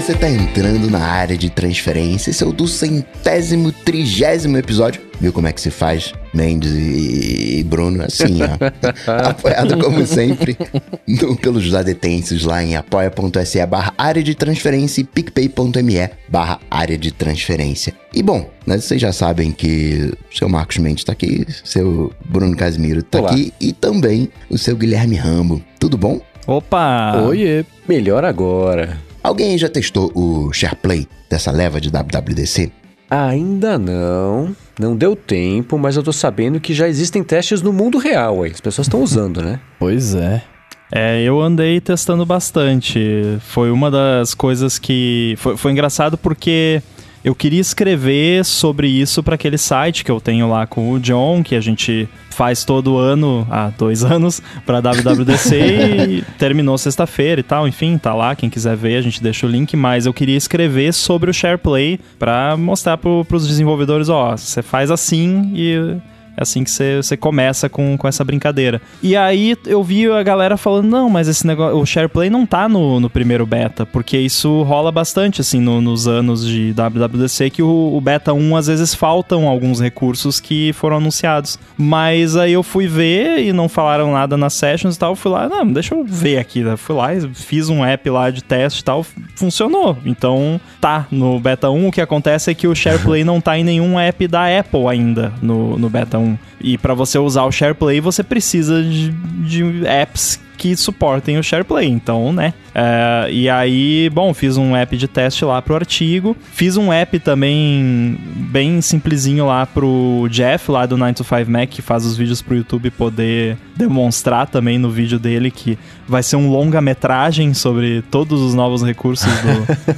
você tá entrando na área de transferência. Esse é o do centésimo, trigésimo episódio. Viu como é que se faz, Mendes e, Bruno? Assim, ó. Apoiado como sempre no, pelos adetenses lá em apoia.se barra área de transferência e picpay.me barra área de transferência. E bom, né, vocês já sabem que o seu Marcos Mendes tá aqui, seu Bruno Casimiro tá Olá. aqui e também o seu Guilherme Rambo. Tudo bom? Opa! Oiê! Melhor agora. Alguém já testou o SharePlay dessa leva de WWDC? Ainda não. Não deu tempo, mas eu tô sabendo que já existem testes no mundo real aí. As pessoas estão usando, né? Pois é. É, eu andei testando bastante. Foi uma das coisas que. Foi, foi engraçado porque eu queria escrever sobre isso para aquele site que eu tenho lá com o John, que a gente faz todo ano, há dois anos, para WWDC e terminou sexta-feira e tal. Enfim, tá lá. Quem quiser ver, a gente deixa o link. Mas eu queria escrever sobre o SharePlay para mostrar para os desenvolvedores: ó, você faz assim e é assim que você começa com, com essa brincadeira. E aí eu vi a galera falando, não, mas esse negócio, o SharePlay não tá no, no primeiro beta, porque isso rola bastante, assim, no, nos anos de WWDC, que o, o, beta 1 às vezes faltam alguns recursos que foram anunciados. Mas aí eu fui ver e não falaram nada nas sessions e tal, fui lá, não, deixa eu ver aqui, né? fui lá fiz um app lá de teste e tal, funcionou. Então, tá, no beta 1 o que acontece é que o SharePlay não tá em nenhum app da Apple ainda no, no beta 1. E para você usar o SharePlay, você precisa de, de apps que suportem o SharePlay. Então, né? É, e aí, bom, fiz um app de teste lá pro artigo. Fiz um app também bem simplesinho lá pro Jeff, lá do 9 to 5 Mac, que faz os vídeos pro YouTube poder demonstrar também no vídeo dele que vai ser um longa-metragem sobre todos os novos recursos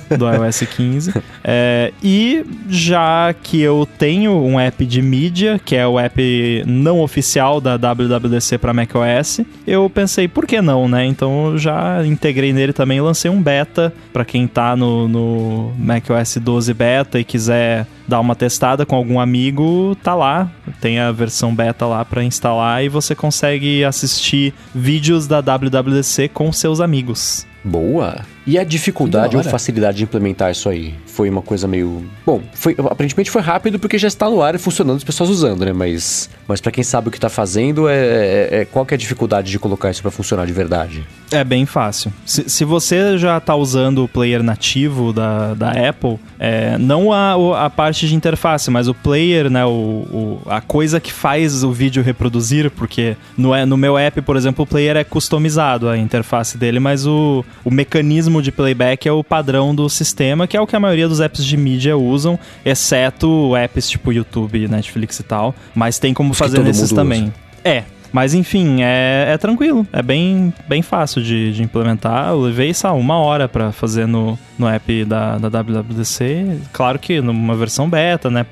do, do iOS 15. É, e já que eu tenho um app de mídia, que é o app não oficial da WWDC para macOS, eu pensei, por que não, né? Então eu já integrei nele também e lancei um beta para quem tá no, no macOS 12 beta e quiser dar uma testada com algum amigo, tá lá. Tem a versão beta lá para instalar e você consegue assistir vídeos da WWDC com seus amigos. Boa! E a dificuldade ou facilidade de implementar isso aí? Foi uma coisa meio. Bom, foi, aparentemente foi rápido porque já está no ar e funcionando, as pessoas usando, né? Mas, mas para quem sabe o que está fazendo, é, é, é, qual que é a dificuldade de colocar isso para funcionar de verdade? É bem fácil. Se, se você já está usando o player nativo da, da Apple, é, não a, a parte de interface, mas o player, né? O, o, a coisa que faz o vídeo reproduzir, porque no, no meu app, por exemplo, o player é customizado a interface dele, mas o, o mecanismo de playback é o padrão do sistema, que é o que a maioria dos apps de mídia usam, exceto apps tipo YouTube, Netflix e tal. Mas tem como fazer nesses também. Usa. É, mas enfim, é, é, tranquilo, é bem, bem fácil de, de implementar. Eu levei só uma hora para fazer no, no app da, da WWDC. Claro que numa versão beta, né?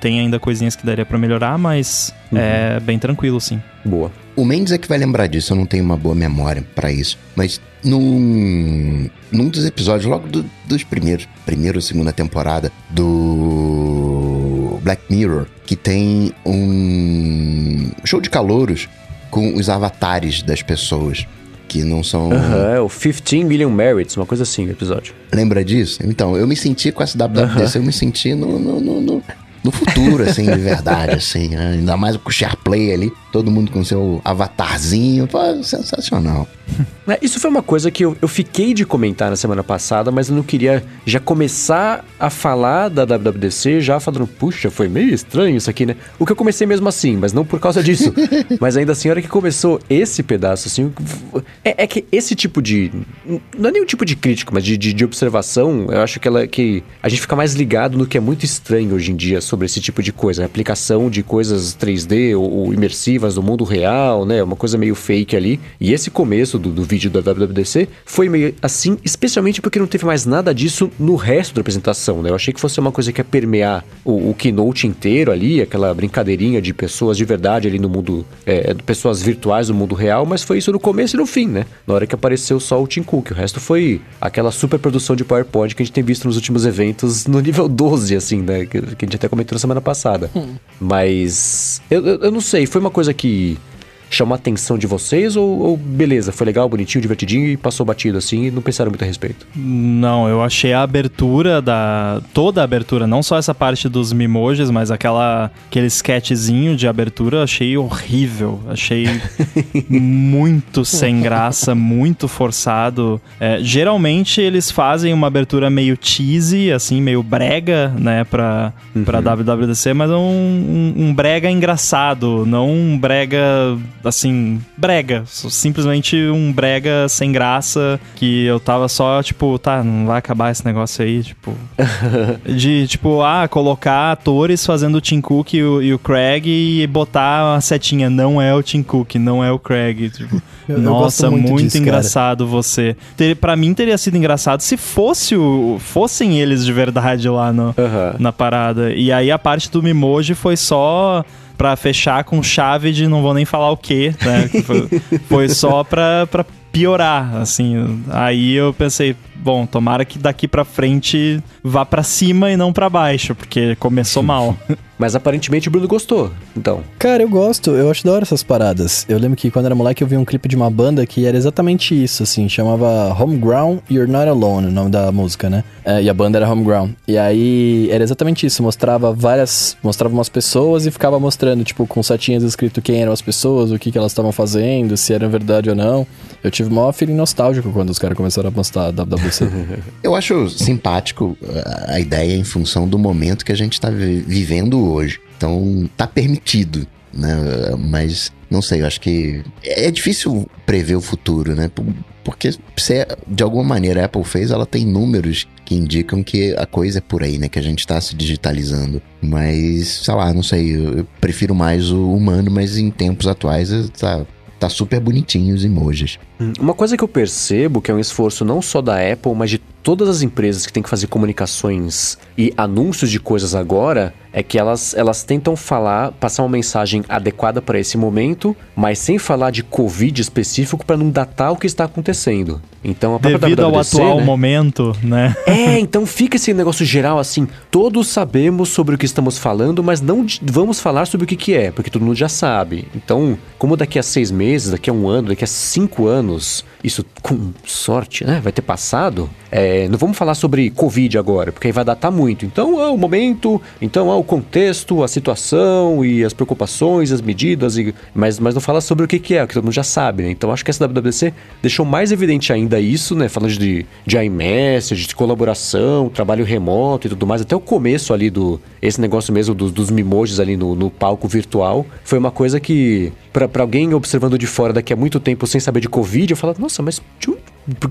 Tem ainda coisinhas que daria para melhorar, mas uhum. é bem tranquilo, sim. Boa. O Mendes é que vai lembrar disso, eu não tenho uma boa memória para isso. Mas num, num dos episódios, logo do, dos primeiros, primeira ou segunda temporada do Black Mirror, que tem um show de calouros com os avatares das pessoas. Que não são. Uhum, é o 15 Million Merits, uma coisa assim o episódio. Lembra disso? Então, eu me senti com essa WWDC, uhum. eu me senti no, no, no, no no futuro, assim, de verdade, assim, né? ainda mais com o SharePlay ali, todo mundo com seu avatarzinho, pô, sensacional. É, isso foi uma coisa que eu, eu fiquei de comentar na semana passada, mas eu não queria já começar a falar da WWDC, já falando, puxa, foi meio estranho isso aqui, né? O que eu comecei mesmo assim, mas não por causa disso. mas ainda assim, a hora que começou esse pedaço, assim, é, é, que esse tipo de. Não é nenhum tipo de crítico, mas de, de, de observação, eu acho que ela que a gente fica mais ligado no que é muito estranho hoje em dia sobre esse tipo de coisa, a aplicação de coisas 3D ou, ou imersivas do mundo real, né? Uma coisa meio fake ali. E esse começo do, do vídeo da WWDC foi meio assim, especialmente porque não teve mais nada disso no resto da apresentação, né? Eu achei que fosse uma coisa que ia permear o, o keynote inteiro ali, aquela brincadeirinha de pessoas de verdade ali no mundo, é, pessoas virtuais no mundo real, mas foi isso no começo e no fim, né? Na hora que apareceu só o Tim Cook, o resto foi aquela super produção de PowerPoint que a gente tem visto nos últimos eventos no nível 12, assim, né? Que, que a gente até comentou na semana passada. Hum. Mas eu, eu, eu não sei, foi uma coisa que chamou a atenção de vocês? Ou, ou, beleza, foi legal, bonitinho, divertidinho e passou batido assim e não pensaram muito a respeito? Não, eu achei a abertura da. toda a abertura, não só essa parte dos mimojis, mas aquela aquele sketchzinho de abertura, achei horrível. Achei muito sem graça, muito forçado. É, geralmente eles fazem uma abertura meio cheesy, assim, meio brega, né, pra, uhum. pra WWDC, mas é um, um, um brega engraçado, não um brega, assim, brega. Simplesmente um brega sem graça que eu tava só, tipo, tá, não vai acabar esse negócio aí, tipo. de, tipo, ah, colocar atores fazendo o Tim Cook e o, e o Craig e botar a setinha, não é o Tim Cook, não é o Craig. Tipo, eu, nossa, eu muito, muito disso, engraçado cara. você. Ter, pra mim teria sido engraçado se fosse o, fossem eles de verdade lá no, uhum. na parada. E aí a parte do Mimoji foi só pra fechar com chave de não vou nem falar o que, né? foi, foi só pra piorar, assim. Aí eu pensei, bom, tomara que daqui pra frente vá para cima e não para baixo, porque começou mal. Mas aparentemente o Bruno gostou, então. Cara, eu gosto, eu acho da hora essas paradas. Eu lembro que quando era moleque eu vi um clipe de uma banda que era exatamente isso, assim, chamava Homegrown You're Not Alone, o nome da música, né? É, e a banda era Homegrown. E aí era exatamente isso, mostrava várias, mostrava umas pessoas e ficava mostrando, tipo, com setinhas escrito quem eram as pessoas, o que, que elas estavam fazendo, se era verdade ou não. Eu tive maior feeling nostálgico quando os caras começaram a postar WWC. eu acho simpático a ideia em função do momento que a gente tá vivendo hoje. Então, tá permitido, né? Mas, não sei, eu acho que é difícil prever o futuro, né? Porque, se de alguma maneira a Apple fez, ela tem números que indicam que a coisa é por aí, né? Que a gente tá se digitalizando. Mas, sei lá, não sei, eu prefiro mais o humano, mas em tempos atuais tá, tá super bonitinho os emojis. Hum, uma coisa que eu percebo que é um esforço não só da Apple, mas de todas as empresas que têm que fazer comunicações e anúncios de coisas agora é que elas, elas tentam falar, passar uma mensagem adequada para esse momento, mas sem falar de Covid específico para não datar o que está acontecendo. Então, a Devido WWDC, ao atual né? momento, né? É, então fica esse negócio geral assim, todos sabemos sobre o que estamos falando, mas não vamos falar sobre o que, que é, porque todo mundo já sabe. Então, como daqui a seis meses, daqui a um ano, daqui a cinco anos, anos isso com sorte, né, vai ter passado, é, não vamos falar sobre Covid agora, porque aí vai datar muito. Então, é o momento, então é o contexto, a situação e as preocupações, as medidas, e, mas, mas não fala sobre o que, que é, que todo mundo já sabe, né? Então, acho que essa WWDC deixou mais evidente ainda isso, né? Falando de, de iMessage, de colaboração, trabalho remoto e tudo mais. Até o começo ali do... Esse negócio mesmo dos, dos mimojis ali no, no palco virtual. Foi uma coisa que, para alguém observando de fora daqui a muito tempo sem saber de Covid, eu falo, nossa, mas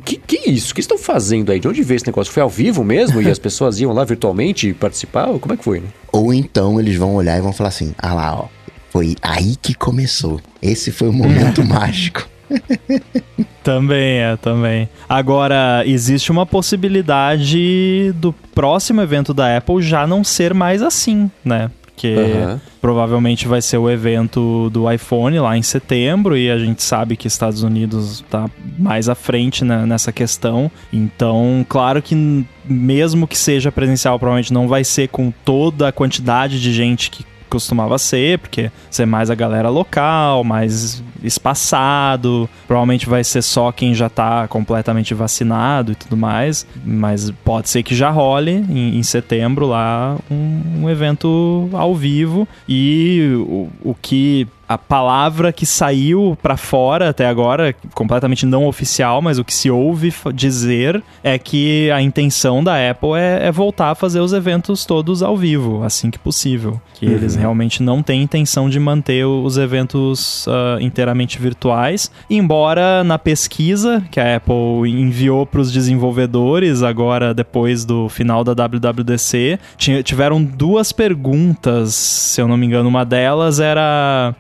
que, que isso? O que estão fazendo aí? De onde veio esse negócio? Foi ao vivo mesmo e as pessoas iam lá virtualmente participar? Como é que foi, né? Ou então eles vão olhar e vão falar assim: ah lá, ó, foi aí que começou. Esse foi o momento mágico. também é, também. Agora, existe uma possibilidade do próximo evento da Apple já não ser mais assim, né? Porque uhum. provavelmente vai ser o evento do iPhone lá em setembro e a gente sabe que Estados Unidos está mais à frente né, nessa questão. Então, claro que mesmo que seja presencial, provavelmente não vai ser com toda a quantidade de gente que costumava ser, porque ser mais a galera local, mais espaçado, provavelmente vai ser só quem já tá completamente vacinado e tudo mais, mas pode ser que já role em, em setembro lá um, um, evento ao vivo e o, o que a palavra que saiu para fora até agora, completamente não oficial, mas o que se ouve dizer é que a intenção da Apple é, é voltar a fazer os eventos todos ao vivo, assim que possível. Que uhum. eles realmente não têm intenção de manter os eventos uh, inteiramente virtuais, embora na pesquisa que a Apple enviou para os desenvolvedores agora depois do final da WWDC, tiveram duas perguntas, se eu não me engano, uma delas era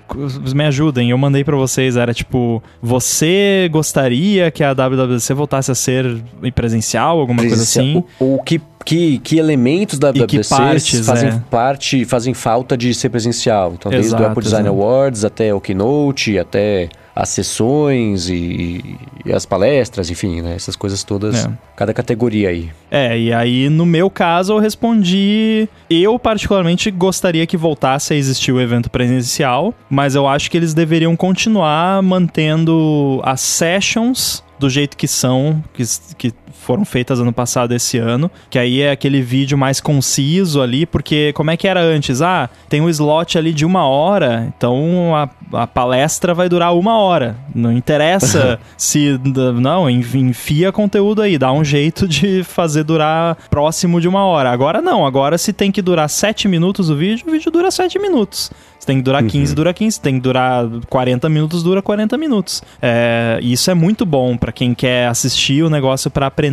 me ajudem, eu mandei para vocês, era tipo, você gostaria que a WWDC voltasse a ser presencial, alguma presencial. coisa assim? O, o que que, que elementos da WWDC partes, fazem é. parte, fazem falta de ser presencial. Então, desde Exato, o Apple Design Awards até o Keynote, até as sessões e, e as palestras, enfim, né? Essas coisas todas, É. cada categoria aí. É, e aí no meu caso eu respondi. Eu, particularmente, gostaria que voltasse a existir o evento presencial, mas eu acho que eles deveriam continuar mantendo as sessions do jeito que são, que, que foram feitas ano passado esse ano, que aí é aquele vídeo mais conciso ali, porque como é que era antes? Ah, tem um slot ali de uma hora, então a, a palestra vai durar uma hora. Não interessa se. Não, enfia conteúdo aí, dá um jeito de fazer durar próximo de uma hora. Agora não, agora se tem que durar sete minutos o vídeo, o vídeo dura sete minutos. Se tem que durar 15, dura 15. Se tem que durar 40 minutos, dura 40 minutos. É, isso é muito bom para quem quer assistir o negócio para aprender.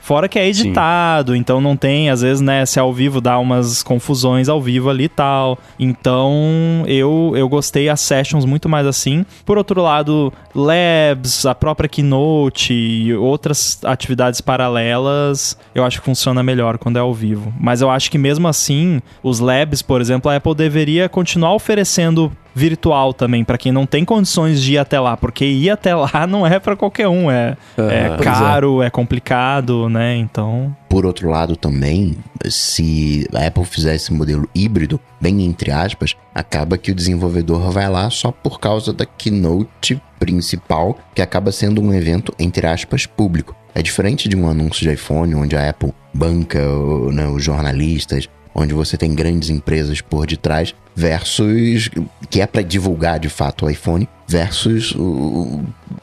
Fora que é editado, Sim. então não tem, às vezes, né, se é ao vivo dá umas confusões ao vivo ali e tal. Então, eu, eu gostei as sessions muito mais assim. Por outro lado, labs, a própria keynote e outras atividades paralelas, eu acho que funciona melhor quando é ao vivo. Mas eu acho que mesmo assim, os labs, por exemplo, a Apple deveria continuar oferecendo virtual também para quem não tem condições de ir até lá, porque ir até lá não é para qualquer um, é, uhum, é caro, é. é. complicado, né? Então. Por outro lado, também, se a Apple fizer esse modelo híbrido, bem entre aspas, acaba que o desenvolvedor vai lá só por causa da keynote principal, que acaba sendo um evento, entre aspas, público. É diferente de um anúncio de iPhone, onde a Apple banca né, os jornalistas, onde você tem grandes empresas por detrás, versus que é para divulgar de fato o iPhone, versus o,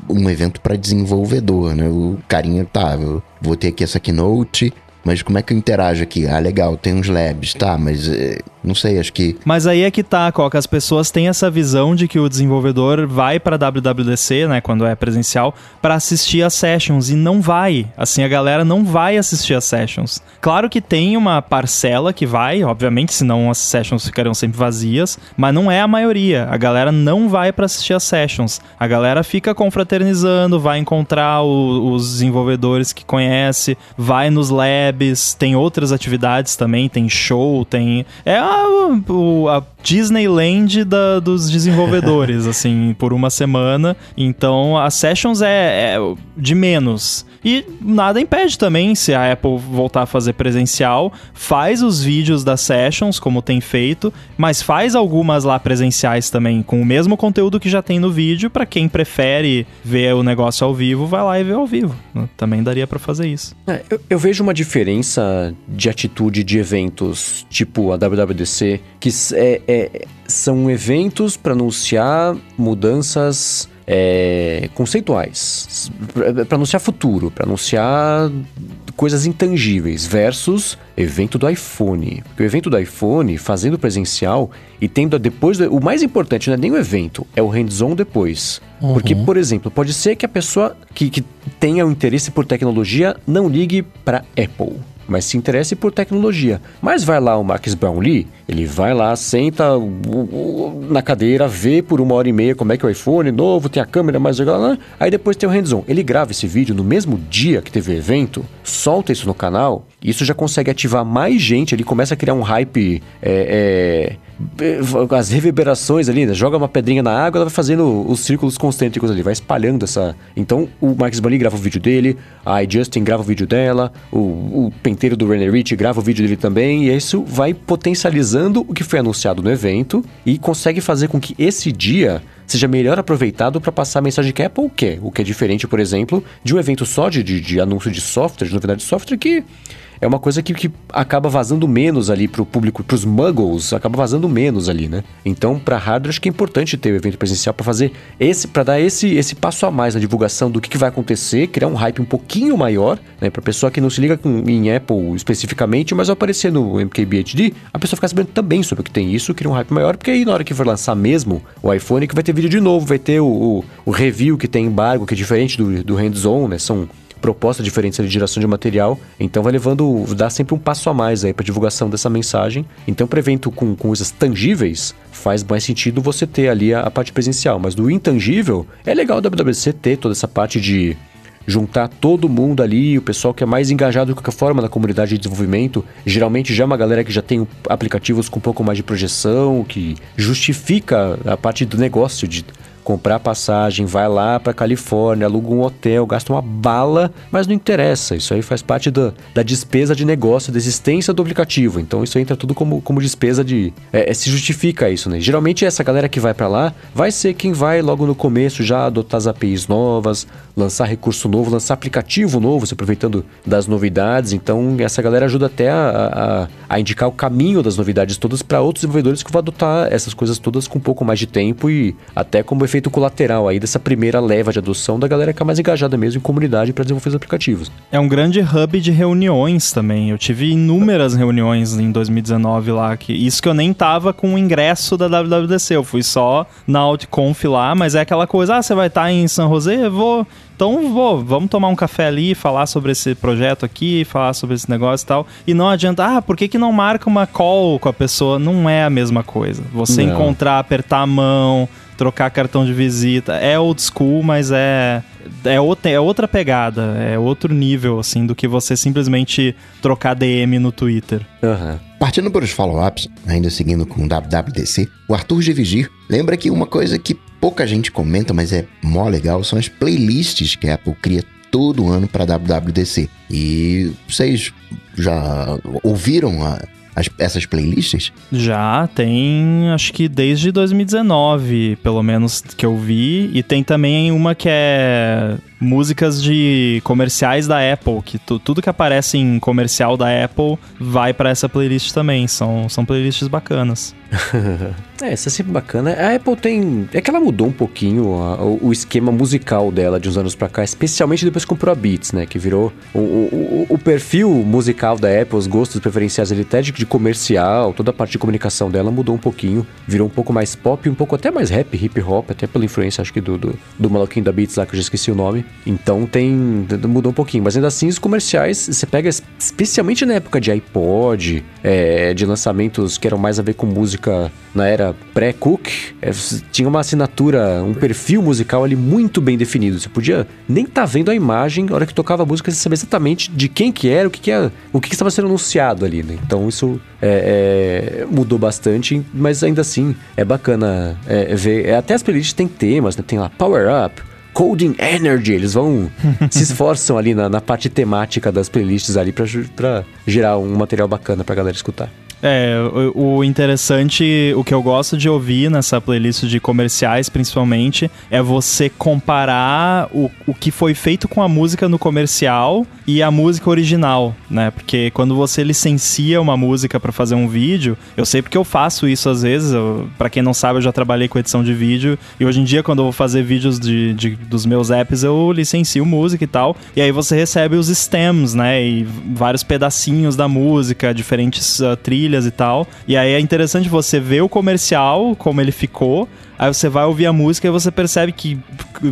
um evento para desenvolvedor, né? O carinha tá, eu vou ter aqui essa keynote, mas como é que eu interajo aqui? Ah, legal, tem uns labs, tá, mas é, não sei, acho que. Mas aí é que tá, Coca. As pessoas têm essa visão de que o desenvolvedor vai para WWDC, né, quando é presencial, para assistir as sessions e não vai. Assim, a galera não vai assistir as sessions. Claro que tem uma parcela que vai, obviamente, senão as sessions ficariam sempre vazias, mas não é a maioria. A galera não vai para assistir as sessions. A galera fica confraternizando, vai encontrar o, os desenvolvedores que conhece, vai nos labs, tem outras atividades também, tem show, tem. É a a, Disneyland da, dos desenvolvedores, assim, por uma semana. Então, as sessions é, é de menos. E nada impede também, se a Apple voltar a fazer presencial, faz os vídeos das sessions, como tem feito, mas faz algumas lá presenciais também, com o mesmo conteúdo que já tem no vídeo, para quem prefere ver o negócio ao vivo, vai lá e vê ao vivo. Também daria para fazer isso. É, eu, eu, vejo uma diferença de atitude de eventos, tipo a WWDC, que é, é são eventos para anunciar mudanças é, conceituais, para anunciar futuro, para anunciar coisas intangíveis, versus evento do iPhone. Porque o evento do iPhone, fazendo presencial e tendo depois. O mais importante não é nem o evento, é o hands-on depois. Uhum. Porque, por exemplo, pode ser que a pessoa que, que tenha o um interesse por tecnologia não ligue para Apple mas se interesse por tecnologia. Mas vai lá o Max Brownlee, ele vai lá, senta na cadeira, vê por uma hora e meia como é que é o iPhone novo, tem a câmera mais legal, né? aí depois tem o hands-on. Ele grava esse vídeo no mesmo dia que teve o evento, solta isso no canal, isso já consegue ativar mais gente, ele começa a criar um hype é, é, as reverberações ali, né? joga uma pedrinha na água, ela vai fazendo os círculos concêntricos ali, vai espalhando essa. Então o Max Bunny grava o vídeo dele, a Justin grava o vídeo dela, o, o penteiro do René Rich grava o vídeo dele também, e isso vai potencializando o que foi anunciado no evento e consegue fazer com que esse dia seja melhor aproveitado para passar a mensagem que a Apple quer. O que é diferente, por exemplo, de um evento só de, de, de anúncio de software, de novidade de software, que é uma coisa que, que acaba vazando menos ali para o público, para os muggles, acaba vazando menos ali, né? Então, para hardware, acho que é importante ter o evento presencial para fazer esse, para dar esse, esse passo a mais na divulgação do que, que vai acontecer, criar um hype um pouquinho maior, né? Para pessoa que não se liga com, em Apple especificamente, mas ao aparecer no MKBHD, a pessoa ficar sabendo também sobre o que tem isso, cria um hype maior, porque aí na hora que for lançar mesmo o iPhone, que vai ter vídeo de novo, vai ter o, o, o review que tem embargo, que é diferente do, do hands-on, né? São proposta diferente de geração de material, então vai levando, dá sempre um passo a mais aí para divulgação dessa mensagem. Então, para evento com, com coisas tangíveis, faz mais sentido você ter ali a, a parte presencial, mas do intangível, é legal o WWC ter toda essa parte de juntar todo mundo ali, o pessoal que é mais engajado de qualquer forma na comunidade de desenvolvimento, geralmente já é uma galera que já tem aplicativos com um pouco mais de projeção, que justifica a parte do negócio de comprar passagem, vai lá pra Califórnia, aluga um hotel, gasta uma bala, mas não interessa. Isso aí faz parte da, da despesa de negócio, da existência do aplicativo. Então isso entra tudo como, como despesa de. É, é, se justifica isso, né? Geralmente essa galera que vai para lá vai ser quem vai logo no começo já adotar as APIs novas, lançar recurso novo, lançar aplicativo novo, se aproveitando das novidades. Então essa galera ajuda até a, a, a indicar o caminho das novidades todas para outros desenvolvedores que vão adotar essas coisas todas com um pouco mais de tempo e até como efeito colateral aí dessa primeira leva de adoção da galera que é mais engajada mesmo em comunidade para desenvolver os aplicativos. É um grande hub de reuniões também. Eu tive inúmeras reuniões em 2019 lá, que isso que eu nem tava com o ingresso da WWDC, eu fui só na Outconf lá, mas é aquela coisa, ah, você vai estar tá em San José? Vou. Então, vou, vamos tomar um café ali, falar sobre esse projeto aqui, falar sobre esse negócio e tal. E não adianta, ah, por que, que não marca uma call com a pessoa? Não é a mesma coisa. Você não. encontrar, apertar a mão, trocar cartão de visita. É old school, mas é, é, outra, é outra pegada, é outro nível, assim, do que você simplesmente trocar DM no Twitter. Uhum. Partindo para os follow-ups, ainda seguindo com o WWDC, o Arthur Gevigir lembra que uma coisa que pouca gente comenta, mas é mó legal, são as playlists que a Apple cria todo ano para WWDC. E vocês já ouviram a, as, essas playlists? Já, tem acho que desde 2019, pelo menos que eu vi. E tem também uma que é músicas de comerciais da Apple, que tudo que aparece em comercial da Apple vai para essa playlist também. São, são playlists bacanas. é, isso é sempre bacana. A Apple tem. É que ela mudou um pouquinho a, o, o, esquema musical dela de uns anos pra cá, especialmente depois que comprou a Beats, né? Que virou o, o, o perfil musical da Apple, os gostos preferenciais ali, até de, de, comercial, toda a parte de comunicação dela mudou um pouquinho. Virou um pouco mais pop, um pouco até mais rap, hip hop, até pela influência, acho que do, do, do maluquinho da Beats lá, que eu já esqueci o nome. Então tem. mudou um pouquinho. Mas ainda assim, os comerciais, você pega, especialmente na época de iPod, é, de lançamentos que eram mais a ver com música na era pré-Cook, é, tinha uma assinatura, um perfil musical ali muito bem definido. Você podia nem estar tá vendo a imagem, na hora que tocava a música, você sabia exatamente de quem que era, o que, que era, o que, que estava sendo anunciado ali, né? Então isso é, é, mudou bastante, mas ainda assim é bacana é, ver. É, até as playlists têm temas, né? Tem lá Power Up Coding Energy. Eles vão se esforçam ali na, na, parte temática das playlists ali para gerar um material bacana pra galera escutar. É, o, interessante, o que eu gosto de ouvir nessa playlist de comerciais, principalmente, é você comparar o, o que foi feito com a música no comercial e a música original, né? Porque quando você licencia uma música para fazer um vídeo, eu sei porque eu faço isso às vezes, para quem não sabe, eu já trabalhei com edição de vídeo, e hoje em dia, quando eu vou fazer vídeos de, de dos meus apps, eu licencio música e tal, e aí você recebe os stems, né? E vários pedacinhos da música, diferentes uh, trilhas trilhas e tal. E aí é interessante você ver o comercial, como ele ficou. Aí você vai ouvir a música e você percebe que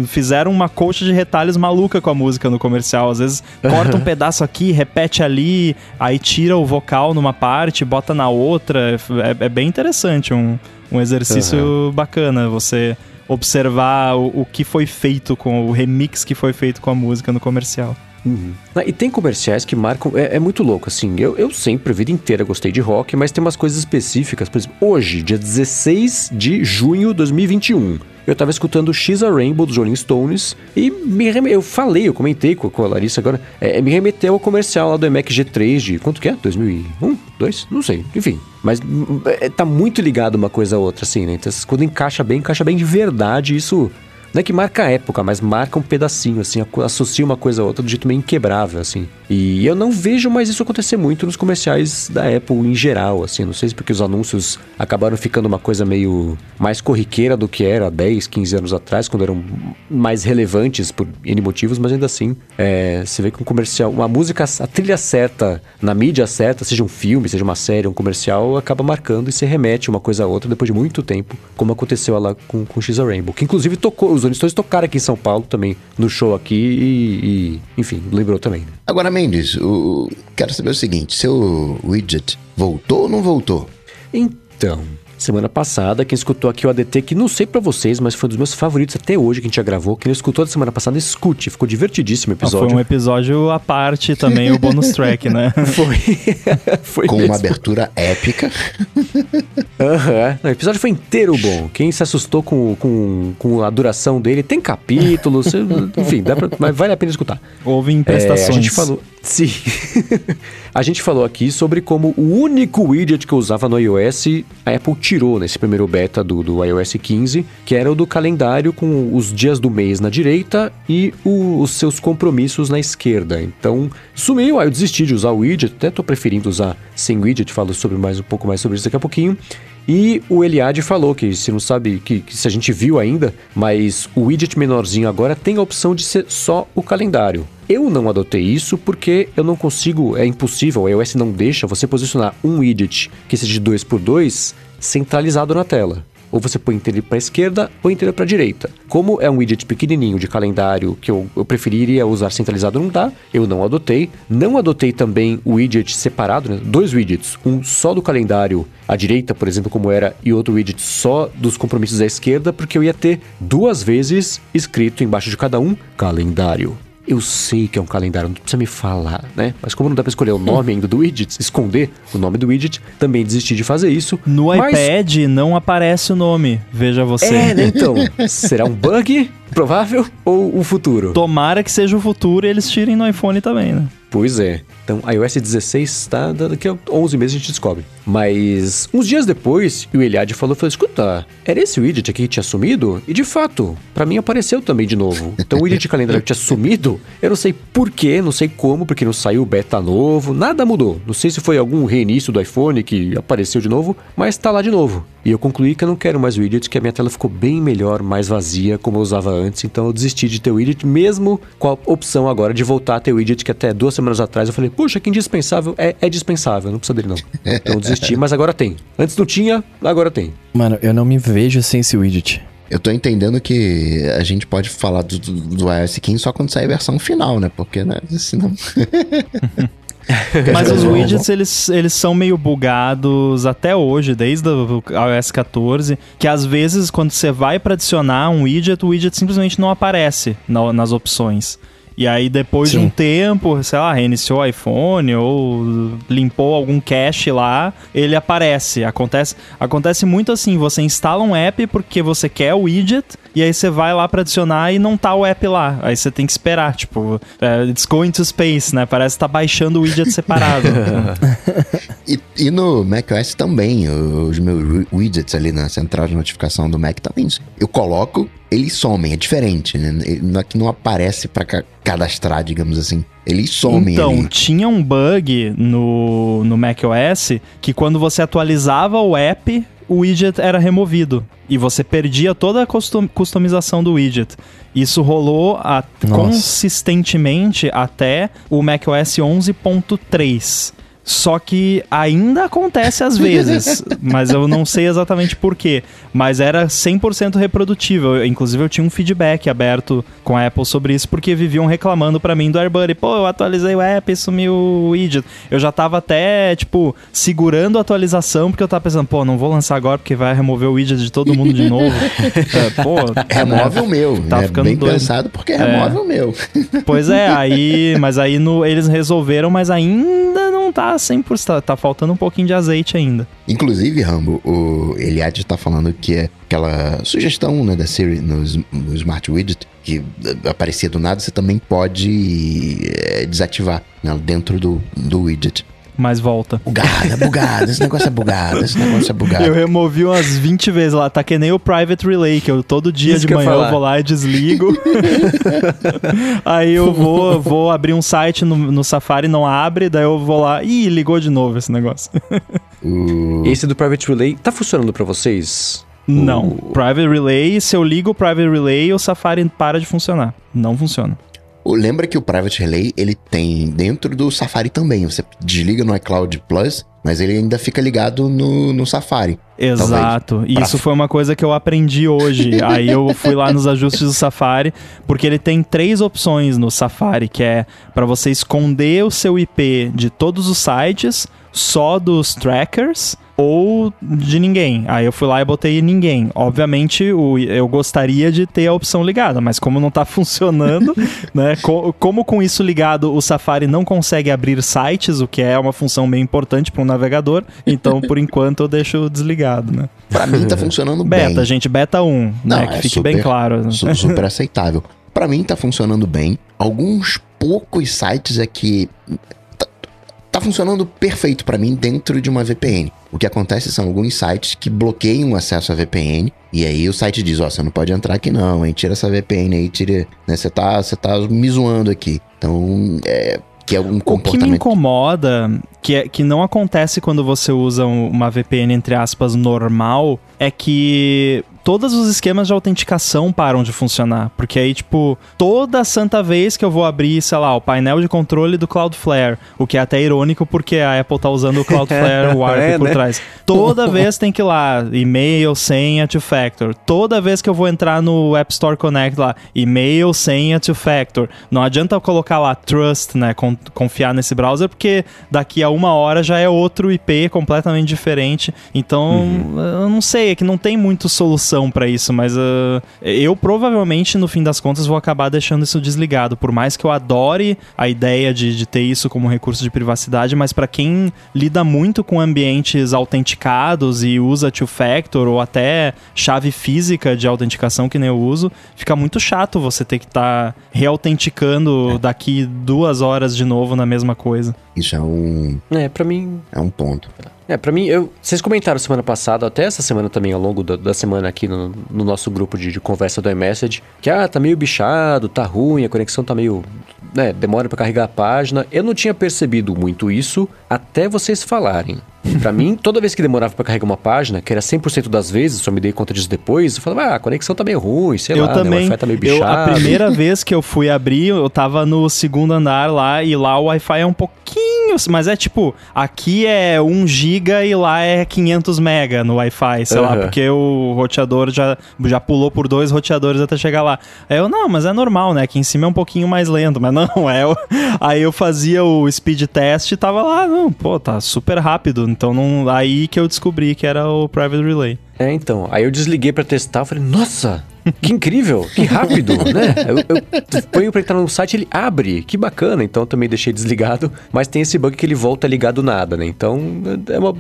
fizeram uma coxa de retalhos maluca com a música no comercial. Às vezes corta um pedaço aqui, repete ali, aí tira o vocal numa parte, bota na outra. É, é bem interessante, um, um exercício uhum. bacana você observar o, o que foi feito com o remix que foi feito com a música no comercial. Uhum. E tem comerciais que marcam. É, é, muito louco, assim. Eu, eu sempre, a vida inteira, gostei de rock, mas tem umas coisas específicas. Por exemplo, hoje, dia 16 de junho de 2021 eu tava escutando X a Rainbow dos Rolling Stones e me reme... eu falei, eu comentei com a Larissa agora, é, me remeteu ao comercial lá do MacG3 de quanto que é? 2001? 2? Não sei, enfim. Mas é, tá muito ligado uma coisa a outra, assim, né? Então, quando encaixa bem, encaixa bem de verdade, isso não é que marca a época, mas marca um pedacinho, assim, associa uma coisa a outra do jeito meio inquebrável, assim. E eu não vejo mais isso acontecer muito nos comerciais da Apple em geral, assim. Não sei se porque os anúncios acabaram ficando uma coisa meio mais corriqueira do que era 10, 15 anos atrás, quando eram mais relevantes por N motivos, mas ainda assim, é, você vê que um comercial, uma música, a trilha certa, na mídia certa, seja um filme, seja uma série, um comercial, acaba marcando e se remete uma coisa a outra depois de muito tempo, como aconteceu lá com, com X Rainbow, que inclusive tocou, os Stones tocaram aqui em São Paulo também, no show aqui e, e enfim, lembrou também. Né? Agora, Mendes, o, quero saber o seguinte: seu widget voltou ou não voltou? Então, semana passada. Quem escutou aqui o ADT, que não sei pra vocês, mas foi um dos meus favoritos até hoje que a gente já gravou. Quem não escutou da semana passada, escute. Ficou divertidíssimo o Ah, episódio. Foi um episódio à parte também, o bonus track, né? Foi. Foi Com mesmo. uma abertura épica. Aham. Não, O episódio foi inteiro bom. Quem se assustou com, com, com a duração dele, tem capítulos, enfim, dá pra, mas vale a pena escutar. Houve É, prestações. a gente falou. Sim. a gente falou aqui sobre como o único widget que eu usava no iOS, a Apple tirou nesse primeiro beta do, do iOS 15, que era o do calendário com os dias do mês na direita e o- os seus compromissos na esquerda. Então, sumiu, aí eu desisti de usar o widget, até tô preferindo usar sem widget, falo sobre mais um pouco mais sobre isso daqui a pouquinho. E o Eliade falou que, se não sabe, que, que se a gente viu ainda, mas o widget menorzinho agora tem a opção de ser só o calendário. Eu não adotei isso porque eu não consigo, é impossível, o iOS não deixa você posicionar um widget que seja de 2 por 2 centralizado na tela. Ou você põe inteiro para esquerda ou inteiro para direita. Como é um widget pequenininho de calendário que eu, eu preferiria usar centralizado, não dá. Eu não adotei. Não adotei também o widget separado, né? dois widgets. Um só do calendário à direita, por exemplo, como era, e outro widget só dos compromissos à esquerda, porque eu ia ter duas vezes escrito embaixo de cada um calendário. Eu sei que é um calendário, não precisa me falar, né? Mas como não dá pra escolher o nome ainda do widget, esconder o nome do widget, também desisti de fazer isso. No Mas- iPad não aparece o nome, veja você. É, né? Então, será um bug provável ou o futuro? Tomara que seja o futuro e eles tirem no iPhone também, né? Pois é. Então, iOS 16 tá daqui a 11 meses a gente descobre. Mas uns dias depois, o Eliade falou, falou, escuta, era esse widget aqui que tinha sumido? E de fato, pra mim apareceu também de novo. Então o widget calendário que tinha sumido, eu não sei porquê, não sei como, porque não saiu o beta novo, nada mudou. Não sei se foi algum reinício do iPhone que apareceu de novo, mas tá lá de novo. E eu concluí que eu não quero mais widget, que a minha tela ficou bem melhor, mais vazia, como eu usava antes. Então eu desisti de ter widget, mesmo com a opção agora de voltar a ter widget, que até duas semanas atrás eu falei, puxa, que indispensável. É, é dispensável, não precisa dele não. Então eu desisti, mas agora tem. Antes não tinha, agora tem. Mano, eu não me vejo sem esse widget. Eu tô entendendo que a gente pode falar do, do, do iOS 15 só quando sair a versão final, né? Porque, né? Senão. Mas os widgets, eles, eles são meio bugados até hoje, desde o iOS 14, que às vezes quando você vai pra adicionar um widget, o widget simplesmente não aparece na- nas opções. E aí depois de Sim. um tempo, sei lá, reiniciou o iPhone ou limpou algum cache lá, ele aparece. Acontece, acontece muito assim, você instala um app porque você quer o widget e aí você vai lá pra adicionar e não tá o app lá. Aí você tem que esperar, tipo, é, it's going to space, né? Parece que tá baixando o widget separado. E, e no macOS também, os meus wi- widgets ali na central de notificação do Mac também. Eu coloco, eles somem, é diferente, né? Não é que não aparece pra ca- cadastrar, digamos assim. Eles somem Então, ali. tinha um bug no, no macOS que quando você atualizava o app, o widget era removido. E você perdia toda a custom- customização do widget. Isso rolou a- consistentemente até o macOS 11.3. Só que ainda acontece às vezes, mas eu não sei exatamente por quê. Mas era 100% reprodutível. Eu- inclusive, eu tinha um feedback aberto com a Apple sobre isso, porque viviam reclamando pra mim do AirBuddy. Pô, eu atualizei o app e sumiu o widget. Eu já tava até, tipo, segurando a atualização, porque eu tava pensando, pô, não vou lançar agora porque vai remover o widget de todo mundo de novo. é, pô, Remove o meu. Tá né? ficando Bem doido. pensado porque remove o meu. Pois é, aí, mas aí no, eles resolveram, mas ainda não tá 100%, tá, tá faltando um pouquinho de azeite ainda. Inclusive, Rambo, o Eliade tá falando que é aquela sugestão né, da Siri no, no Smart Widget, que eh, aparecia do nada, você também pode eh, desativar né, dentro do, do widget. Mas volta. Bugado, é bugado, esse negócio é bugado, esse negócio é bugado. Eu removi umas 20 vezes lá, tá que nem o Private Relay, que eu todo dia Isso de eu manhã eu falar. vou lá e desligo. aí eu vou, vou abrir um site no, no Safari, não abre, daí eu vou lá, ih, ligou de novo esse negócio. O- Esse do Private Relay tá funcionando pra vocês? Não, O- Private Relay, se eu ligo o Private Relay, o Safari para de funcionar. Não funciona. Lembra que o Private Relay, ele tem dentro do Safari também. Você desliga no iCloud Plus, mas ele ainda fica ligado no, no Safari. Exato. E pra- Isso foi uma coisa que eu aprendi hoje. Aí eu fui lá nos ajustes do Safari, porque ele tem três opções no Safari, que é para você esconder o seu IP de todos os sites, só dos trackers, ou de ninguém. Aí eu fui lá e botei ninguém. Obviamente, o, eu gostaria de ter a opção ligada, mas como não tá funcionando, né? Co como com isso ligado, o Safari não consegue abrir sites, o que é uma função bem importante para um navegador, então por enquanto eu deixo desligado, né? Pra mim tá funcionando beta, bem. Beta, gente, beta 1, Não, né? Que é fique super, bem claro. su- Super aceitável. Pra mim tá funcionando bem. Alguns poucos sites é que tá, funcionando perfeito pra mim dentro de uma VPN. O que acontece são alguns sites que bloqueiam o acesso à VPN e aí o site diz, ó, você não pode entrar aqui não, hein? Tira essa VPN aí, tira, né? Você tá, você tá me zoando aqui. Então, é que é um O que me comportamento incomoda, que, é, que não acontece quando você usa um- uma VPN, entre aspas, normal, é que todos os esquemas de autenticação param de funcionar. Porque aí, tipo, toda santa vez que eu vou abrir, sei lá, o painel de controle do Cloudflare, o que é até irônico porque a Apple tá usando o Cloudflare Warp É, por né? trás. Toda vez tem que ir lá, e-mail, senha, two-factor. Toda vez que eu vou entrar no App Store Connect lá, e-mail, senha, two-factor. Não adianta eu colocar lá trust, né, con- confiar nesse browser, porque daqui a uma hora já é outro IP completamente diferente. Então, eu não sei, é que não tem muito solução pra isso, mas ah, eu provavelmente, no fim das contas, vou acabar deixando isso desligado. Por mais que eu adore a ideia de, de ter isso como recurso de privacidade, mas pra quem lida muito com ambientes autenticados e usa two-factor ou até chave física de autenticação que nem eu uso, fica muito chato você ter que estar reautenticando daqui duas horas de novo na mesma coisa. Isso é um, É, pra mim, é um ponto. É, pra mim, eu, vocês comentaram semana passada, até essa semana também, ao longo da, da semana aqui no, no nosso grupo de, de conversa do iMessage, que ah, tá meio bichado, tá ruim, a conexão tá meio. né, demora pra carregar a página. Eu não tinha percebido muito isso até vocês falarem. Pra mim, toda vez que demorava pra carregar uma página, que era 100% das vezes, só me dei conta disso depois, eu falava, ah, a conexão tá meio ruim, sei eu lá, né, o também. Wi-Fi tá meio eu, bichado. a primeira vez que eu fui abrir, eu tava no segundo andar lá e lá o Wi-Fi é um pouquinho, mas é tipo, aqui é 1 GB e lá é 500 mega no Wi-Fi, sei lá, Aham. porque o roteador já, já pulou por dois roteadores até chegar lá. Aí eu, não, mas é normal, né? Aqui em cima é um pouquinho mais lento, mas não, é. Aí eu fazia o speed test e tava lá, não, pô, tá super rápido. Então não, aí que eu descobri que era o Private Relay. É, então. Aí eu desliguei pra testar, falei, nossa, que incrível, que rápido, né? Eu, eu ponho pra entrar no site, ele abre, que bacana. Então eu também deixei desligado, mas tem esse bug que ele volta ligado nada, né? Então, é uma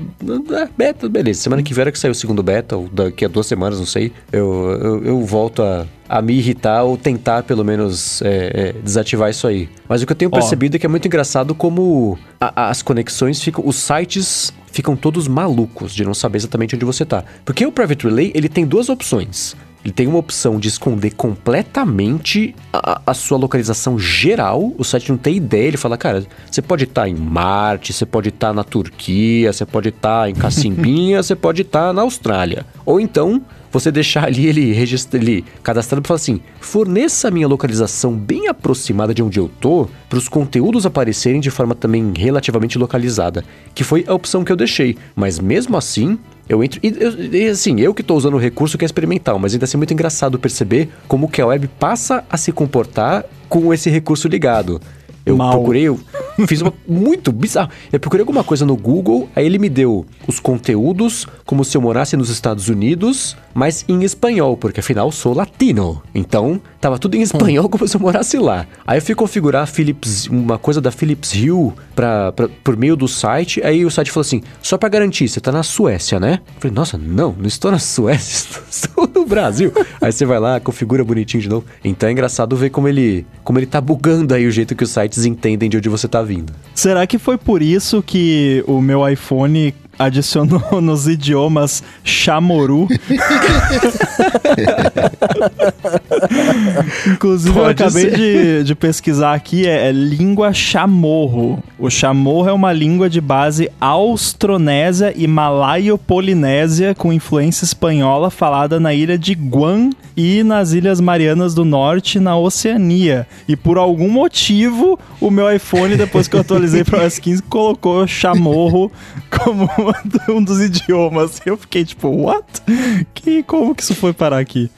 é, beta, beleza. Semana que hora que sair o segundo beta, ou daqui a duas semanas, não sei, eu, eu, eu volto a, a me irritar ou tentar, pelo menos, é, é, desativar isso aí. Mas o que eu tenho percebido é que é muito engraçado como a- as conexões ficam, os sites ficam todos malucos de não saber exatamente onde você tá. Porque o Private Relay, ele tem duas opções. Ele tem uma opção de esconder completamente a, a sua localização geral. O site não tem ideia. Ele fala, cara, você pode estar em Marte, você pode estar na Turquia, você pode estar em Cacimbinha, você pode estar na Austrália. Ou então, você deixar ali ele, registra, ele cadastrado e falar assim: forneça a minha localização bem aproximada de onde eu tô, para os conteúdos aparecerem de forma também relativamente localizada. Que foi a opção que eu deixei. Mas mesmo assim, eu entro. E, eu- e, assim, eu que tô usando o recurso que é experimental, mas ainda assim é muito engraçado perceber como que a web passa a se comportar com esse recurso ligado. Eu Mal. procurei, eu fiz uma muito bizarro. Eu procurei alguma coisa no Google, aí ele me deu os conteúdos como se eu morasse nos Estados Unidos, mas em espanhol, porque afinal sou latino. Então, tava tudo em espanhol como se eu morasse lá. Aí eu fui configurar Philips, uma coisa da Philips Hue pra, pra- por meio do site, aí o site falou assim: só pra garantir, você tá na Suécia, né? Eu falei, nossa, não, não estou na Suécia, estou no Brasil. aí você vai lá, configura bonitinho de novo. Então é engraçado ver como ele, como ele tá bugando aí o jeito que os entendem de onde você tá vindo. Será que foi por isso que o meu iPhone adicionou nos idiomas chamoru? Inclusive, eu Pode acabei ser. de, de pesquisar aqui, é, é língua chamorro. O chamorro é uma língua de base austronésia e malaio-polinésia com influência espanhola falada na ilha de Guam e nas Ilhas Marianas do Norte, na Oceania. E por algum motivo, o meu iPhone, depois que eu atualizei para o OS 15, colocou chamorro como um dos idiomas. Eu fiquei tipo, what? Que, como que isso foi parar aqui?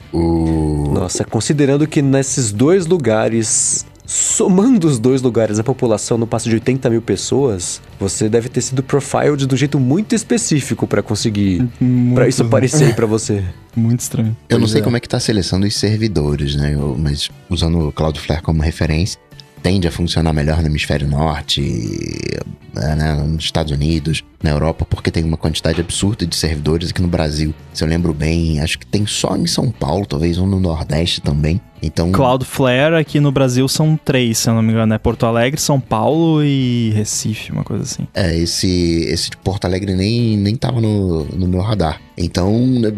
Nossa, considerando que nesses dois lugares somando os dois lugares, a população não passa de 80 mil pessoas, você deve ter sido profiled de um jeito muito específico pra conseguir. Pra isso aparecer pra você. Muito estranho. Eu não Pois sei é. como é que tá a seleção dos servidores, né? Eu- mas usando o Cloudflare como referência, tende a funcionar melhor no hemisfério norte, eh, né, nos Estados Unidos, na Europa, porque tem uma quantidade absurda de servidores aqui no Brasil. Se eu lembro bem, acho que tem só em São Paulo, talvez um no Nordeste também. Então, Cloudflare aqui no Brasil são três, se eu não me engano. É Porto Alegre, São Paulo e Recife, uma coisa assim. é, esse, esse de Porto Alegre nem, nem tava no, no meu radar. Então, né,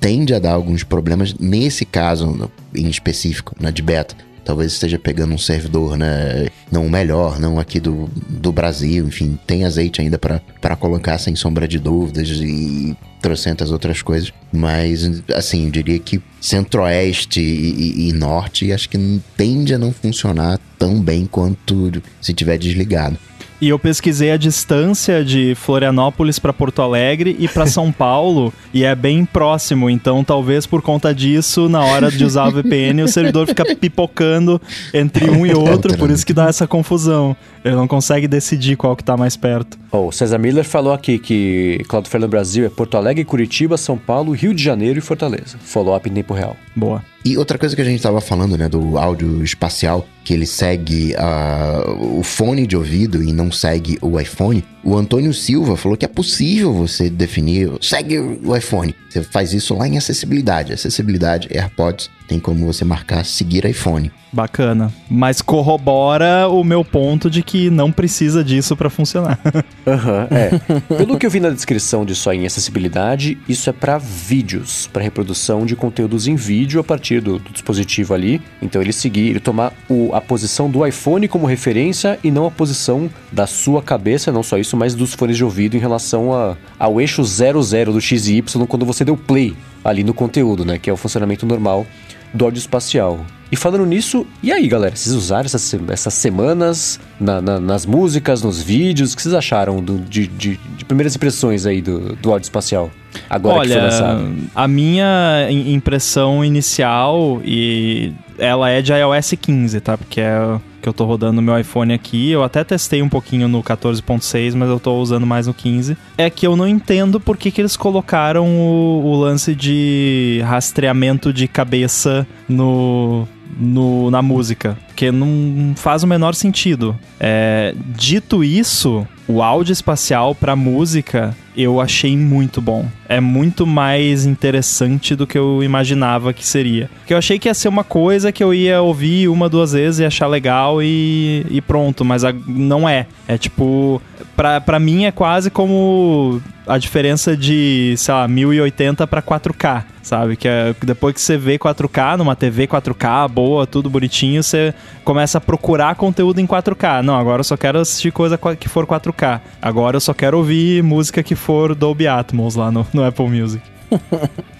tende a dar alguns problemas nesse caso em específico, na de beta. Talvez esteja pegando um servidor, né? Não o melhor, não aqui do, do Brasil. Enfim, tem azeite ainda para colocar sem sombra de dúvidas e trocentas outras coisas. Mas, assim, eu diria que centro-oeste e, e- e norte acho que tende a não funcionar tão bem quanto se tiver desligado. E eu pesquisei a distância de Florianópolis para Porto Alegre e para São Paulo e é bem próximo, então talvez por conta disso, na hora de usar o VPN, o servidor fica pipocando entre um e outro, por isso que dá essa confusão. Ele não consegue decidir qual que tá mais perto. Ó, o César Miller falou aqui que Cloudflare no Brasil é Porto Alegre, Curitiba, São Paulo, Rio de Janeiro e Fortaleza. Follow-up em tempo real. Boa. E outra coisa que a gente tava falando, né, do áudio espacial, que ele segue ah, o fone de ouvido e não segue o iPhone. O Antônio Silva falou que é possível você definir, segue o iPhone. Você faz isso lá em acessibilidade. Acessibilidade, AirPods, tem como você marcar seguir iPhone. Bacana. Mas corrobora o meu ponto de que não precisa disso para funcionar. Aham, é. Pelo que eu vi na descrição disso aí em acessibilidade, isso é pra vídeos, pra reprodução de conteúdos em vídeo a partir do, do dispositivo ali. Então ele seguir, ele tomar o- a posição do iPhone como referência e não a posição da sua cabeça, não só isso, mas dos fones de ouvido em relação a- ao eixo 00 do XY quando você deu play ali no conteúdo, né? Que é o funcionamento normal do áudio espacial. E falando nisso, e aí galera, vocês usaram essas, essas semanas na- na- nas músicas, nos vídeos? O que vocês acharam do- de, de- de primeiras impressões aí do, do áudio espacial? Agora que foi Olha, lançado. a minha im- impressão inicial, e ela é de iOS 15, tá? Porque é que eu tô rodando no meu iPhone aqui. Eu até testei um pouquinho no 14.6, mas eu tô usando mais no 15. É que eu não entendo por que, que eles colocaram o, o lance de rastreamento de cabeça no, no, na música. Porque não faz o menor sentido. É, dito isso, o áudio espacial pra música eu achei muito bom. É muito mais interessante do que eu imaginava que seria. Porque eu achei que ia ser uma coisa que eu ia ouvir uma, duas vezes e achar legal e, e pronto. Mas a- não é. É tipo. Pra, pra mim é quase como a diferença de, sei lá, 1080 pra 4K, sabe? Que é depois que você vê 4K numa TV 4K boa, tudo bonitinho, você começa a procurar conteúdo em 4K. Não, agora eu só quero assistir coisa que for 4K. Agora eu só quero ouvir música que for Dolby Atmos lá no, no Apple Music.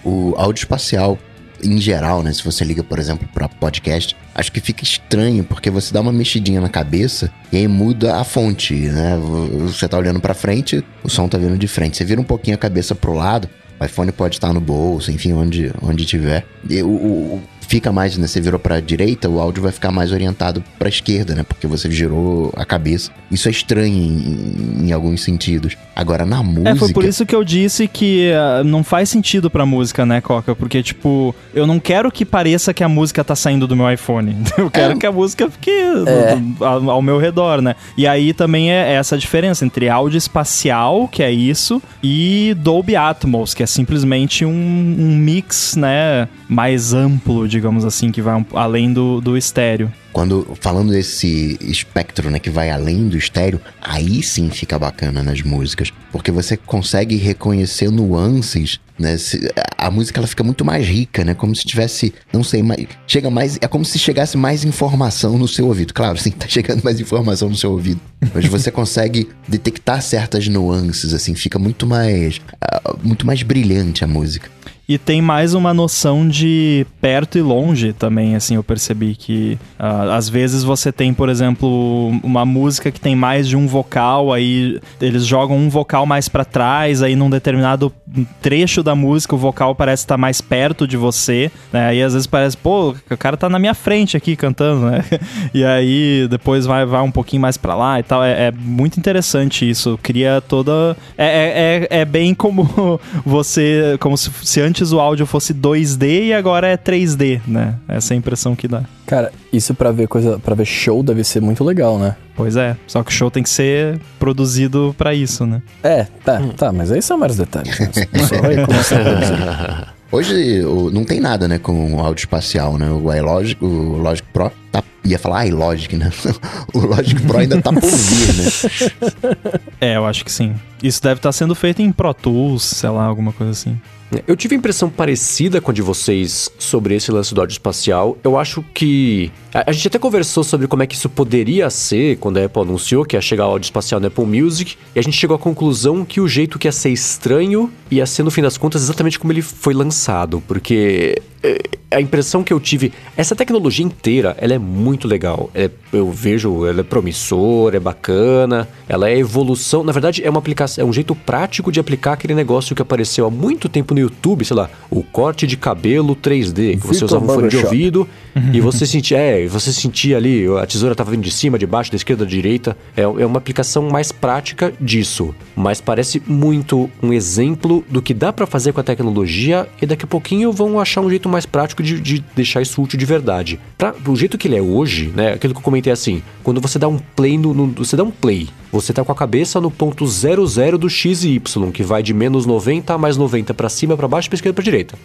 O áudio espacial, em geral, né? Se você liga, por exemplo, para podcast, acho que fica estranho, porque você dá uma mexidinha na cabeça e aí muda a fonte, né? Você tá olhando pra frente, o som tá vindo de frente. Você vira um pouquinho a cabeça pro lado, o iPhone pode estar no bolso, enfim, onde, onde tiver. E o- o- fica mais, né? Você virou pra direita, o áudio vai ficar mais orientado pra esquerda, né? Porque você girou a cabeça. Isso é estranho em, em alguns sentidos. Agora, na música... É, foi por isso que eu disse que ah, não faz sentido pra música, né, Coca? Porque, tipo, eu não quero que pareça que a música tá saindo do meu iPhone. Eu quero que a música fique do- ao, ao meu redor, né? E aí também é essa diferença entre áudio espacial, que é isso, e Dolby Atmos, que é simplesmente um, um mix, né, mais amplo, digamos assim, que vai um- além do, do estéreo. Quando falando desse espectro, né, que vai além do estéreo, aí sim fica bacana nas músicas, porque você consegue reconhecer nuances, né? se- A música ela fica muito mais rica, né? Como se tivesse, não sei, mais, chega mais, é como se chegasse mais informação no seu ouvido. Claro, sim, tá chegando mais informação no seu ouvido, mas você consegue detectar certas nuances, assim, fica muito mais, ah, muito mais brilhante a música. E tem mais uma noção de perto e longe também, assim, eu percebi que uh, às vezes você tem, por exemplo, uma música que tem mais de um vocal, aí eles jogam um vocal mais para trás, aí num determinado trecho da música o vocal parece estar mais perto de você, né? Aí às vezes parece, pô, o cara tá na minha frente aqui cantando, né? E aí depois vai, vai um pouquinho mais para lá e tal. É, é, muito interessante isso. Cria toda. É, é, é, é bem como você. Como se, se antes o áudio fosse 2D e agora é 3D, né? Essa é a impressão que dá. Cara, isso para ver coisa, para ver show deve ser muito legal, né? Pois é, só que o show tem que ser produzido para isso, né? É, tá, hum. tá, mas aí são vários detalhes. Né? Só vai começar a Hoje o, não tem nada, né, com o áudio espacial, né? O iLogic, o Logic Pro tá, ia falar iLogic, né? o Logic Pro ainda tá por vir, né? É, eu acho que sim. Isso deve estar tá sendo feito em Pro Tools, sei lá, alguma coisa assim. Eu tive impressão parecida com a de vocês sobre esse lance do áudio espacial. Eu acho que. A, a, gente até conversou sobre como é que isso poderia ser quando a Apple anunciou que ia chegar o áudio espacial na Apple Music. E a gente chegou à conclusão que o jeito que ia ser estranho ia ser, no fim das contas, exatamente como ele foi lançado. Porque é, a impressão que eu tive, essa tecnologia inteira, ela é muito legal. É, eu vejo, ela é promissora, é bacana, ela é evolução. Na verdade, é uma aplicação, é um jeito prático de aplicar aquele negócio que apareceu há muito tempo no YouTube, sei lá, o corte de cabelo 3D, que você usava um fone de ouvido e você sentia, é, você sentia ali, a tesoura estava vindo de cima, de baixo, da esquerda, da direita. É, é uma aplicação mais prática disso, mas parece muito um exemplo do que dá para fazer com a tecnologia e daqui a pouquinho vão achar um jeito mais prático de, de deixar isso útil de verdade. Pra, do jeito que ele é hoje, né? Aquilo que eu comentei assim, quando você dá um play no, no você dá um play, você tá com a cabeça no ponto 00 do x e y, que vai de menos 90 a mais 90 para cima, para baixo, para esquerda, para direita.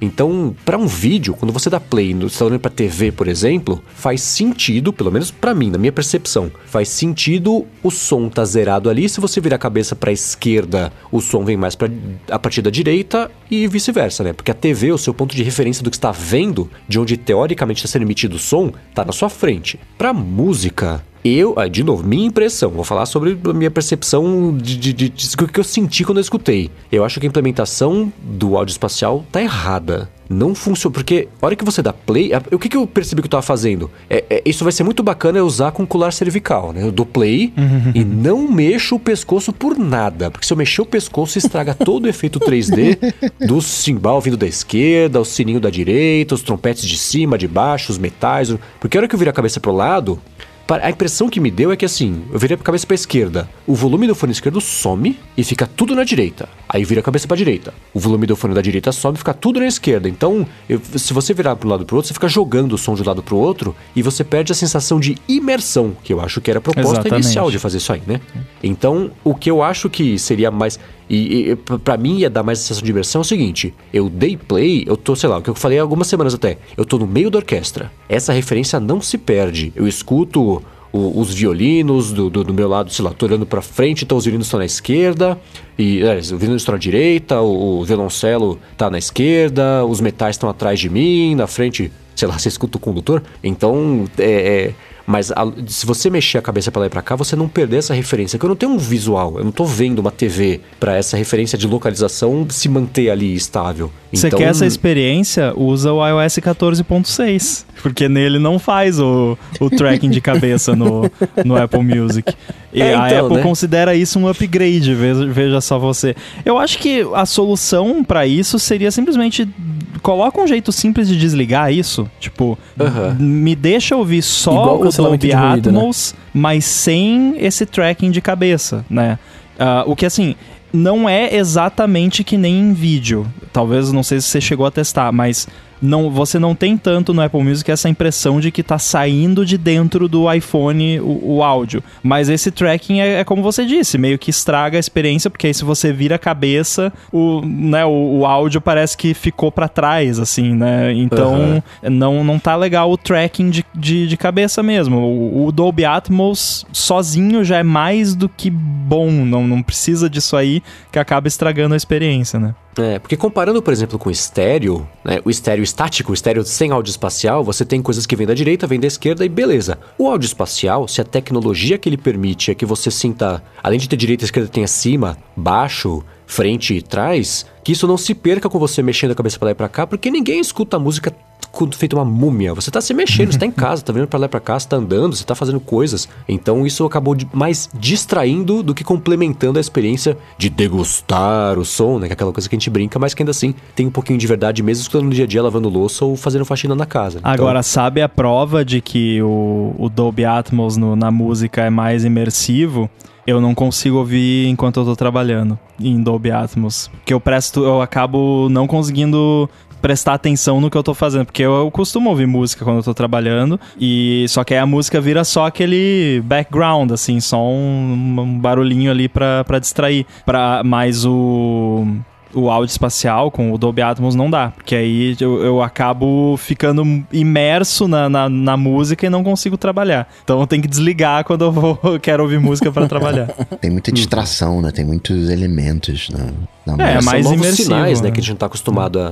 Então, para um vídeo, quando você dá play, você está olhando para TV, por exemplo, faz sentido, pelo menos para mim, na minha percepção, faz sentido o som tá zerado ali. Se você virar a cabeça para a esquerda, o som vem mais para a partir da direita e vice-versa, né? Porque a TV, o seu ponto de referência do que está vendo, de onde teoricamente está sendo emitido o som, tá na sua frente. Para música, eu, de novo, minha impressão, vou falar sobre a minha percepção de, de, de, de, que eu senti quando eu escutei. Eu acho que a implementação do áudio espacial tá errada. Não funciona, porque a hora que você dá play, o que, que eu percebi que eu tava fazendo? É, é, isso vai ser muito bacana é usar com colar cervical, né? Eu dou play e não mexo o pescoço por nada, porque se eu mexer o pescoço estraga todo o efeito 3D do cimbal vindo da esquerda, o sininho da direita, os trompetes de cima, de baixo, os metais, porque a hora que eu viro a cabeça pro lado, a impressão que me deu é que assim, eu virei a cabeça pra esquerda, o volume do fone esquerdo some e fica tudo na direita. Aí vira a cabeça pra direita. O volume do fone da direita some e fica tudo na esquerda. Então, eu, se você virar pro lado pro outro, você fica jogando o som de um lado pro outro e você perde a sensação de imersão, que eu acho que era a proposta Exatamente. inicial de fazer isso aí, né? Então, o que eu acho que seria mais. E, e para mim ia dar mais sensação de imersão é o seguinte: eu dei play, eu tô, sei lá, o que eu falei há algumas semanas até, eu tô no meio da orquestra. Essa referência não se perde. Eu escuto o, os violinos do, do, do, meu lado, sei lá, tô olhando pra frente, então os violinos estão na esquerda, e é, o violino está na direita, o, o violoncelo tá na esquerda, os metais estão atrás de mim, na frente, sei lá, você escuta o condutor. Então, é, é mas a, se você mexer a cabeça para lá e para cá, você não perder essa referência. Que eu não tenho um visual, eu não tô vendo uma TV para essa referência de localização se manter ali estável. Você então... quer essa experiência? Usa o iOS 14.6, porque nele não faz o, o tracking de cabeça no, no Apple Music. E é, a então, Apple né? considera isso um upgrade, veja, veja só você. Eu acho que a solução para isso seria simplesmente coloca um jeito simples de desligar isso. Tipo, me deixa ouvir só o Dolby Atmos, né? mas sem esse tracking de cabeça, né? Uh, o que assim, não é exatamente que nem em vídeo. Talvez, não sei se você chegou a testar, mas não, você não tem tanto no Apple Music essa impressão de que está saindo de dentro do iPhone o, o áudio. Mas esse tracking é, é, como você disse, meio que estraga a experiência, porque aí se você vira a cabeça, o, né, o, o áudio parece que ficou para trás, assim, né? Então uhum. não, não tá legal o tracking de, de, de cabeça mesmo. O, o, Dolby Atmos sozinho já é mais do que bom, não, não precisa disso aí que acaba estragando a experiência, né? É, porque comparando, por exemplo, com o estéreo, né, o estéreo estático, o estéreo sem áudio espacial, você tem coisas que vêm da direita, vêm da esquerda e beleza. O áudio espacial, se a tecnologia que ele permite é que você sinta, além de ter direita e esquerda, tem acima, baixo, frente e trás, que isso não se perca com você mexendo a cabeça pra lá e pra cá, porque ninguém escuta a música quando feito uma múmia. Você tá se mexendo, você tá em casa, tá vindo pra lá e pra cá, você tá andando, você tá fazendo coisas. Então isso acabou de- mais distraindo do que complementando a experiência de degustar o som, né? Que é aquela coisa que a gente brinca, mas que ainda assim tem um pouquinho de verdade, mesmo escutando no dia a dia, lavando louça ou fazendo faxina na casa. Então, Agora, sabe a prova de que o, o Dolby Atmos no- na música é mais imersivo? Eu não consigo ouvir enquanto eu tô trabalhando em Dolby Atmos. Porque eu presto, eu acabo não conseguindo prestar atenção no que eu tô fazendo, porque eu, eu costumo ouvir música quando eu tô trabalhando, e só que aí a música vira só aquele background, assim, só um, um barulhinho ali pra, distrair. Pra, mas o o áudio espacial com o Dolby Atmos não dá, porque aí eu, eu acabo ficando imerso na, na, na música e não consigo trabalhar. Então eu tenho que desligar quando eu vou, quero ouvir música pra trabalhar. Tem muita distração, né? Tem muitos elementos na, na É, música. são mais novos imersivo, sinais, né? né? Que a gente não tá acostumado a,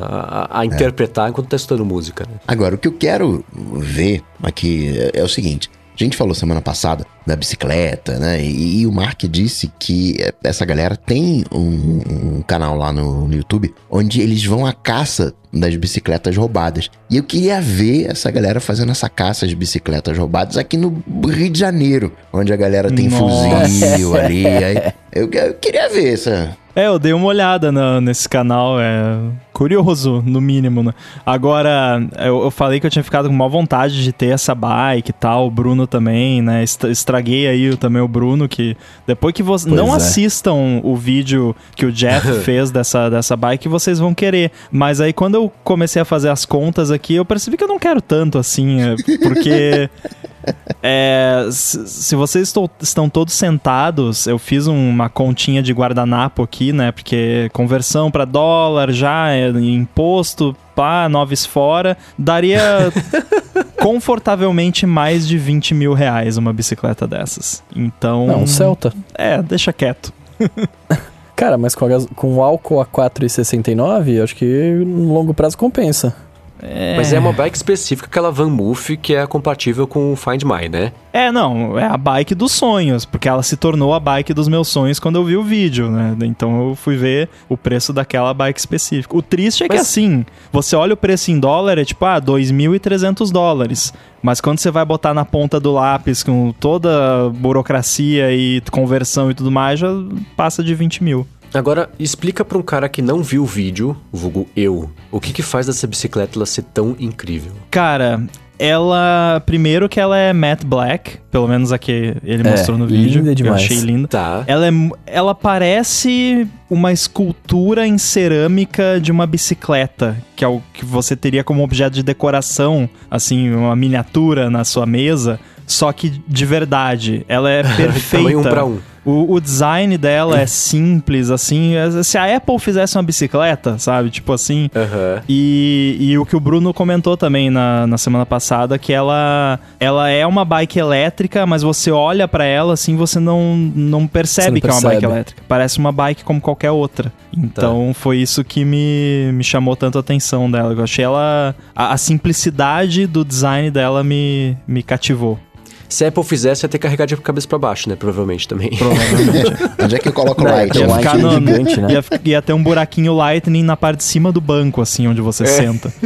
a- a interpretar enquanto tá estudando música, né? Agora, o que eu quero ver aqui é, é o seguinte. A gente falou semana passada da bicicleta, né? E, e o Mark disse que essa galera tem um, um canal lá no, no YouTube onde eles vão à caça das bicicletas roubadas. E eu queria ver essa galera fazendo essa caça às bicicletas roubadas aqui no Rio de Janeiro, onde a galera tem Nossa. fuzil ali. aí eu, eu queria ver essa. É, eu dei uma olhada na- nesse canal, é curioso, no mínimo, né? Agora, eu, eu falei que eu tinha ficado com uma vontade de ter essa bike e tal, o Bruno também, né? Estra- Estraguei aí também o Bruno, que depois que vocês não é. assistam o vídeo que o Jeff fez dessa, dessa bike, vocês vão querer. Mas aí quando eu comecei a fazer as contas aqui, eu percebi que eu não quero tanto assim, é, porque... É, se vocês estão todos sentados, eu fiz uma continha de guardanapo aqui, né? Porque conversão para dólar já, é, imposto, pá, noves fora, daria confortavelmente mais de 20 mil reais uma bicicleta dessas. Então. Não, um Celta. É, deixa quieto. Cara, mas com, a com o álcool a 4,69, acho que no longo prazo compensa. Mas é uma bike específica, aquela Van Moof, que é compatível com o Find My, né? É, não, é a bike dos sonhos, porque ela se tornou a bike dos meus sonhos quando eu vi o vídeo, né? Então eu fui ver o preço daquela bike específica. O triste é que Mas- assim, você olha o preço em dólar, é tipo, ah, 2.300 dólares. Mas quando você vai botar na ponta do lápis com toda a burocracia e conversão e tudo mais, já passa de 20 mil. Agora, explica pra um cara que não viu o vídeo, vulgo eu, o que que faz dessa bicicleta ela ser tão incrível? Cara, ela. Primeiro que ela é matte black, pelo menos a que ele É, mostrou no vídeo. linda Eu demais. achei linda. Tá. Ela, é, ela parece uma escultura em cerâmica de uma bicicleta, que é o que você teria como objeto de decoração, assim, uma miniatura na sua mesa, só que de verdade. Ela é perfeita. Tamanho um pra um. O, o design dela é simples, assim. é- Se a Apple fizesse uma bicicleta, sabe? Tipo assim. Aham. E, e o que o Bruno comentou também na, na semana passada, que ela, ela é uma bike elétrica, mas você olha pra ela assim, você não, não percebe Você não que é uma bike elétrica. Parece uma bike como qualquer outra. Então foi isso que me, me chamou tanto a atenção dela. Eu achei ela. A, a simplicidade do design dela me, me cativou. Se a Apple fizesse, ia ter que carregar de cabeça pra baixo, né? Provavelmente também. Provavelmente. Onde é que eu coloco o Não, light? tem ia um ficar light no, gigante, né? ia, ia ter um buraquinho lightning na parte de cima do banco, assim, onde você senta.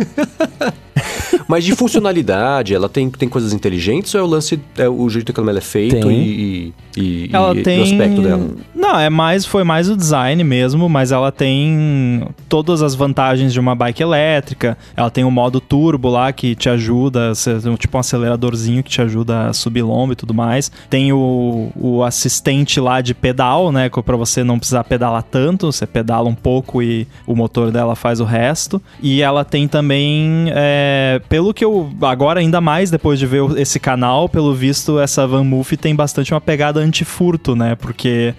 Mas de funcionalidade, ela tem, tem coisas inteligentes ou é o lance, é o jeito que ela é feito Tem. e, e, Ela e tem. o aspecto dela? Não, é mais, foi mais o design mesmo, mas ela tem todas as vantagens de uma bike elétrica. Ela tem o modo turbo lá que te ajuda, tipo um aceleradorzinho que te ajuda a subir lombo e tudo mais. Tem o, o assistente lá de pedal, né? co- Pra você não precisar pedalar tanto, você pedala um pouco e o motor dela faz o resto. E ela tem também, é, pelo que eu. Agora, ainda mais depois de ver esse canal, pelo visto, essa Van Moof tem bastante uma pegada anti-furto, né? Porque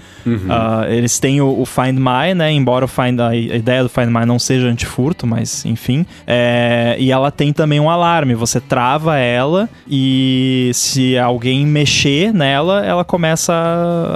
ah, eles têm o, o Find My, né? Embora o Find, a, a ideia do Find My não seja anti-furto, mas enfim. É, e ela tem também um alarme. Você trava ela e se alguém mexer nela, ela começa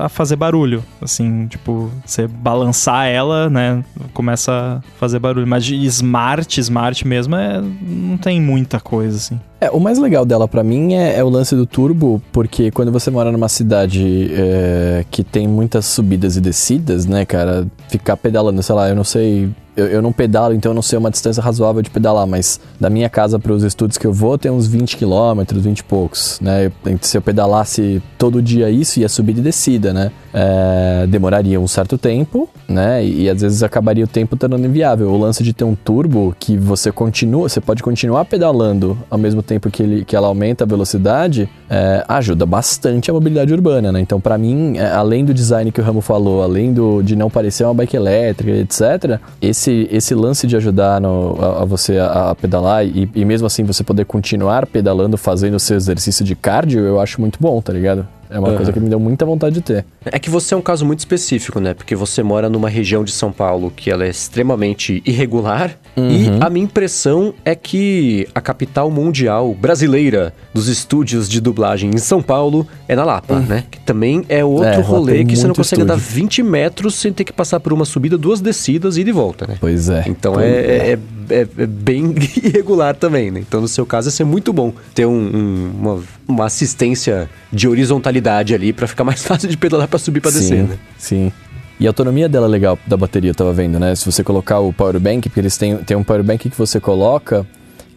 a, fazer barulho. Assim, tipo, você balançar ela, né? Começa a fazer barulho. Mas de smart, smart mesmo, é, não tem muita coisa, assim. É, o mais legal dela pra mim é, é o lance do turbo, porque quando você mora numa cidade é, que tem muitas subidas e descidas, né, cara, ficar pedalando, sei lá, eu não sei eu, eu, não pedalo, então eu não sei uma distância razoável de pedalar, mas da minha casa para os estudos que eu vou tem uns 20 quilômetros, 20 e poucos, né? Se eu pedalasse todo dia isso, ia subida e descida, né? É, demoraria um certo tempo, né? E, e, às vezes acabaria o tempo tornando inviável. O lance de ter um turbo que você continua, você pode continuar pedalando ao mesmo tempo que, ele, que ela aumenta a velocidade, é, ajuda bastante a mobilidade urbana, né? Então, para mim, é, além do design que o Ramo falou, além do, de não parecer uma bike elétrica, etc., esse esse, esse lance de ajudar no, a, a, você a, a pedalar e, e, mesmo assim você poder continuar pedalando, fazendo o seu exercício de cardio, eu acho muito bom, tá ligado? É uma uhum. coisa que me deu muita vontade de ter. É que você é um caso muito específico, né? Porque você mora numa região de São Paulo que ela é extremamente irregular. Uhum. E a minha impressão é que a capital mundial brasileira dos estúdios de dublagem em São Paulo é na Lapa, uhum. né? Que também é outro é, rolê que você não consegue estúdio. dar 20 metros sem ter que passar por uma subida, duas descidas e de volta, né? Pois é. Então é, é, é, é, bem irregular também, né? Então no seu caso ia ser muito bom ter um, um, uma, uma assistência de horizontalidade ali para ficar mais fácil de pedalar para subir para descer, né? Sim. E a autonomia dela é legal da bateria, eu tava vendo, né? Se você colocar o power bank, porque eles têm, têm um power bank que você coloca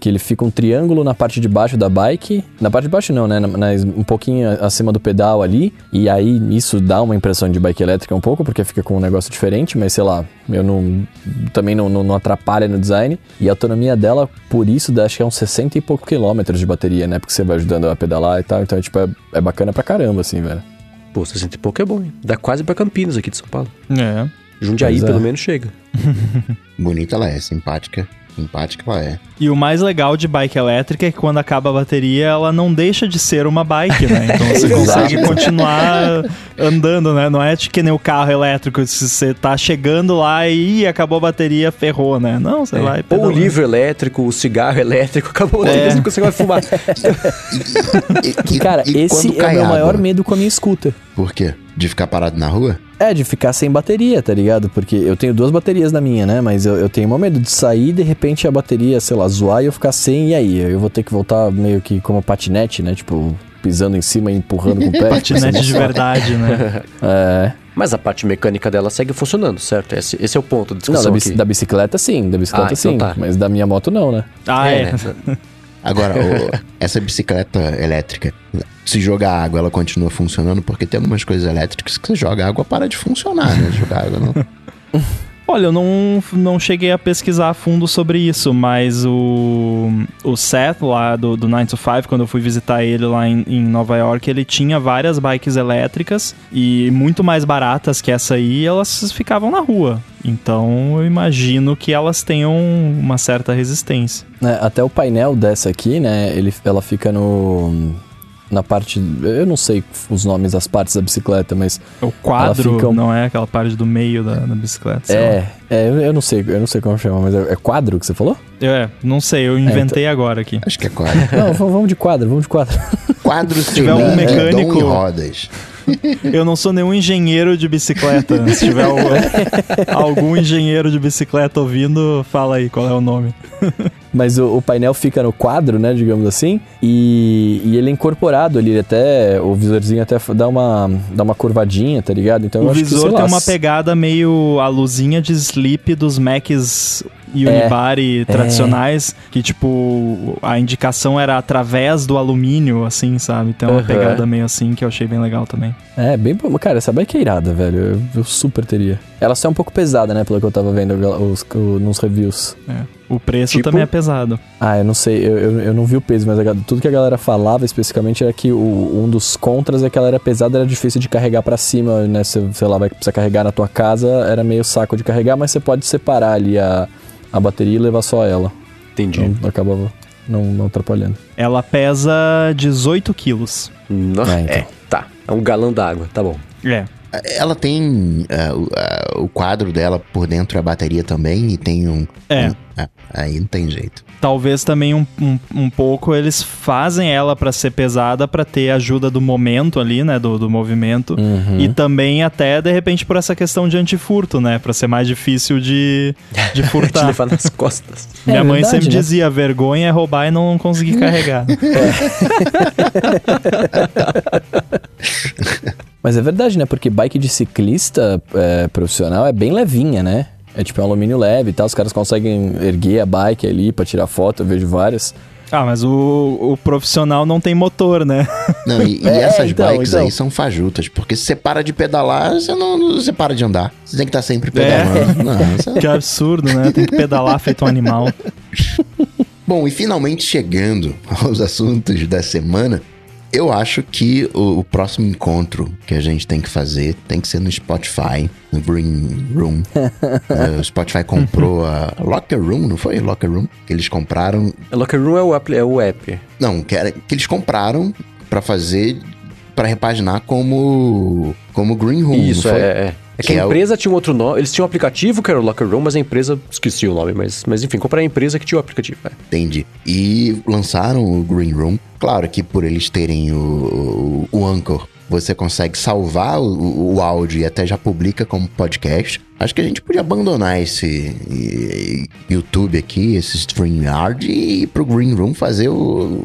que ele fica um triângulo na parte de baixo da bike. Na parte de baixo não, né? Na, na, um pouquinho acima do pedal ali. E aí isso dá uma impressão de bike elétrica um pouco, porque fica com um negócio diferente, mas sei lá, eu não. Também não, não, não atrapalha no design. E a autonomia dela, por isso, dá, acho que é uns 60 e poucos quilômetros de bateria, né? Porque você vai ajudando a pedalar e tal. Então, tipo, é, é bacana pra caramba, assim, velho. Pô, 60 e pouco é bom, hein? Dá quase pra Campinas aqui de São Paulo. É. Jundiaí, é. pelo menos, chega. Bonita ela é, simpática simpática ela é. E o mais legal de bike elétrica é que quando acaba a bateria, ela não deixa de ser uma bike, né? Então você consegue continuar andando, né? Não é que nem o carro elétrico, se você tá chegando lá e acabou a bateria, ferrou, né? Não, você é. vai Ou o livro elétrico, o cigarro elétrico, acabou a bateria, é. você vai fumar. e, e, Cara, e esse é o meu maior medo com a minha scooter. Por quê? De ficar parado na rua? É, de ficar sem bateria, tá ligado? Porque eu tenho duas baterias na minha, né? Mas eu, eu tenho uma medo de sair de repente a bateria, sei lá, zoar e eu ficar sem, e aí? Eu vou ter que voltar meio que como patinete, né? Tipo, pisando em cima e empurrando com o pé. patinete de verdade, né? é. Mas a parte mecânica dela segue funcionando, certo? Esse, esse é o ponto de discussão Não, da, da bicicleta sim, da bicicleta ah, então sim. Tá. Mas da minha moto não, né? Ah, é. é. Agora, o, essa bicicleta elétrica, se jogar água, ela continua funcionando, porque tem algumas coisas elétricas que você joga água, para de funcionar, né? Jogar água não. Olha, eu não, não cheguei a pesquisar a fundo sobre isso, mas o, o Seth lá do, do 9 to 5, quando eu fui visitar ele lá em, em, Nova York, ele tinha várias bikes elétricas e muito mais baratas que essa aí, elas ficavam na rua. Então eu imagino que elas tenham uma certa resistência. É, até o painel dessa aqui, né, ele, ela fica no na parte. Eu não sei os nomes das partes da bicicleta, mas. O quadro fica... não é aquela parte do meio da, da bicicleta. É, é, eu não sei, eu não sei como chama, mas é, é quadro que você falou? É, não sei, eu inventei é, então... agora aqui. Acho que é quadro. não, vamos de quadro, vamos de quadro. Quadro se tiver um mecânico. rodas. Eu não sou nenhum engenheiro de bicicleta. Se tiver algum, algum engenheiro de bicicleta ouvindo, fala aí qual é o nome. Mas o, o, painel fica no quadro, né, digamos assim, e, e, ele é incorporado ali, até o visorzinho até dá uma, dá uma curvadinha, tá ligado? Então o visor que, tem lá, uma pegada meio a luzinha de sleep dos Macs Unibody é, tradicionais, é. que tipo, a indicação era através do alumínio, assim, sabe? Tem uma uhum. pegada meio assim que eu achei bem legal também. É, bem. Cara, essa bike é irada, velho. Eu, eu, super teria. Ela só é um pouco pesada, né? Pelo que eu tava vendo os, os, nos reviews. É. O preço tipo... também é pesado. Ah, eu não sei, eu, eu, eu não vi o peso, mas tudo que a galera falava especificamente era que o, um dos contras é que ela era pesada, era difícil de carregar para cima, né? Você, sei lá, vai precisar carregar na tua casa, era meio saco de carregar, mas você pode separar ali a, a bateria e levar só ela. Entendi. Então, acabava não, não atrapalhando. Ela pesa 18 quilos. Nossa, é, então. é, tá. É um galão d'água, tá bom. É. Ela tem é, o, a- o quadro dela por dentro, a bateria também, e tem um. É. um- ah, aí não tem jeito. Talvez também um, um, um pouco eles fazem ela pra ser pesada pra ter ajuda do momento ali, né? Do, do movimento. Uhum. E também até, de repente, por essa questão de antifurto, né? Pra ser mais difícil de, de Te furtar. levar nas costas. Minha É mãe verdade, sempre né? dizia, vergonha é roubar e não conseguir carregar. Mas é verdade, né? Porque bike de ciclista é, profissional é bem levinha, né? É tipo um alumínio leve e tal. Os caras conseguem erguer a bike ali pra tirar foto. Eu vejo várias. Ah, mas o, o profissional não tem motor, né? Não, e, e É, essas então, bikes então. aí são fajutas, porque se você para de pedalar, você não, você para de andar. Você tem que estar sempre pedalando. É. Não, é- Que absurdo, né? Tem que pedalar feito um animal. Bom, e finalmente chegando aos assuntos da semana, eu acho que o, o próximo encontro que a gente tem que fazer tem que ser no Spotify, no Green Room. É, o Spotify comprou a Locker Room, não foi? Locker Room? Que eles compraram. Locker Room é o app. É o app. Não, que, era, que eles compraram pra fazer. pra repaginar como. como Green Room. Isso, não é, é. É que, Que a é o- empresa tinha um outro nome. Eles tinham um aplicativo que era o Locker Room, mas a empresa. Esqueci o nome, mas, mas enfim, comprei a empresa que tinha o aplicativo. é. Entendi. E lançaram o Green Room. Claro que por eles terem o, o, o Anchor, você consegue salvar o, o áudio e até já publica como podcast. Acho que a gente podia abandonar esse YouTube aqui, esse StreamYard e ir pro Green Room fazer o,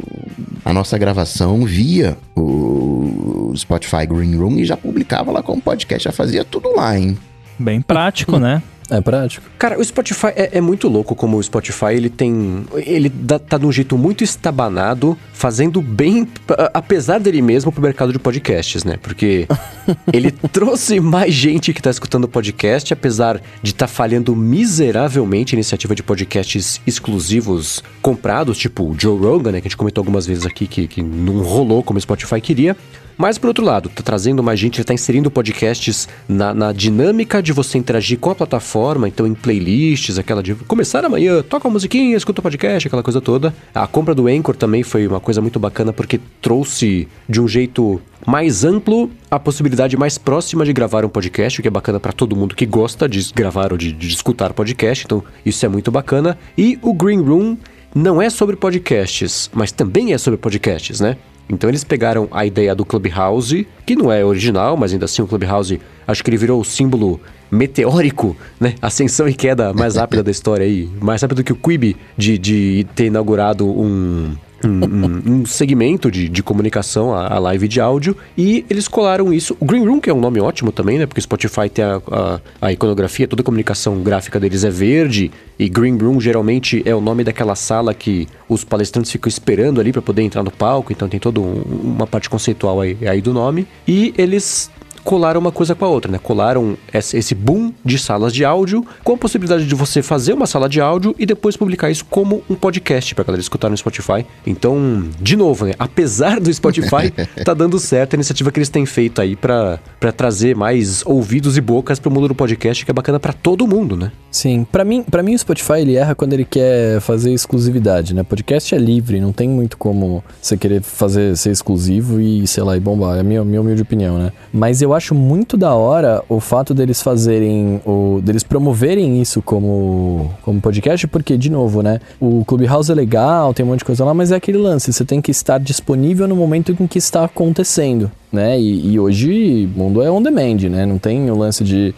a nossa gravação via o Spotify Green Room e já publicava lá como podcast. Já fazia tudo lá, hein? Bem prático, né? É prático. Cara, o Spotify é, é muito louco como o Spotify ele tem. Ele dá- tá de um jeito muito estabanado, fazendo bem, apesar dele mesmo, pro mercado de podcasts, né? Porque ele trouxe mais gente que tá escutando podcast, apesar de estar falhando miseravelmente a iniciativa de podcasts exclusivos comprados, tipo o Joe Rogan, né? Que a gente comentou algumas vezes aqui que, que não rolou como o Spotify queria. Mas, por outro lado, tá trazendo mais gente, tá inserindo podcasts na, na dinâmica de você interagir com a plataforma, então em playlists, aquela de começar amanhã, toca uma musiquinha, escuta o podcast, aquela coisa toda. A compra do Anchor também foi uma coisa muito bacana porque trouxe de um jeito mais amplo a possibilidade mais próxima de gravar um podcast, o que é bacana pra todo mundo que gosta de gravar ou de, de escutar podcast, então isso é muito bacana. E o Green Room não é sobre podcasts, mas também é sobre podcasts, né? Então eles pegaram a ideia do Clubhouse, que não é original, mas ainda assim o Clubhouse, acho que ele virou o símbolo meteórico, né? Ascensão e queda mais rápida da história aí. Mais rápido que o Quibi de, de ter inaugurado um, um, um- segmento de, de comunicação, a, a live de áudio, e eles colaram isso. O Green Room, que é um nome ótimo também, né? Porque Spotify tem a, a, a iconografia, toda a comunicação gráfica deles é verde, e Green Room geralmente é o nome daquela sala que os palestrantes ficam esperando ali para poder entrar no palco, então tem toda um- uma parte conceitual aí, aí do nome. E eles colaram uma coisa com a outra, né? Colaram esse boom de salas de áudio com a possibilidade de você fazer uma sala de áudio e depois publicar isso como um podcast pra galera escutar no Spotify. Então, de novo, né? Apesar do Spotify, tá dando certo a iniciativa que eles têm feito aí pra pra trazer mais ouvidos e bocas pro mundo do podcast, que é bacana pra todo mundo, né? Sim, pra mim, para mim o Spotify ele erra quando ele quer fazer exclusividade, né? Podcast é livre, não tem muito como você querer fazer ser exclusivo e, sei lá, e bombar, é a minha, minha humilde opinião, né? Mas eu acho muito da hora o fato deles fazerem, o, deles promoverem isso como, como podcast, porque, de novo, né? O Clubhouse é legal, tem um monte de coisa lá, mas é aquele lance, você tem que estar disponível no momento em que está acontecendo, né? E, e hoje o mundo é on demand, né? Não tem o lance de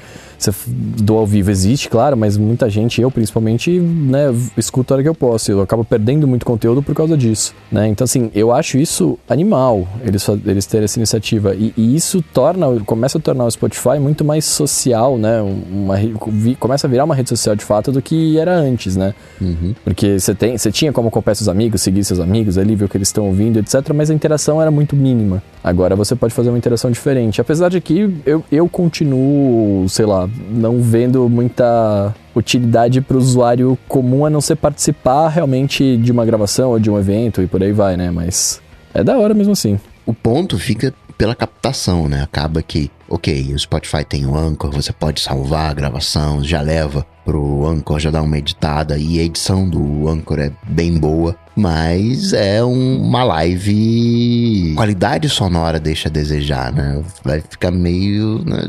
do ao vivo existe, claro, mas muita gente, eu principalmente, né, escuto a hora que eu posso. Eu acabo perdendo muito conteúdo por causa disso, né? Então, assim, eu acho isso animal, eles, eles terem essa iniciativa. E, e isso torna, começa a tornar o Spotify muito mais social, né? Uma, vi- começa a virar uma rede social de fato do que era antes, né? Porque você tem, você tinha como acompanhar seus amigos, seguir seus amigos ali, ver o que eles estão ouvindo, etc. Mas a interação era muito mínima. Agora você pode fazer uma interação diferente. Apesar de que eu, eu continuo, sei lá, não vendo muita utilidade para o usuário comum a não ser participar realmente de uma gravação ou de um evento e por aí vai, né? Mas é da hora mesmo assim. O ponto fica pela captação, né? Acaba que, ok, o Spotify tem o Anchor, você pode salvar a gravação, já leva pro Anchor já dar uma editada e a edição do Anchor é bem boa. Mas é um, uma live. Qualidade sonora deixa a desejar, né? Vai ficar meio. né,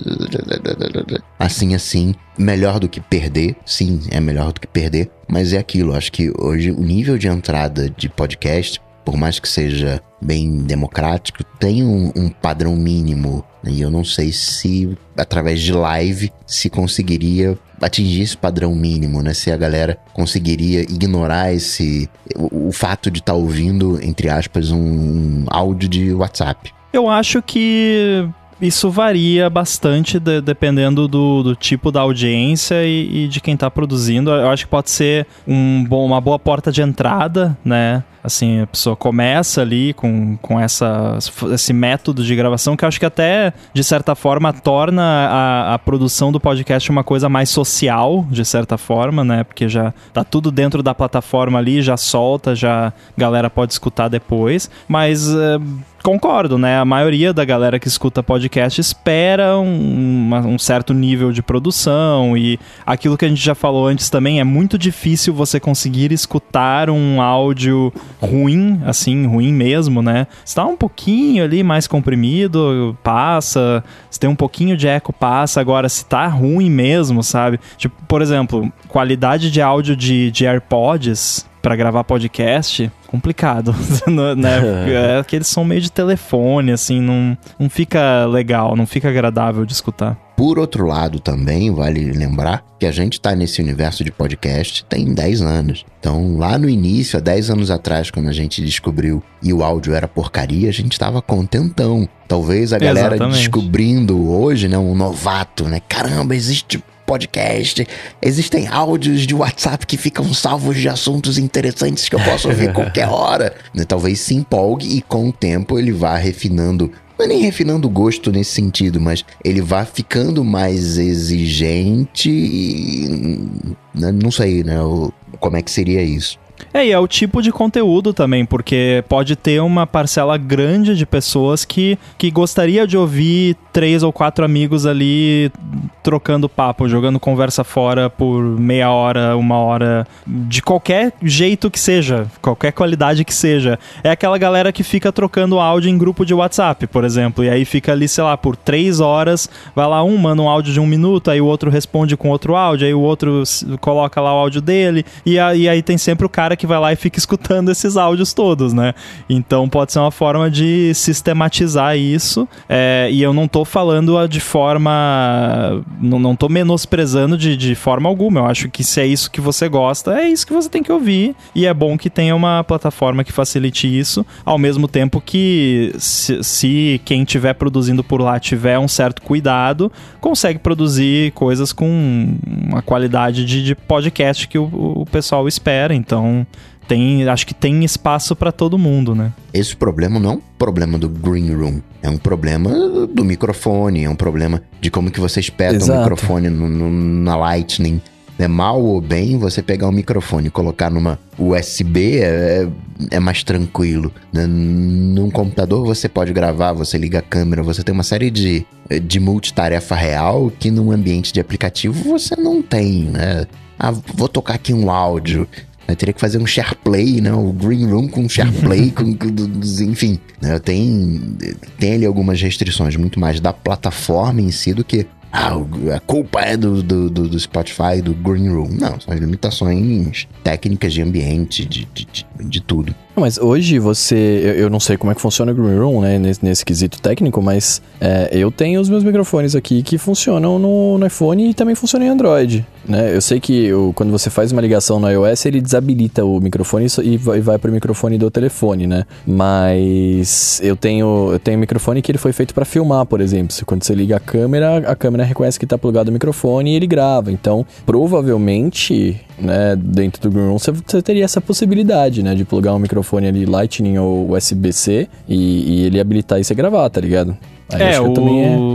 Assim, assim. Melhor do que perder. Sim, é melhor do que perder. Mas é aquilo. Acho que hoje o nível de entrada de podcast, por mais que seja bem democrático, tem um, um padrão mínimo. E eu não sei se através de live se conseguiria atingir esse padrão mínimo, né? Se a galera conseguiria ignorar esse o, o fato de estar ouvindo entre aspas um, um áudio de WhatsApp. Eu acho que isso varia bastante de- dependendo do, do tipo da audiência e, e de quem tá produzindo. Eu acho que pode ser um bom, uma boa porta de entrada, né? Assim, a pessoa começa ali com, com essa, esse método de gravação que acho que até, de certa forma, torna a, a produção do podcast uma coisa mais social, de certa forma, né? Porque já tá tudo dentro da plataforma ali, já solta, já a galera pode escutar depois. Mas eh, concordo, né? A maioria da galera que escuta podcast espera um, uma- um certo nível de produção e aquilo que a gente já falou antes também é muito difícil você conseguir escutar um áudio ruim, assim, ruim mesmo, né? Se tá um pouquinho ali mais comprimido, passa. Se tem um pouquinho de eco, passa. Agora, se tá ruim mesmo, sabe? Tipo, por exemplo, qualidade de áudio de, de AirPods pra gravar podcast, complicado, né? É que eles são meio de telefone, assim, não, não fica legal, não fica agradável de escutar. Por outro lado, também vale lembrar que a gente tá nesse universo de podcast tem 10 anos. Então, lá no início, há 10 anos atrás, quando a gente descobriu e o áudio era porcaria, a gente tava contentão. Talvez a galera Exatamente. descobrindo hoje, né, um novato, né? Caramba, existe podcast, existem áudios de WhatsApp que ficam salvos de assuntos interessantes que eu posso ouvir qualquer hora. Né, Talvez se empolgue e com o tempo ele vá refinando não é nem refinando o gosto nesse sentido, mas ele vai ficando mais exigente e. né, Não sei, né? Como é que seria isso? É, e é o tipo de conteúdo também, porque pode ter uma parcela grande de pessoas que, que gostaria de ouvir três ou quatro amigos ali trocando papo, jogando conversa fora por meia hora, uma hora, de qualquer jeito que seja, qualquer qualidade que seja. É aquela galera que fica trocando áudio em grupo de WhatsApp, por exemplo, e aí fica ali, sei lá, por três horas, vai lá um, manda um áudio de um minuto, aí o outro responde com outro áudio, aí o outro coloca lá o áudio dele, e aí, aí tem sempre o cara que vai lá e fica escutando esses áudios todos, né? Então pode ser uma forma de sistematizar isso, é, e eu não tô falando de forma. Não, não tô menosprezando de, de forma alguma. Eu acho que se é isso que você gosta, é isso que você tem que ouvir. E é bom que tenha uma plataforma que facilite isso, ao mesmo tempo que se, se quem estiver produzindo por lá tiver um certo cuidado, consegue produzir coisas com uma qualidade de, de podcast que o, o pessoal espera. Então. Tem, acho que tem espaço para todo mundo, né? Esse problema não é um problema do Green Room. É um problema do microfone, é um problema de como que você espeta o microfone no- no- na Lightning. É mal ou bem você pegar o microfone e colocar numa USB é, é mais tranquilo. né? Num computador você pode gravar, você liga a câmera, você tem uma série de, de multitarefa real que num ambiente de aplicativo você não tem, né? Ah, vou tocar aqui um áudio. Eu teria que fazer um SharePlay, né? O Green Room com SharePlay, com, com- enfim. Né? Tem, tem ali algumas restrições, muito mais da plataforma em si do que ah, a culpa é do, do, do- do Spotify, do Green Room. Não, são as limitações técnicas de ambiente, de, de, de, de tudo. Mas hoje você. Eu, eu não sei como é que funciona o Green Room, né? Nesse, nesse quesito técnico, mas é, eu tenho os meus microfones aqui que funcionam no, no iPhone e também funcionam em Android. Né? Eu sei que o- quando você faz uma ligação no iOS, ele desabilita o microfone e vai, vai pro microfone do telefone, né? Mas eu tenho, eu tenho um microfone que ele foi feito para filmar, por exemplo. Quando você liga a câmera, a câmera reconhece que tá plugado o microfone e ele grava. Então, provavelmente, né, dentro do Green Room, você, você teria essa possibilidade, né, de plugar um microfone ali Lightning ou USB-C e, e ele habilitar e você gravar, tá ligado? Aí é, o-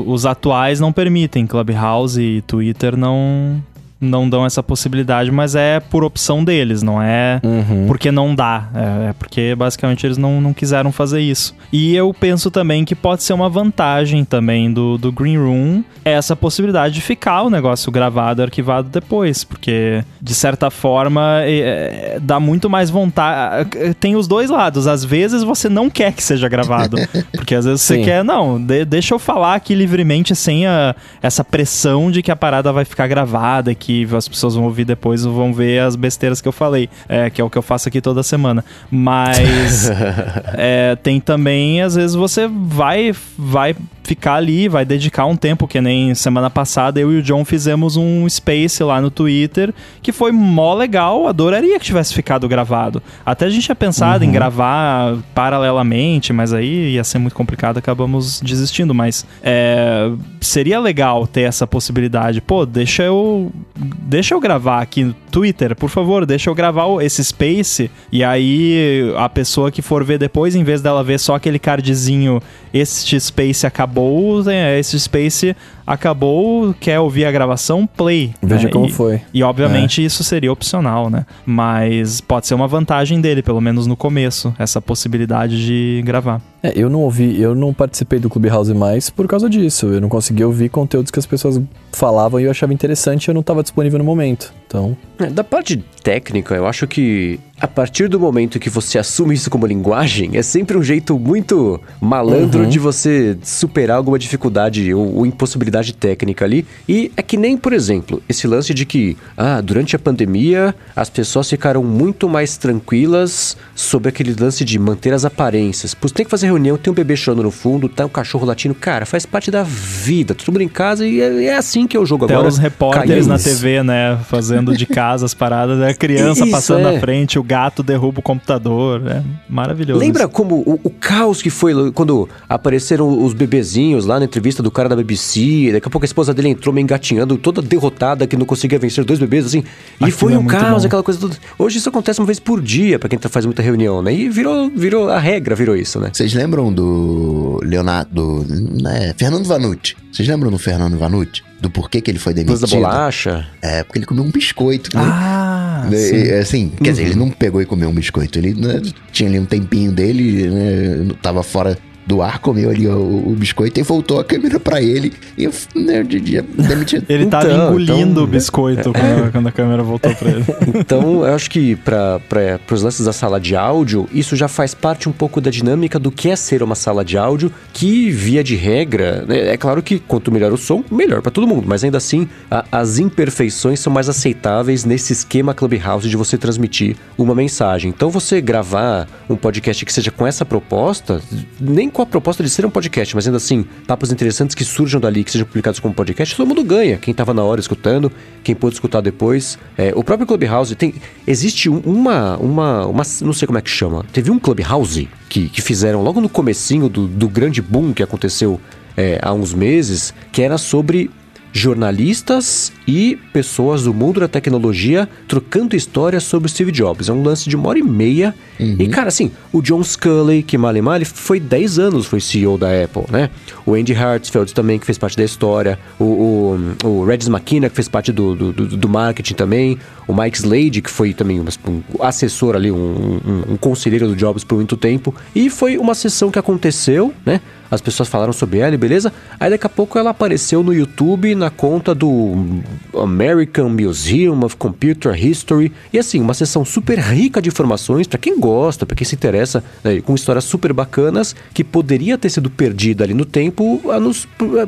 é- os atuais não permitem. Clubhouse e Twitter não, não dão essa possibilidade, mas é por opção deles, não é Uhum. porque não dá. É, é porque basicamente eles não, não quiseram fazer isso. E eu penso também que pode ser uma vantagem também do, do Green Room essa possibilidade de ficar o negócio gravado e arquivado depois, porque de certa forma é, é, dá muito mais vontade. Tem os dois lados. Às vezes você não quer que seja gravado, porque às vezes você Sim. quer, não, de- deixa eu falar aqui livremente sem a- essa pressão de que a parada vai ficar gravada, que as pessoas vão ouvir depois e vão ver as besteiras que eu falei, é, que é o que eu faço aqui toda semana. Mas é, tem também, às vezes você vai, vai ficar ali, vai dedicar um tempo, que nem semana passada eu e o John fizemos um space lá no Twitter, que foi mó legal, adoraria que tivesse ficado gravado. Até a gente tinha pensado em gravar paralelamente, mas aí ia ser muito complicado, acabamos desistindo, mas é, seria legal ter essa possibilidade. Pô, deixa eu deixa eu gravar aqui no Twitter, por favor, deixa eu gravar esse space e aí a pessoa que for ver depois, em vez dela ver só aquele cardzinho, este space acabou, né, esse space acabou, quer ouvir a gravação, play. Veja né? como E- foi. E obviamente isso seria opcional, né? Mas pode ser uma vantagem dele, pelo menos no começo, essa possibilidade de gravar. É, eu não ouvi, eu não participei do Clubhouse mais por causa disso. Eu não consegui ouvir conteúdos que as pessoas falavam e eu achava interessante e eu não estava disponível no momento. Então, É, Da parte técnica, eu acho que a partir do momento que você assume isso como linguagem, é sempre um jeito muito malandro Uhum. de você superar alguma dificuldade ou, ou impossibilidade técnica ali. E é que nem, por exemplo, esse lance de que, ah, durante a pandemia as pessoas ficaram muito mais tranquilas sobre aquele lance de manter as aparências. Pô, tem que fazer reunião, tem um bebê chorando no fundo, tá um cachorro latindo. Cara, faz parte da vida. Todo mundo em casa e é, é assim que é o jogo Até agora. os repórteres na TV, né? Fazendo de casa as paradas, né? a criança Isso, passando é. na frente, o gato derruba o computador. É maravilhoso. Lembra como o, o caos que foi quando apareceram os bebezinhos lá na entrevista do cara da BBC? Daqui a pouco a esposa dele entrou meio engatinhando, toda derrotada, que não conseguia vencer dois bebês, assim. E foi é um caos, bom. aquela coisa toda. Hoje isso acontece uma vez por dia pra quem tá- faz muita reunião, né? E virou, virou a regra, virou isso, né? Vocês lembram do Leonardo, né, Fernando Vanucci? Vocês lembram do Fernando Vanucci? Do porquê que ele foi demitido? da bolacha. É, porque ele comeu um biscoito. né? Ah, Né, sim. e, Assim, quer dizer, ele não pegou e comeu um biscoito. Ele né, tinha ali um tempinho dele, né, tava fora do ar, comeu ali o, o biscoito e voltou a câmera pra ele. E eu, né, de dia, demitido. Ele tava Então, engolindo então- o biscoito quando, quando a câmera voltou pra ele. Então, eu acho que para os lances da sala de áudio, isso já faz parte um pouco da dinâmica do que é ser uma sala de áudio, que, via de regra, né, é claro que quanto melhor o som, melhor para todo mundo, mas ainda assim, a- as imperfeições são mais aceitáveis nesse esquema Clubhouse de você transmitir uma mensagem. Então, você gravar um podcast que seja com essa proposta, nem com a proposta de ser um podcast, mas ainda assim, papos interessantes que surjam dali, que sejam publicados como podcast, todo mundo ganha. Quem tava na hora escutando, quem pôde escutar depois. É, o próprio Clubhouse tem. Existe um- uma, uma, uma. Não sei como é que chama. Teve um Clubhouse que, que fizeram logo no comecinho do, do grande boom que aconteceu é, há uns meses, que era sobre jornalistas e pessoas do mundo da tecnologia trocando histórias sobre Steve Jobs. É um lance de uma hora e meia. E, cara, assim, o John Scully, que mal e mal, foi 10 anos, foi CEO da Apple, né? O Andy Hartsfield também, que fez parte da história. O, o, o Regis McKenna, que fez parte do, do, do- marketing também. O Mike Slade, que foi também um, um assessor ali, um, um- um conselheiro do Jobs por muito tempo. E foi uma sessão que aconteceu, né? As pessoas falaram sobre ela, beleza? Aí daqui a pouco ela apareceu no YouTube na conta do American Museum of Computer History. E assim, uma sessão super rica de informações para quem gosta, para quem se interessa, né, com histórias super bacanas que poderia ter sido perdida ali no tempo,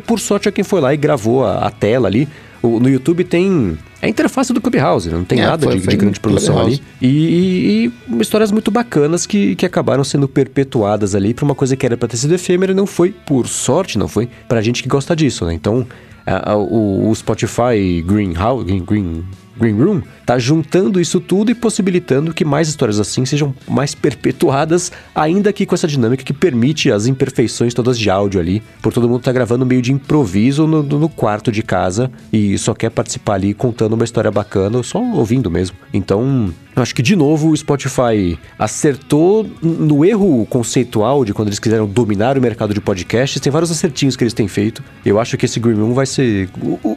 por sorte a quem foi lá e gravou a, a tela ali. O- no YouTube tem é a interface do Clubhouse, né? não tem É, nada foi- de, foi de grande produção Clubhouse. ali. E, e- e histórias muito bacanas que, que acabaram sendo perpetuadas ali pra uma coisa que era pra ter sido efêmera e não foi, por sorte, não foi, pra gente que gosta disso, né? Então, a- a- o, o Spotify Greenhouse, Green, Green, Green Room, tá juntando isso tudo e possibilitando que mais histórias assim sejam mais perpetuadas, ainda que com essa dinâmica que permite as imperfeições todas de áudio ali, por todo mundo tá gravando meio de improviso no, no quarto de casa e só quer participar ali contando uma história bacana, só ouvindo mesmo. Então, acho que de novo o Spotify acertou no erro conceitual de quando eles quiseram dominar o mercado de podcasts. Tem vários acertinhos que eles têm feito. Eu acho que esse Green Room vai ser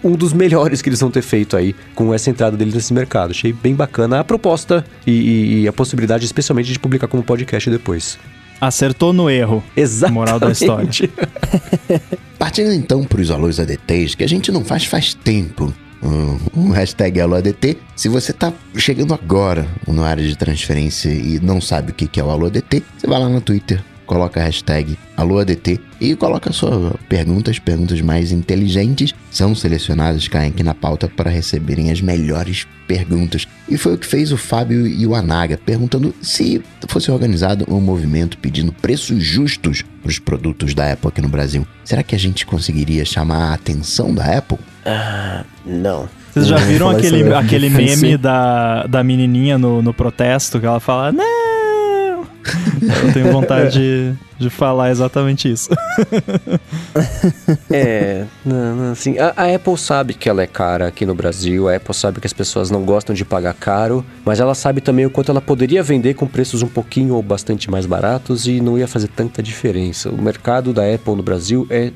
um dos melhores que eles vão ter feito aí com essa entrada deles nesse mercado. Achei bem bacana a proposta e, e a possibilidade, especialmente, de publicar como podcast depois. Acertou no erro. Exatamente. Moral da história. Partindo então para os alôs ADTs, que a gente não faz faz tempo. Um, um hashtag AloADT. Se você tá chegando agora no área de transferência e não sabe o que é o AloADT, você vai lá no Twitter, coloca a hashtag AloADT e coloca suas perguntas, perguntas mais inteligentes são selecionadas, caem aqui na pauta para receberem as melhores perguntas. E foi o que fez o Fábio e o Anaga, perguntando se fosse organizado um movimento pedindo preços justos para os produtos da Apple aqui no Brasil. Será que a gente conseguiria chamar a atenção da Apple? Ah, não. Vocês já viram aquele, aquele meme da, da menininha no, no protesto que ela fala, não! Eu tenho vontade de, de falar exatamente isso. é, não, não, assim, a, a, Apple sabe que ela é cara aqui no Brasil, a Apple sabe que as pessoas não gostam de pagar caro, mas ela sabe também o quanto ela poderia vender com preços um pouquinho ou bastante mais baratos e não ia fazer tanta diferença. O mercado da Apple no Brasil é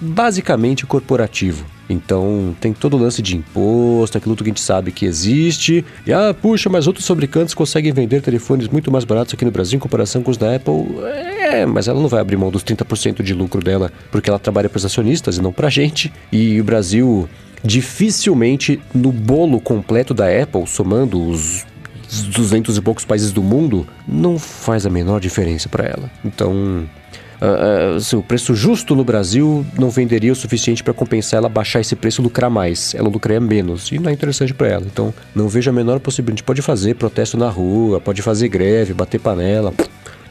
basicamente corporativo. Então tem todo o lance de imposto, aquilo que a gente sabe que existe. E ah, puxa, mas outros fabricantes conseguem vender telefones muito mais baratos aqui no Brasil em comparação com os da Apple. É, mas ela não vai abrir mão dos 30% de lucro dela porque ela trabalha para os acionistas e não para a gente. E o Brasil dificilmente no bolo completo da Apple, somando os 200 e poucos países do mundo, não faz a menor diferença para ela. Então, uh, uh, o preço justo no Brasil não venderia o suficiente para compensar ela baixar esse preço e lucrar mais. Ela lucraria menos e não é interessante para ela. Então, não vejo a menor possibilidade. Pode fazer protesto na rua, pode fazer greve, bater panela.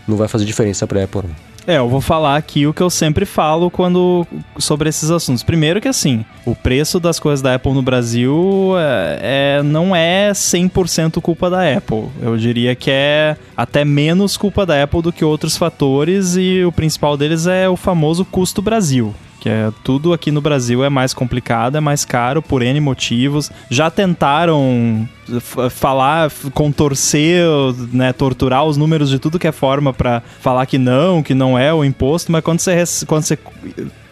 Não vai fazer diferença para Apple. Não. É, eu vou falar aqui o que eu sempre falo quando sobre esses assuntos. Primeiro que assim, o preço das coisas da Apple no Brasil é, é não é 100% culpa da Apple. Eu diria que é até menos culpa da Apple do que outros fatores e o principal deles é o famoso custo Brasil que é tudo aqui no Brasil é mais complicado, é mais caro por N motivos. Já tentaram falar, contorcer, né, torturar os números de tudo que é forma para falar que não, que não é o imposto, mas quando você, quando você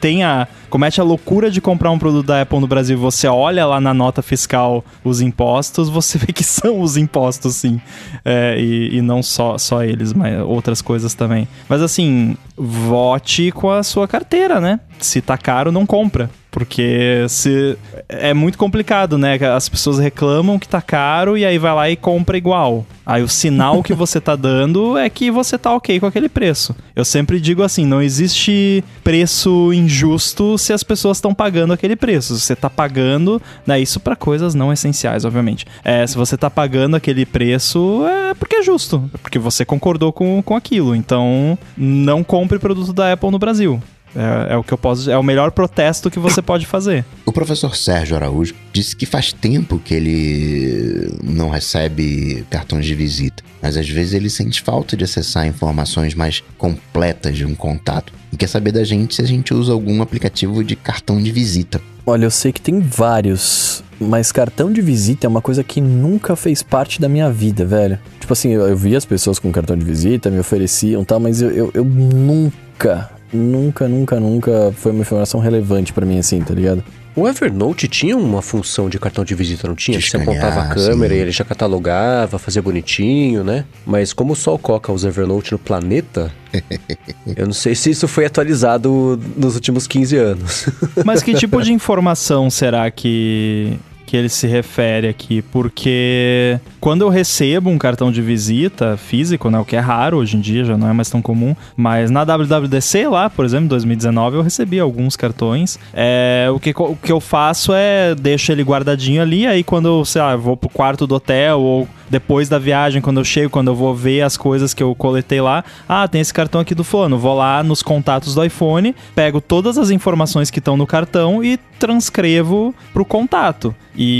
tem a, comete a loucura de comprar um produto da Apple no Brasil, você olha lá na nota fiscal os impostos, você vê que são os impostos, sim. É, e, e, não só, só eles, mas outras coisas também. Mas assim, vote com a sua carteira, né? Se tá caro, não compra. Porque se é muito complicado, né? As pessoas reclamam que tá caro e aí vai lá e compra igual. Aí o sinal que você tá dando é que você tá ok com aquele preço. Eu sempre digo assim, não existe preço injusto se as pessoas estão pagando aquele preço. Você tá pagando, né, isso para coisas não essenciais, obviamente. É, se você tá pagando aquele preço, é porque é justo, porque você concordou com, com aquilo. Então, não compre produto da Apple no Brasil. É, é, o que eu posso é o melhor protesto que você pode fazer. O professor Sérgio Araújo disse que faz tempo que ele não recebe cartões de visita, mas às vezes ele sente falta de acessar informações mais completas de um contato e quer saber da gente se a gente usa algum aplicativo de cartão de visita. Olha, eu sei que tem vários, mas cartão de visita é uma coisa que nunca fez parte da minha vida, velho. Tipo assim, eu, eu vi as pessoas com cartão de visita, me ofereciam tal, mas eu, eu, eu nunca nunca, nunca, nunca foi uma informação relevante para mim assim, tá ligado? O Evernote tinha uma função de cartão de visita, não tinha? Você apontava a câmera sim. e ele já catalogava, fazia bonitinho, né? Mas como só o Coca usa Evernote no planeta, eu não sei se isso foi atualizado nos últimos 15 anos. Mas que tipo de informação será que que ele se refere aqui, porque quando eu recebo um cartão de visita físico, né, o que é raro hoje em dia, já não é mais tão comum, mas na WWDC lá, por exemplo, em 2019, eu recebi alguns cartões. É, o, que, o que eu faço é deixo ele guardadinho ali, aí quando sei lá, vou pro quarto do hotel ou depois da viagem, quando eu chego, quando eu vou ver as coisas que eu coletei lá, ah, tem esse cartão aqui do fulano. Vou lá nos contatos do iPhone, pego todas as informações que estão no cartão e transcrevo pro contato.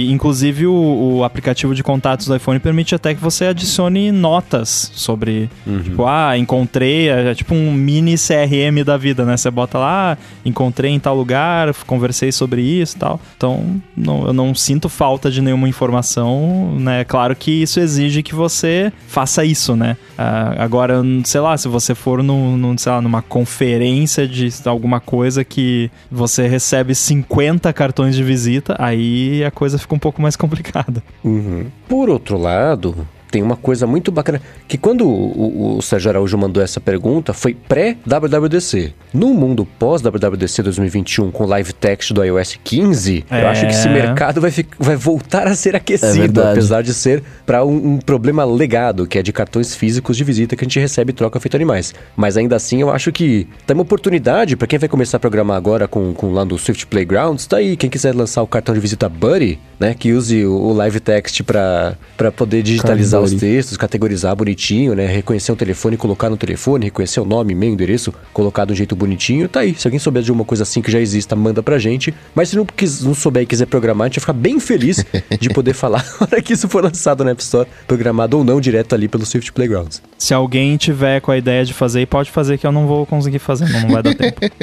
Inclusive o, o aplicativo de contatos do iPhone permite até que você adicione notas sobre, tipo, ah, encontrei, é, é tipo um mini CRM da vida, né? Você bota lá, ah, encontrei em tal lugar, conversei sobre isso e tal. Então, não, eu não sinto falta de nenhuma informação, né? Claro que isso exige que você faça isso, né? Ah, agora, sei lá, se você for no, no, sei lá, numa conferência de alguma coisa que você recebe 50 cartões de visita, aí a coisa fica um pouco mais complicada. Uhum. Por outro lado, tem uma coisa muito bacana, que quando o, o, o Sérgio Araújo mandou essa pergunta, foi pré-WWDC. No mundo pós-WWDC 2021, com live text do iOS 15, é. eu acho que esse mercado vai, vai voltar a ser aquecido, é apesar de ser para um, um, problema legado, que é de cartões físicos de visita que a gente recebe e troca feito animais. Mas ainda assim, eu acho que tem uma oportunidade para quem vai começar a programar agora com, com lá do Swift Playgrounds, tá aí, quem quiser lançar o cartão de visita Buddy, né, que use o, o live text para poder digitalizar os textos, categorizar bonitinho, né? Reconhecer o telefone, colocar no telefone, reconhecer o nome, e-mail, endereço, colocar do jeito bonitinho, tá aí. Se alguém souber de uma coisa assim que já exista, manda pra gente. Mas se não, quis, não souber e quiser programar, a gente vai ficar bem feliz de poder falar na hora que isso for lançado na App Store, programado ou não, direto ali pelo Swift Playgrounds. Se alguém tiver com a ideia de fazer, pode fazer que eu não vou conseguir fazer, não, não vai dar tempo.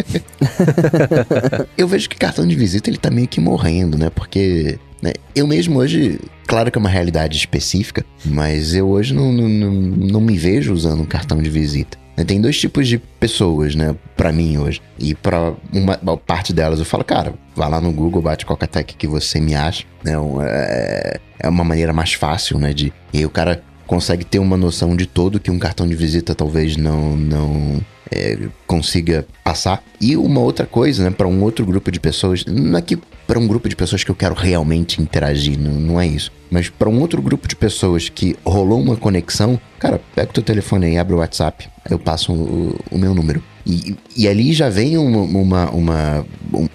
eu vejo que cartão de visita ele tá meio que morrendo, né? Porque né? Eu mesmo hoje, claro que é uma realidade específica, mas eu hoje não, não, não, me vejo usando um cartão de visita. Né? Tem dois tipos de pessoas, né, para mim hoje. E para uma, parte delas eu falo, cara, vá lá no Google, bate qualquer tech que você me acha, né? É, é uma maneira mais fácil, né, de e aí o cara consegue ter uma noção de todo que um cartão de visita talvez não não é, consiga passar. E uma outra coisa, né, para um outro grupo de pessoas, não é que para um grupo de pessoas que eu quero realmente interagir, não, não é isso. Mas para um outro grupo de pessoas que rolou uma conexão, cara, pega o teu telefone aí, abre o WhatsApp, eu passo o, o meu número. E, e ali já vem uma, uma, uma,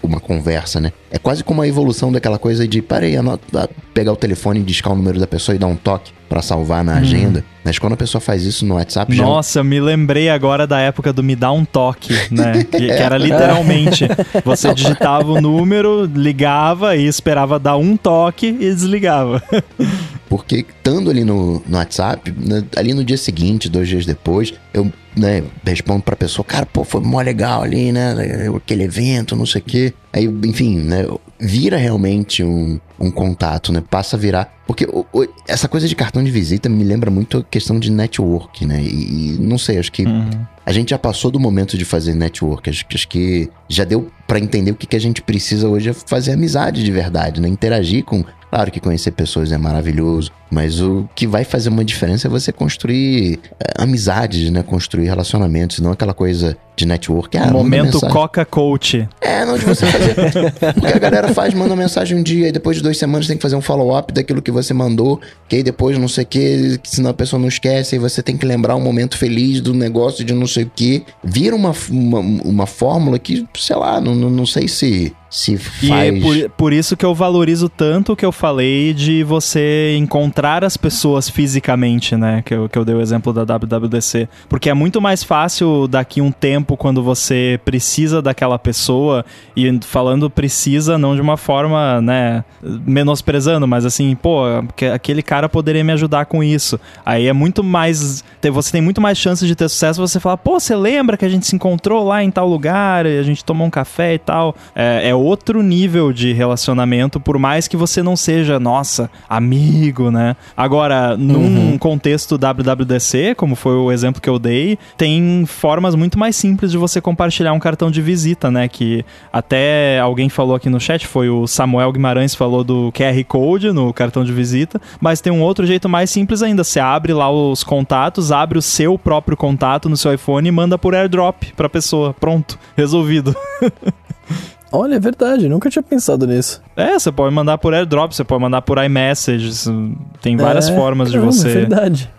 uma, conversa, né? É quase como a evolução daquela coisa de, parei, anota, pegar o telefone, discar o número da pessoa e dar um toque para salvar na hum. agenda. Mas quando a pessoa faz isso no WhatsApp. Nossa, já... me lembrei agora da época do me dá um toque, né? que, que era literalmente você digitava o número, ligava e esperava dar um toque e desligava. Porque estando ali no, no WhatsApp, né, ali no dia seguinte, dois dias depois, eu né, respondo pra pessoa, cara, pô, foi mó legal ali, né? Aquele evento, não sei o quê. Aí, enfim, né? Vira realmente um, um contato, né? Passa a virar. Porque o, o, essa coisa de cartão de visita me lembra muito a questão de network, né? E, e não sei, acho que uhum. a gente já passou do momento de fazer network. Acho, acho que já deu para entender o que, que a gente precisa hoje é fazer amizade de verdade, né? Interagir com Claro que conhecer pessoas é maravilhoso, mas o que vai fazer uma diferença é você construir é, amizades, né? Construir relacionamentos, não aquela coisa de network. Ah, Momento Coca Coach. É, não de você fazer. Porque a galera faz, manda mensagem um dia e depois de duas semanas tem que fazer um follow-up daquilo que você mandou, que aí depois não sei o que, senão a pessoa não esquece, e você tem que lembrar um momento feliz do negócio de não sei o que. Vira uma, uma, uma fórmula que, sei lá, não, não sei se se faz... E por, por isso que eu valorizo tanto o que eu falei de você encontrar as pessoas fisicamente, né? Que eu, que eu dei o exemplo da WWDC. Porque é muito mais fácil daqui um tempo, quando você precisa daquela pessoa, e falando precisa não de uma forma, né, menosprezando, mas assim, pô, aquele cara poderia me ajudar com isso. Aí é muito mais... Você tem muito mais chances de ter sucesso você falar, pô, você lembra que a gente se encontrou lá em tal lugar, e a gente tomou um café e tal. É, é outro nível de relacionamento, por mais que você não seja, nossa, amigo, né? Agora, num uhum. contexto WWDC, como foi o exemplo que eu dei, tem formas muito mais simples de você compartilhar um cartão de visita, né? Que até alguém falou aqui no chat, foi o Samuel Guimarães falou do QR Code no cartão de visita, mas tem um outro jeito mais simples ainda. Você abre lá os contatos, abre o seu próprio contato no seu iPhone e manda por airdrop pra pessoa. Pronto, resolvido. Olha, é verdade, nunca tinha pensado nisso. É, você pode mandar por airdrop, você pode mandar por iMessage. Tem várias é, formas caramba, de você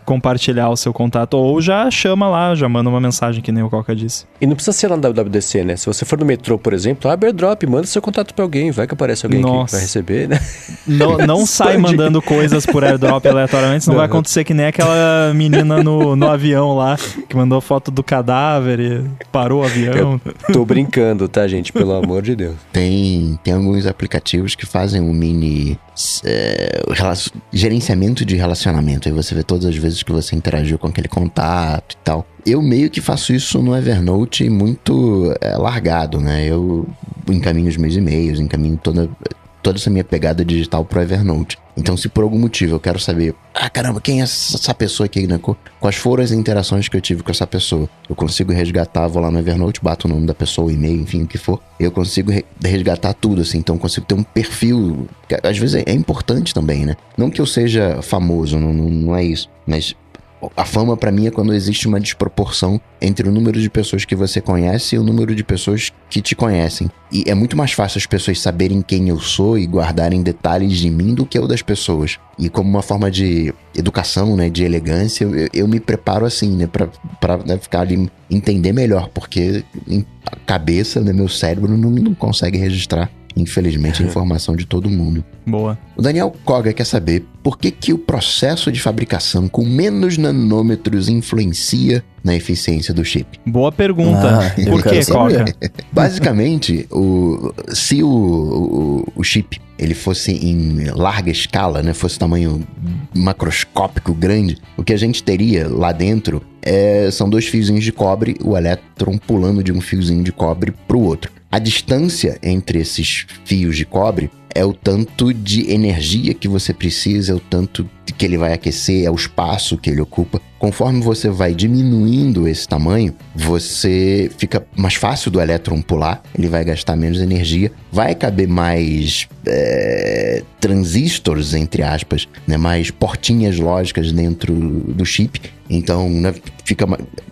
compartilhar o seu contato. Ou já chama lá, já manda uma mensagem, que nem o Coca disse. E não precisa ser lá no WWDC, né? Se você for no metrô, por exemplo, abre airdrop, manda seu contato pra alguém. Vai que aparece alguém Nossa. que vai receber, né? Não, não sai mandando coisas por airdrop aleatoriamente, senão não. vai acontecer que nem aquela menina no, no avião lá, que mandou foto do cadáver e parou o avião. Eu tô brincando, tá, gente? Pelo amor de de Deus. Tem, tem alguns aplicativos que fazem um mini é, gerenciamento de relacionamento. Aí você vê todas as vezes que você interagiu com aquele contato e tal. Eu meio que faço isso no Evernote muito é, largado, né? Eu encaminho os meus e-mails, encaminho toda, toda essa minha pegada digital pro Evernote. Então, se por algum motivo eu quero saber, ah, caramba, quem é essa pessoa aqui, né? Qu- Quais foram as interações que eu tive com essa pessoa? Eu consigo resgatar, vou lá no Evernote, bato o nome da pessoa, o e-mail, enfim, o que for. Eu consigo re- resgatar tudo, assim. Então, consigo ter um perfil. que às vezes é, é importante também, né? Não que eu seja famoso, não, não, não é isso. Mas a fama pra mim é quando existe uma desproporção entre o número de pessoas que você conhece e o número de pessoas que te conhecem. E é muito mais fácil as pessoas saberem quem eu sou e guardarem detalhes de mim do que o das pessoas. E como uma forma de educação, né, de elegância, eu, eu me preparo assim, né, pra, pra né, ficar ali, entender melhor, porque a cabeça, né, meu cérebro não, não consegue registrar, infelizmente, a informação de todo mundo. Boa. O Daniel Koga quer saber por que, que o processo de fabricação com menos nanômetros influencia na eficiência do chip. Boa pergunta. Ah, Por que. Coca? Basicamente, o, se o, o, o chip ele fosse em larga escala, né, fosse tamanho macroscópico grande, o que a gente teria lá dentro é, são dois fiozinhos de cobre, o elétron pulando de um fiozinho de cobre para o outro. A distância entre esses fios de cobre é o tanto de energia que você precisa, é o tanto que ele vai aquecer, é o espaço que ele ocupa. Conforme você vai diminuindo esse tamanho, você fica mais fácil do elétron pular, ele vai gastar menos energia, vai caber mais é, transistores, entre aspas, né, mais portinhas lógicas dentro do chip. Então né, fica,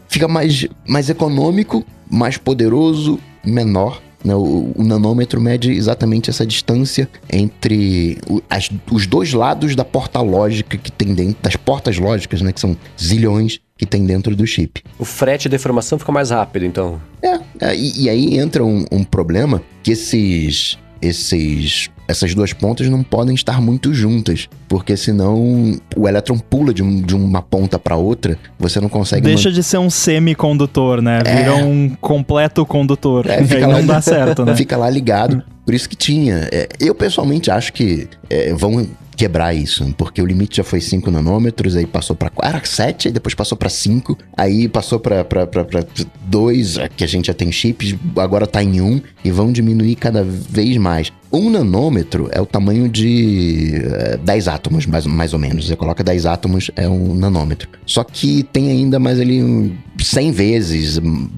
fica mais, mais econômico, mais poderoso, menor. Né? O, o nanômetro mede exatamente essa distância entre o- as- os dois lados da porta lógica que tem dentro, das portas lógicas, né? Que são zilhões que tem dentro do chip. O frete de informação fica mais rápido, então. É, é, e, e aí entra um, um problema que esses, esses, essas duas pontas não podem estar muito juntas, porque senão o elétron pula de, um- de uma ponta para outra, você não consegue Deixa de ser um semicondutor, né? Vira um completo condutor. É, Aí fica não lá- dá certo, né? Fica lá ligado. Por isso que tinha. É, eu pessoalmente acho que é, vão quebrar isso, porque o limite já foi 5 nanômetros, aí passou pra 4, era 7, aí depois passou pra 5, aí passou pra 2, que a gente já tem chips, agora tá em 1, um, e vão diminuir cada vez mais. Um nanômetro é o tamanho de é, 10 átomos, mais, mais ou menos. Você coloca 10 átomos, é um nanômetro. Só que tem ainda mais ali um 100 vezes hum,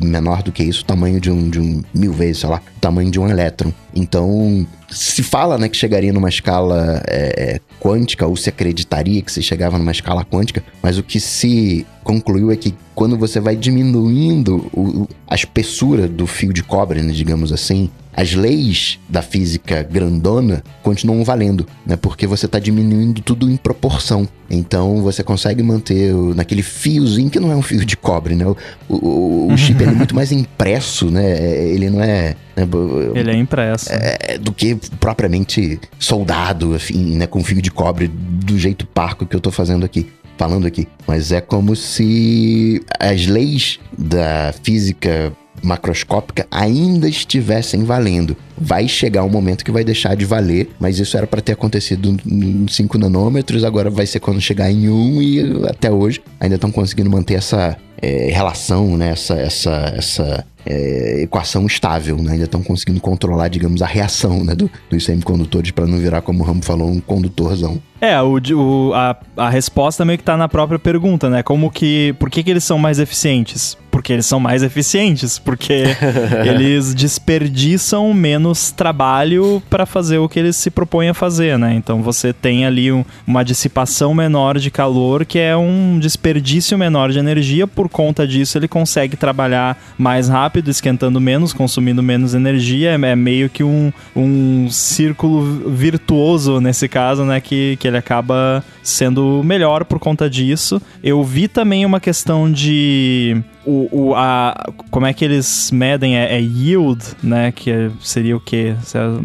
menor do que isso, o tamanho de um, de um mil vezes, sei lá, o tamanho de um elétron. Então, se fala né, que chegaria numa escala é, quântica, ou se acreditaria que se chegava numa escala quântica, mas o que se concluiu é que quando você vai diminuindo o- a espessura do fio de cobre, né, digamos assim, as leis da física grandona continuam valendo, né? Porque você está diminuindo tudo em proporção. Então você consegue manter o- naquele fiozinho que não é um fio de cobre, né? O, o- o chip é muito mais impresso, né? É- Ele não é, Ele é impresso. é, do que propriamente soldado, assim, né, com fio de cobre do jeito parco que eu tô fazendo aqui, falando aqui. Mas é como se as leis da física macroscópica ainda estivessem valendo. Vai chegar um momento que vai deixar de valer, mas isso era para ter acontecido em 5 nanômetros, agora vai ser quando chegar em 1 um, e até hoje ainda estão conseguindo manter essa é, relação, né, essa, essa, essa é, equação estável, né? ainda estão conseguindo controlar, digamos, a reação né, do- dos semicondutores para não virar, como o Ramo falou, um condutorzão. É, o, o- a, a resposta meio que tá na própria pergunta, né? Como que. Por que, que eles são mais eficientes? Porque eles são mais eficientes, porque eles desperdiçam menos trabalho para fazer o que eles se propõem a fazer, né? Então você tem ali um- uma dissipação menor de calor, que é um desperdício menor de energia. Por conta disso, ele consegue trabalhar mais rápido, esquentando menos, consumindo menos energia. É, é meio que um, um círculo virtuoso nesse caso, né? Que, que ele acaba sendo melhor por conta disso. Eu vi também uma questão de. O, o- a, como é que eles medem? É, é yield, né? Que é- seria o quê?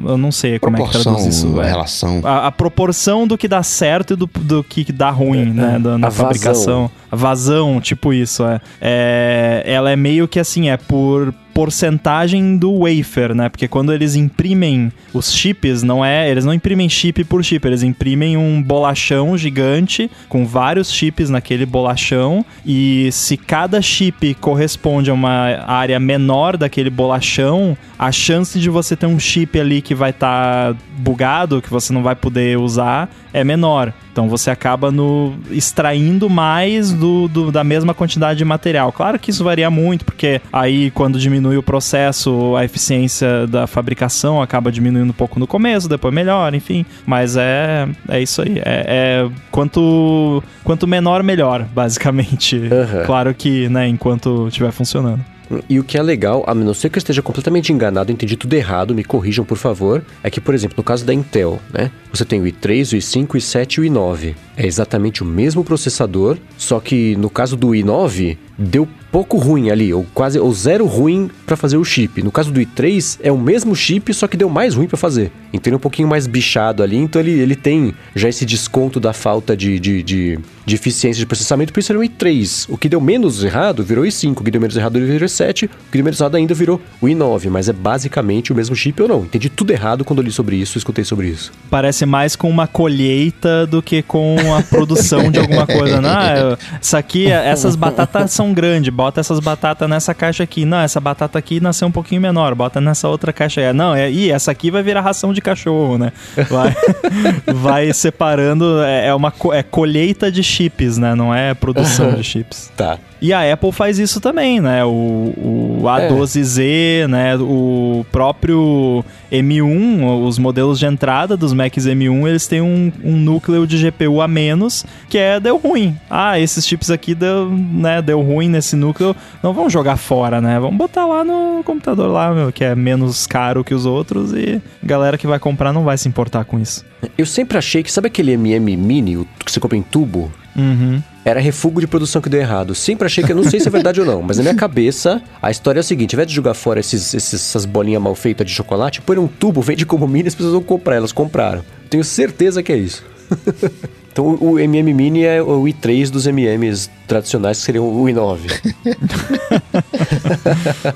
Eu não sei como é que traduz isso. a É. relação. A, a proporção do que dá certo e do, do que dá ruim, né? da- na A vazão. fabricação. A vazão, tipo isso, é. é. Ela é meio que assim, é por porcentagem do wafer, né? Porque quando eles imprimem os chips, não é, eles não imprimem chip por chip, eles imprimem um bolachão gigante com vários chips naquele bolachão e se cada chip corresponde a uma área menor daquele bolachão, a chance de você ter um chip ali que vai estar tá bugado, que você não vai poder usar, é menor. Então você acaba no extraindo mais do, do, da mesma quantidade de material. Claro que isso varia muito, porque aí quando diminui o processo, a eficiência da fabricação acaba diminuindo um pouco no começo, depois melhor, enfim. Mas é, é isso aí. É, é quanto, quanto menor, melhor, basicamente. Uhum. Claro que, né, enquanto estiver funcionando. E o que é legal, a não ser que eu esteja completamente enganado, entendi tudo errado, me corrijam por favor, é que, por exemplo, no caso da Intel, né? Você tem o i3, o i5, o i7 e o i9. É exatamente o mesmo processador, só que no caso do i9, deu pouco ruim ali, ou quase ou zero ruim para fazer o chip. No caso do i3, é o mesmo chip, só que deu mais ruim para fazer. Então ele é um pouquinho mais bichado ali, então ele, ele tem já esse desconto da falta de, de, de, de eficiência de processamento, por isso é um i3. O que deu menos errado virou i5, o que deu menos errado virou i7, o que deu menos errado ainda virou o i9, mas é basicamente o mesmo chip ou não. Entendi tudo errado quando li sobre isso, escutei sobre isso. Parece mais com uma colheita do que com a produção de alguma coisa. Não, né? isso aqui, essas batatas são grandes, bota essas batatas nessa caixa aqui. Não, essa batata aqui nasceu um pouquinho menor, bota nessa outra caixa. aí. Não, é, e essa aqui vai virar ração de cachorro, né? Vai, vai separando, é, é uma é colheita de chips, né? Não é produção de chips. Tá. E a Apple faz isso também, né? O, o A12Z, é. né? O próprio M1, os modelos de entrada dos Macs M1, eles têm um, um, núcleo de GPU a menos, que é deu ruim. Ah, esses chips aqui deu, né, deu ruim nesse núcleo, não vamos jogar fora, né? Vamos botar lá no computador lá, meu, que é menos caro que os outros e galera que vai comprar não vai se importar com isso. Eu sempre achei que, sabe aquele MM Mini, que você compra em tubo? Uhum. Era refúgio de produção que deu errado. Sempre achei que eu não sei se é verdade ou não, mas na minha cabeça a história é a seguinte: ao invés de jogar fora esses, esses, essas bolinhas mal feitas de chocolate, põe um tubo, vende como mini, as pessoas vão comprar. Elas compraram. Tenho certeza que é isso. Então o MM Mini é o i3 dos MMs tradicionais, que seriam o i9.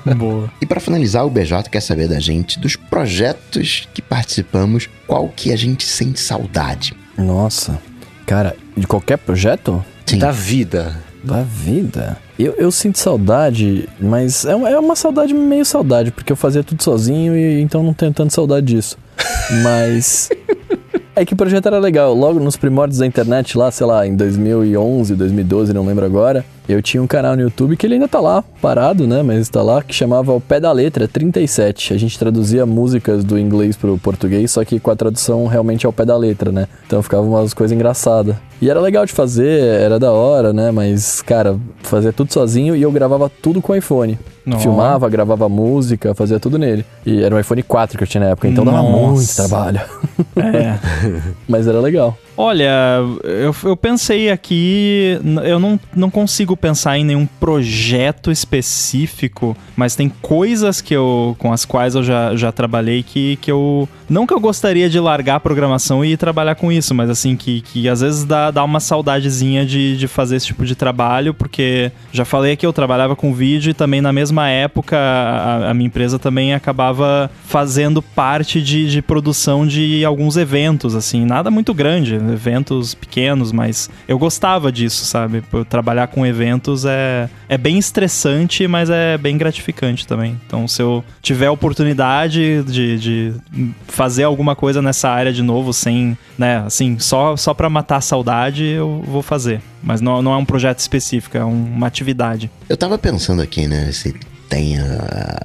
Boa. E para finalizar, o BJ quer saber da gente dos projetos que participamos, qual que a gente sente saudade. Nossa, cara, de qualquer projeto? Sim. Da vida. Da vida? Eu, eu sinto saudade, mas é uma, é uma saudade meio saudade, porque eu fazia tudo sozinho e então não tenho tanta saudade disso. Mas é que o projeto era legal. Logo nos primórdios da internet, lá, sei lá, em 2011, 2012, não lembro agora, eu tinha um canal no YouTube que ele ainda tá lá, parado, né? Mas tá lá, que chamava O Pé da Letra 37. A gente traduzia músicas do inglês pro português, só que com a tradução realmente ao pé da letra, né? Então ficava umas coisas engraçadas. E era legal de fazer, era da hora, né? Mas, cara, fazia tudo sozinho e eu gravava tudo com o iPhone. Nossa. Filmava, gravava música, fazia tudo nele. E era um iPhone 4 que eu tinha na época, então Nossa. dava muito trabalho. É. Mas era legal. Olha, eu, eu pensei aqui, eu não, não consigo pensar em nenhum projeto específico, mas tem coisas que eu, com as quais eu já, já trabalhei que, que eu. Não que eu gostaria de largar a programação e trabalhar com isso, mas assim, que, que às vezes dá, dá uma saudadezinha de, de fazer esse tipo de trabalho, porque já falei que eu trabalhava com vídeo e também na mesma época a, a minha empresa também acabava fazendo parte de, de produção de alguns eventos, assim, nada muito grande eventos pequenos, mas eu gostava disso, sabe? trabalhar com eventos é, é bem estressante, mas é bem gratificante também. Então, se eu tiver a oportunidade de, de fazer alguma coisa nessa área de novo, sem, né, assim, só, só pra matar a saudade, eu vou fazer. Mas não, não é um projeto específico, é uma atividade. Eu tava pensando aqui, né, se tem uh,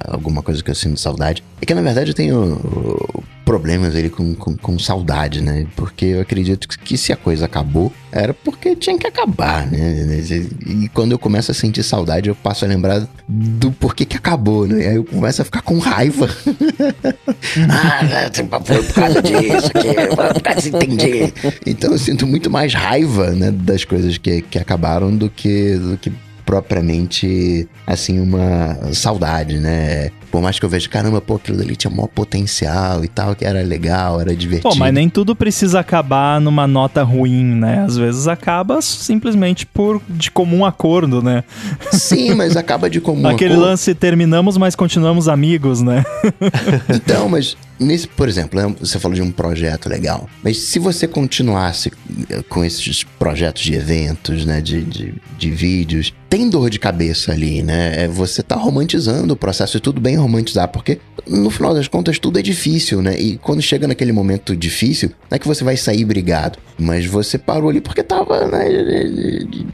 alguma coisa que eu sinto saudade. É que na verdade eu tenho uh, problemas ali com, com, com, saudade, né? Porque eu acredito que se a coisa acabou, era porque tinha que acabar, né? E quando eu começo a sentir saudade, eu passo a lembrar do porquê que acabou, né? Aí eu começo a ficar com raiva. ah, né, foi por causa disso, aqui, por causa disso, entendi. Então eu sinto muito mais raiva, né, das coisas que, que acabaram do que, do que propriamente, assim, uma saudade, né? Por mais que eu veja, caramba, pô, aquilo ali tinha maior potencial e tal, que era legal, era divertido. Pô, mas nem tudo precisa acabar numa nota ruim, né? Às vezes acaba simplesmente por de comum acordo, né? Sim, mas acaba de comum Aquele acordo. lance terminamos, mas continuamos amigos, né? Então, mas nesse, por exemplo, né, você falou de um projeto legal. Mas se você continuasse eh, com esses projetos de eventos, né, de, de, de vídeos, tem dor de cabeça ali, né? É, Você tá romantizando o processo e tudo bem romantizar, porque no final das contas tudo é difícil, né? E quando chega naquele momento difícil, não é que você vai sair brigado, mas você parou ali porque tava né,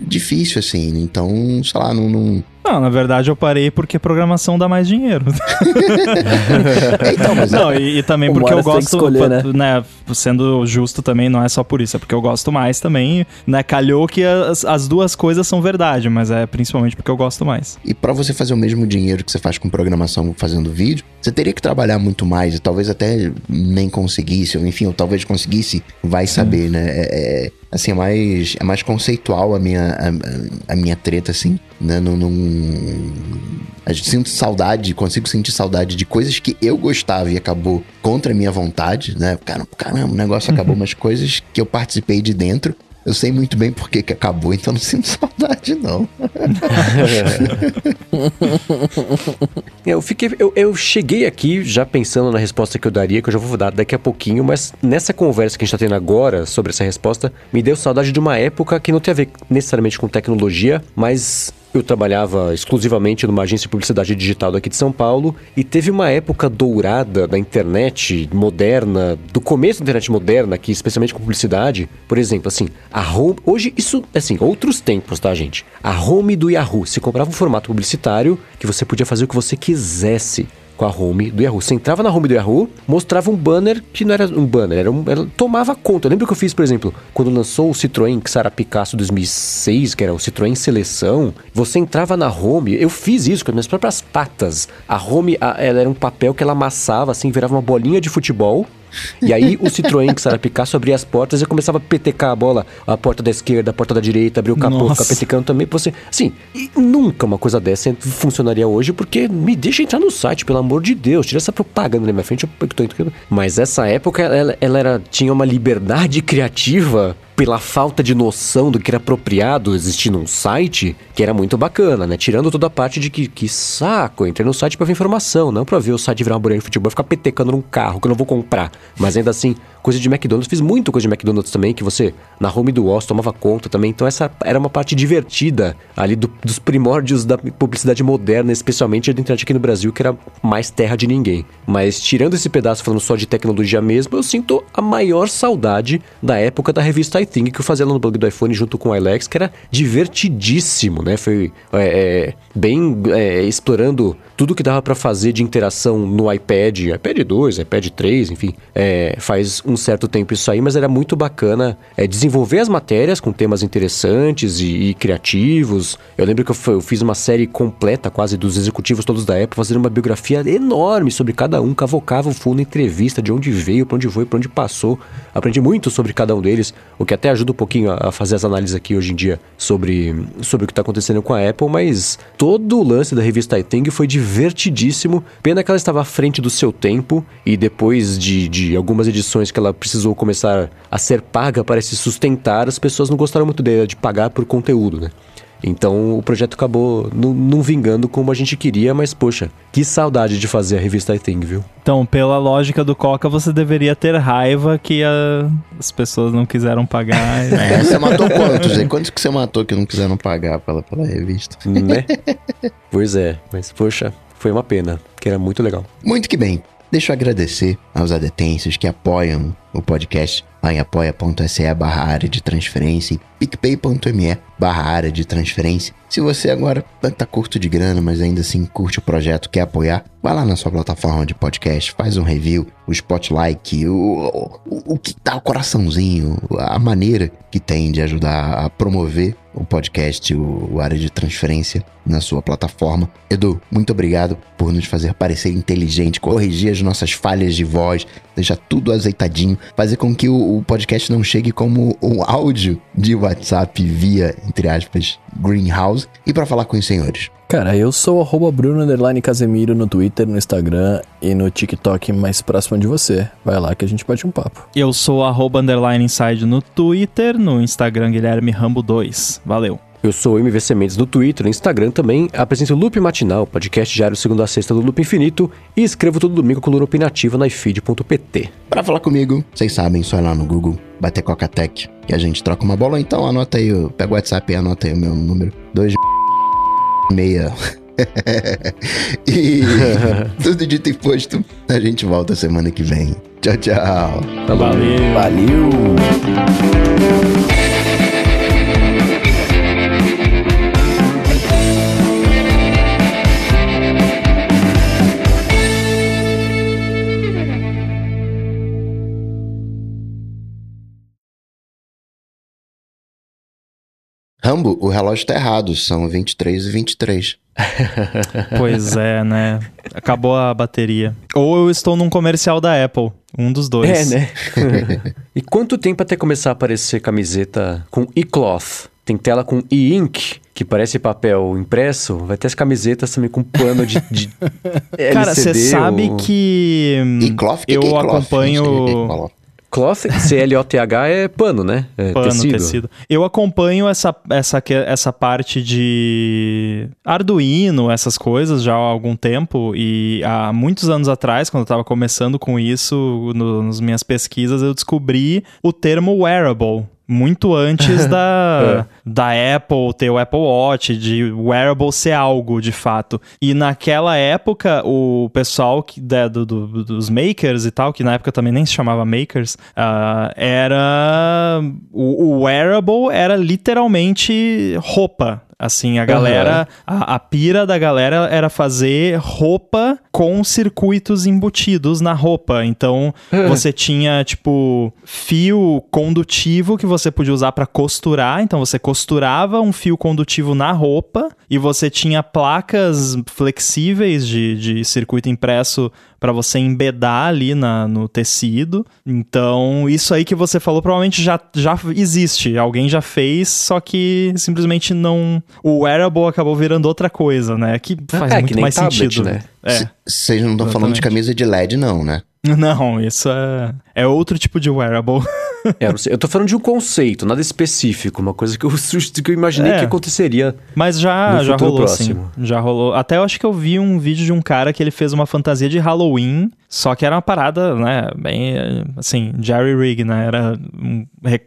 difícil, assim. Então, sei lá, não- não, Não, na verdade eu parei porque programação dá mais dinheiro. Então, mas Não, e, e também porque eu você tem que gosto, escolher, né? Sendo justo também, não é só por isso, é porque eu gosto mais também, né? Calhou que as, as duas coisas são verdade, mas é principalmente porque eu gosto mais. E pra você fazer o mesmo dinheiro que você faz com programação fazendo vídeo, você teria que trabalhar muito mais e talvez até nem conseguisse, ou enfim, ou talvez conseguisse, vai saber, né? É, é- assim, é mais, é mais conceitual a minha, a, a minha treta, assim, né? Não, não, eu sinto saudade, consigo sentir saudade de coisas que eu gostava e acabou contra a minha vontade, né? Caramba, caramba, o negócio acabou, mas coisas que eu participei de dentro. Eu sei muito bem por que acabou, então não sinto saudade, não. Eu fiquei. Eu, eu cheguei aqui já pensando na resposta que eu daria, que eu já vou dar daqui a pouquinho, mas nessa conversa que a gente tá tendo agora sobre essa resposta, me deu saudade de uma época que não tem a ver necessariamente com tecnologia, mas. Eu trabalhava exclusivamente numa agência de publicidade digital daqui de São Paulo e teve uma época dourada da internet moderna, do começo da internet moderna, aqui, especialmente com publicidade. Por exemplo, assim, a home. Hoje, isso, assim, outros tempos, tá, gente? A home do Yahoo. Você comprava um formato publicitário que você podia fazer o que você quisesse com a home do Yahoo. Você entrava na home do Yahoo, mostrava um banner que não era um banner, era um, era- tomava conta. Eu lembro que eu fiz, por exemplo, quando lançou o Citroën Xara Picasso 2006, que era o Citroën Seleção, você entrava na home, eu fiz isso com as minhas próprias patas. A home, a- ela era um papel que ela amassava assim, virava uma bolinha de futebol. E aí o Citroën Xara Picasso abria as portas e começava a petecar a bola, a porta da esquerda, a porta da direita, abrir o capô, ficar petecando também você. Sim, e nunca uma coisa dessa funcionaria hoje, porque me deixa entrar no site, pelo amor de Deus, tira essa propaganda na minha frente, eu tô entrando. Mas essa época ela, ela era, tinha uma liberdade criativa pela falta de noção do que era apropriado existir num site, que era muito bacana, né? Tirando toda a parte de que, que saco, entrei no site pra ver informação, não pra ver o site virar uma bolinha de futebol e ficar petecando num carro que eu não vou comprar. Mas ainda assim, coisa de McDonald's, fiz muito coisa de McDonald's também, que você, na home do Oz, tomava conta também. Então essa era uma parte divertida ali do- dos primórdios da publicidade moderna, especialmente da internet aqui no Brasil, que era mais terra de ninguém. Mas tirando esse pedaço falando só de tecnologia mesmo, eu sinto a maior saudade da época da revista iThing que eu fazia lá no blog do iPhone junto com o Alex, que era divertidíssimo, né? Foi é, é, bem é, explorando tudo que dava pra fazer de interação no iPad, iPad 2, iPad 3, enfim, é, faz um certo tempo isso aí, mas era muito bacana é, desenvolver as matérias com temas interessantes e, e criativos. Eu lembro que eu, eu fiz uma série completa, quase dos executivos todos da Apple, fazendo uma biografia enorme sobre cada um, cavocava o fundo, entrevista, de onde veio, pra onde foi, pra onde passou. Aprendi muito sobre cada um deles, o que até ajuda um pouquinho a, a fazer as análises aqui hoje em dia sobre, sobre o que está acontecendo com a Apple, mas todo o lance da revista iThing foi divertidíssimo. Pena que ela estava à frente do seu tempo e depois de, de algumas edições que ela precisou começar a ser paga para se sustentar, as pessoas não gostaram muito dela de pagar por conteúdo, né? Então o projeto acabou não, vingando como a gente queria, mas poxa, que saudade de fazer a revista iThing, viu? Então, pela lógica do Coca, você deveria ter raiva que a- as pessoas não quiseram pagar. É, você matou quantos? hein? Quantos que você matou que não quiseram pagar pela, pela revista? né? pois é, mas poxa, foi uma pena, que era muito legal. Muito que bem. Deixa eu agradecer aos adetêncios que apoiam o podcast lá em apoia.se barra área de transferência e picpay.me barra área de transferência. Se você agora tá curto de grana, mas ainda assim curte o projeto, quer apoiar, vai lá na sua plataforma de podcast, faz um review, o spotlight, o, o, o que dá o coraçãozinho, a maneira que tem de ajudar a promover o podcast, o, o área de transferência na sua plataforma. Edu, muito obrigado por nos fazer parecer inteligente, corrigir as nossas falhas de voz, deixar tudo azeitadinho, fazer com que o, o podcast não chegue como um áudio de WhatsApp via, entre aspas, Greenhouse. E para falar com os senhores. Cara, eu sou arroba Bruno Casemiro no Twitter, no Instagram e no TikTok mais próximo de você. Vai lá que a gente bate um papo. Eu sou arroba underline inside no Twitter, no Instagram Guilherme Rambo 2. Valeu. Eu sou o MVC Mendes no Twitter, no Instagram também. Apresento o Loop Matinal, podcast diário segunda a sexta do Loop Infinito. E escrevo todo domingo com coluna opinativa na ifeed.pt. Para falar comigo, vocês sabem, só ir lá no Google, bater Coca-Tech e a gente troca uma bola. Então anota aí, pega o WhatsApp e anota aí o meu número. 2 meia. e tudo dito e posto, a gente volta semana que vem. Tchau, tchau. Valeu. Valeu! Rambo, o relógio tá errado, são 23 e 23. Pois é, né? Acabou a bateria. Ou eu estou num comercial da Apple. Um dos dois. É, né? e quanto tempo até começar a aparecer camiseta com e-cloth? Tem tela com e-ink, que parece papel impresso. Vai ter as camisetas também com pano de, de Cara, você LCD sabe ou- que hum, E cloth, que eu é que é acompanho cloth. Cloth, é pano, né? É pano, tecido. tecido. Eu acompanho essa, essa, essa parte de Arduino, essas coisas já há algum tempo. E há muitos anos atrás, quando eu estava começando com isso, no, nas minhas pesquisas, eu descobri o termo wearable. Muito antes da, da Apple ter o Apple Watch, de wearable ser algo de fato. E naquela época, o pessoal que, da- do- do- dos makers e tal, que na época também nem se chamava makers, ah, era. O, o wearable era literalmente roupa. Assim, a galera, a, a pira da galera era fazer roupa com circuitos embutidos na roupa. Então, você tinha, tipo, fio condutivo que você podia usar pra costurar. Então, você costurava um fio condutivo na roupa e você tinha placas flexíveis de, de circuito impresso para você embedar ali na, no tecido. Então, isso aí que você falou provavelmente já, já existe. Alguém já fez, só que simplesmente não. O wearable acabou virando outra coisa, né? Que faz É, que muito nem mais tablet, sentido. né? É. Vocês não estão falando de camisa de LED, não, né? Não, isso é, é outro tipo de wearable. É, eu, tô falando de um conceito, nada específico, uma coisa que eu, que eu imaginei É. que aconteceria. Mas já, No já rolou, próximo. sim. Já rolou. Até eu acho que eu vi um vídeo de um cara que ele fez uma fantasia de Halloween, só que era uma parada, né, bem, assim, Jerry Rig, né, era...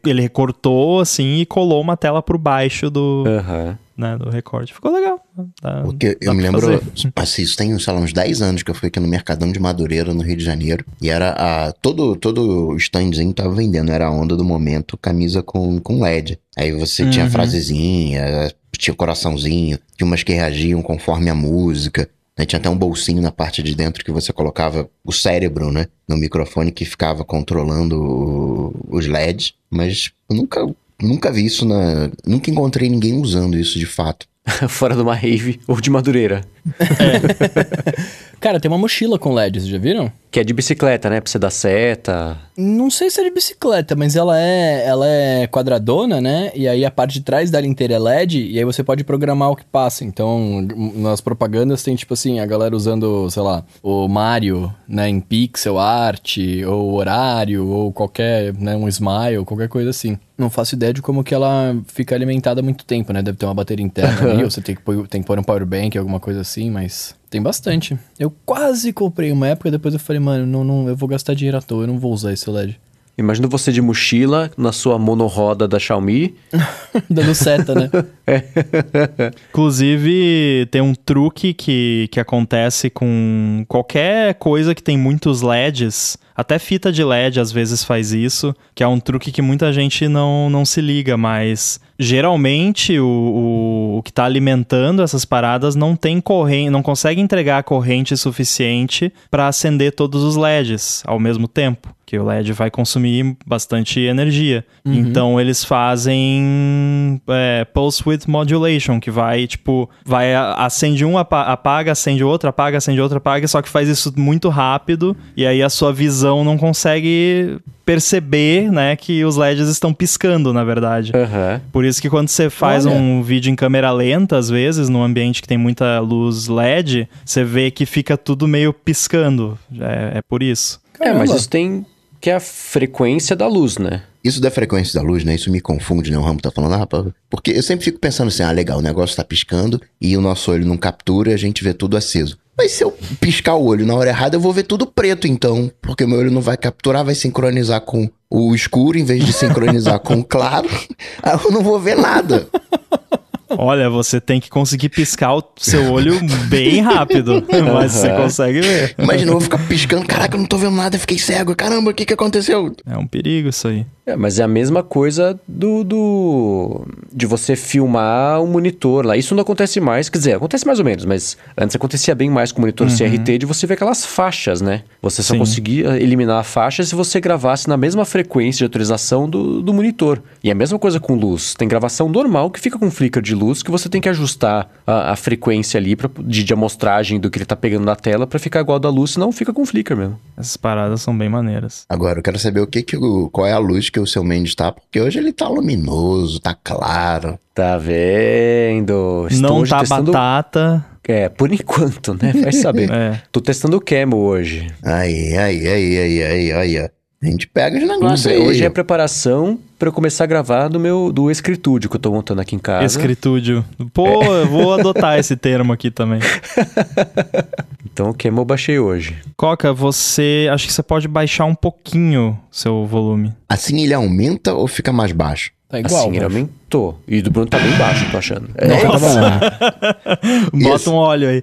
ele recortou, assim, e colou uma tela por baixo do, Aham. Né, do recorte. Ficou legal. Dá- Porque eu me lembro, assim, isso tem, sei lá, uns 10 anos que eu fui aqui no Mercadão de Madureira, no Rio de Janeiro. E era a. Todo, todo o standzinho tava vendendo, era a onda do momento, camisa com, com LED. Aí você tinha Uhum. frasezinha, tinha coraçãozinho, tinha umas que reagiam conforme a música. né? Tinha até um bolsinho na parte de dentro que você colocava o cérebro, né? No microfone que ficava controlando os LEDs. Mas eu nunca, nunca vi isso na. Nunca encontrei ninguém usando isso de fato. Fora de uma rave ou de Madureira. Cara, tem uma mochila com LED, vocês já viram? Que é de bicicleta, né? Pra você dar seta. Não sei se é de bicicleta, mas ela é, ela é quadradona, né? E aí a parte de trás dela inteira é LED, e aí você pode programar o que passa. Então, nas propagandas tem tipo assim, a galera usando, sei lá, o Mario, né, em pixel art, ou horário, ou qualquer, né, um smile, qualquer coisa assim. Não faço ideia de como que ela fica alimentada há muito tempo, né? Deve ter uma bateria interna ali, ou você tem que, pôr, tem que pôr um power bank, alguma coisa assim, mas tem bastante. Eu quase comprei uma época, depois eu falei, mano, não, não, eu vou gastar dinheiro à toa, eu não vou usar esse LED. Imagina você de mochila na sua monoroda da Xiaomi. Dando seta, né? Inclusive, tem um truque que, que acontece com qualquer coisa que tem muitos LEDs. Até fita de LED às vezes faz isso, que é um truque que muita gente não, não se liga, mas geralmente o, o, o que está alimentando essas paradas não tem corrente, não consegue entregar a corrente suficiente para acender todos os LEDs ao mesmo tempo. Que o LED vai consumir bastante energia. Então eles fazem é, pulse width Modulation, que vai, tipo, vai acende um, apaga, acende outro, apaga, acende outro, apaga, só que faz isso muito rápido e aí a sua visão não consegue perceber, né, que os LEDs estão piscando, na verdade. Uhum. Por isso que quando você faz Olha. um vídeo em câmera lenta, às vezes, num ambiente que tem muita luz LED, você vê que fica tudo meio piscando. É, é por isso. É, mas isso tem que é a frequência da luz, né? Isso da frequência da luz, né? Isso me confunde, né? O Ramo tá falando, ah, rapaz. Porque eu sempre fico pensando assim, ah, legal, o negócio tá piscando e o nosso olho não captura, a gente vê tudo aceso. Mas se eu piscar o olho na hora errada, eu vou ver tudo preto, então. Porque meu olho não vai capturar, vai sincronizar com o escuro em vez de sincronizar com o claro. Aí eu não vou ver nada. Olha, você tem que conseguir piscar o seu olho bem rápido, mas você consegue ver. Imagina, eu vou ficar piscando, caraca, eu não tô vendo nada, fiquei cego, caramba, o que que aconteceu? É um perigo isso aí. É, mas é a mesma coisa do, do de você filmar o monitor lá. Isso não acontece mais, quer dizer, acontece mais ou menos, mas antes acontecia bem mais com o monitor uhum. CRT de você ver aquelas faixas, né? Você só Sim. conseguia eliminar a faixa se você gravasse na mesma frequência de atualização do, do monitor. E é a mesma coisa com luz. Tem gravação normal que fica com flicker de luz que você tem que ajustar a, a frequência ali pra, de, de amostragem do que ele tá pegando na tela para ficar igual da luz, senão fica com flicker mesmo. Essas paradas são bem maneiras. Agora, eu quero saber o que que o, qual é a luz que o seu Mendes tá, porque hoje ele tá luminoso, tá claro. Tá vendo? Estou Não tá testando... batata. É, por enquanto, né? Vai saber. é. Tô testando o Camo hoje. Aí, aí, aí, aí, aí, aí. A gente pega os negócios aí. Hoje é preparação para eu começar a gravar do meu do escritúdio que eu tô montando aqui em casa. Escritúdio. Pô, é. eu vou adotar esse termo aqui também. então o Camo eu baixei hoje. Coca, você acho que você pode baixar um pouquinho seu volume. Assim ele aumenta ou fica mais baixo? Tá igual. Assim, ele aumentou. E do Bruno tá bem baixo, tô achando. É, Nossa. Bota um óleo aí.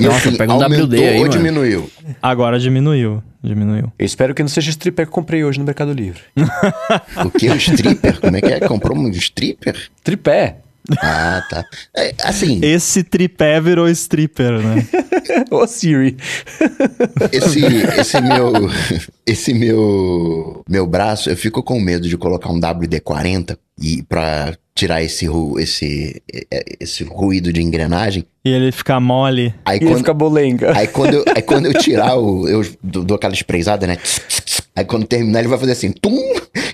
E Nossa, assim, pega um aumentou WD aí, ou mano. diminuiu? Agora diminuiu. Diminuiu. Eu espero que não seja stripper que comprei hoje no Mercado Livre. o que? O stripper? Como é que é? Comprou um stripper? Tripé. Ah, tá. É, assim. Esse tripé virou stripper, né? Ô Siri. esse, esse meu. Esse meu. Meu braço, eu fico com medo de colocar um WD-40 e pra tirar esse, esse, esse ruído de engrenagem. E ele ficar mole. Aí e quando, ele fica bolenga. Aí quando eu, aí quando eu tirar o. Eu dou aquela sprayzada, né? Aí quando terminar, ele vai fazer assim, tum!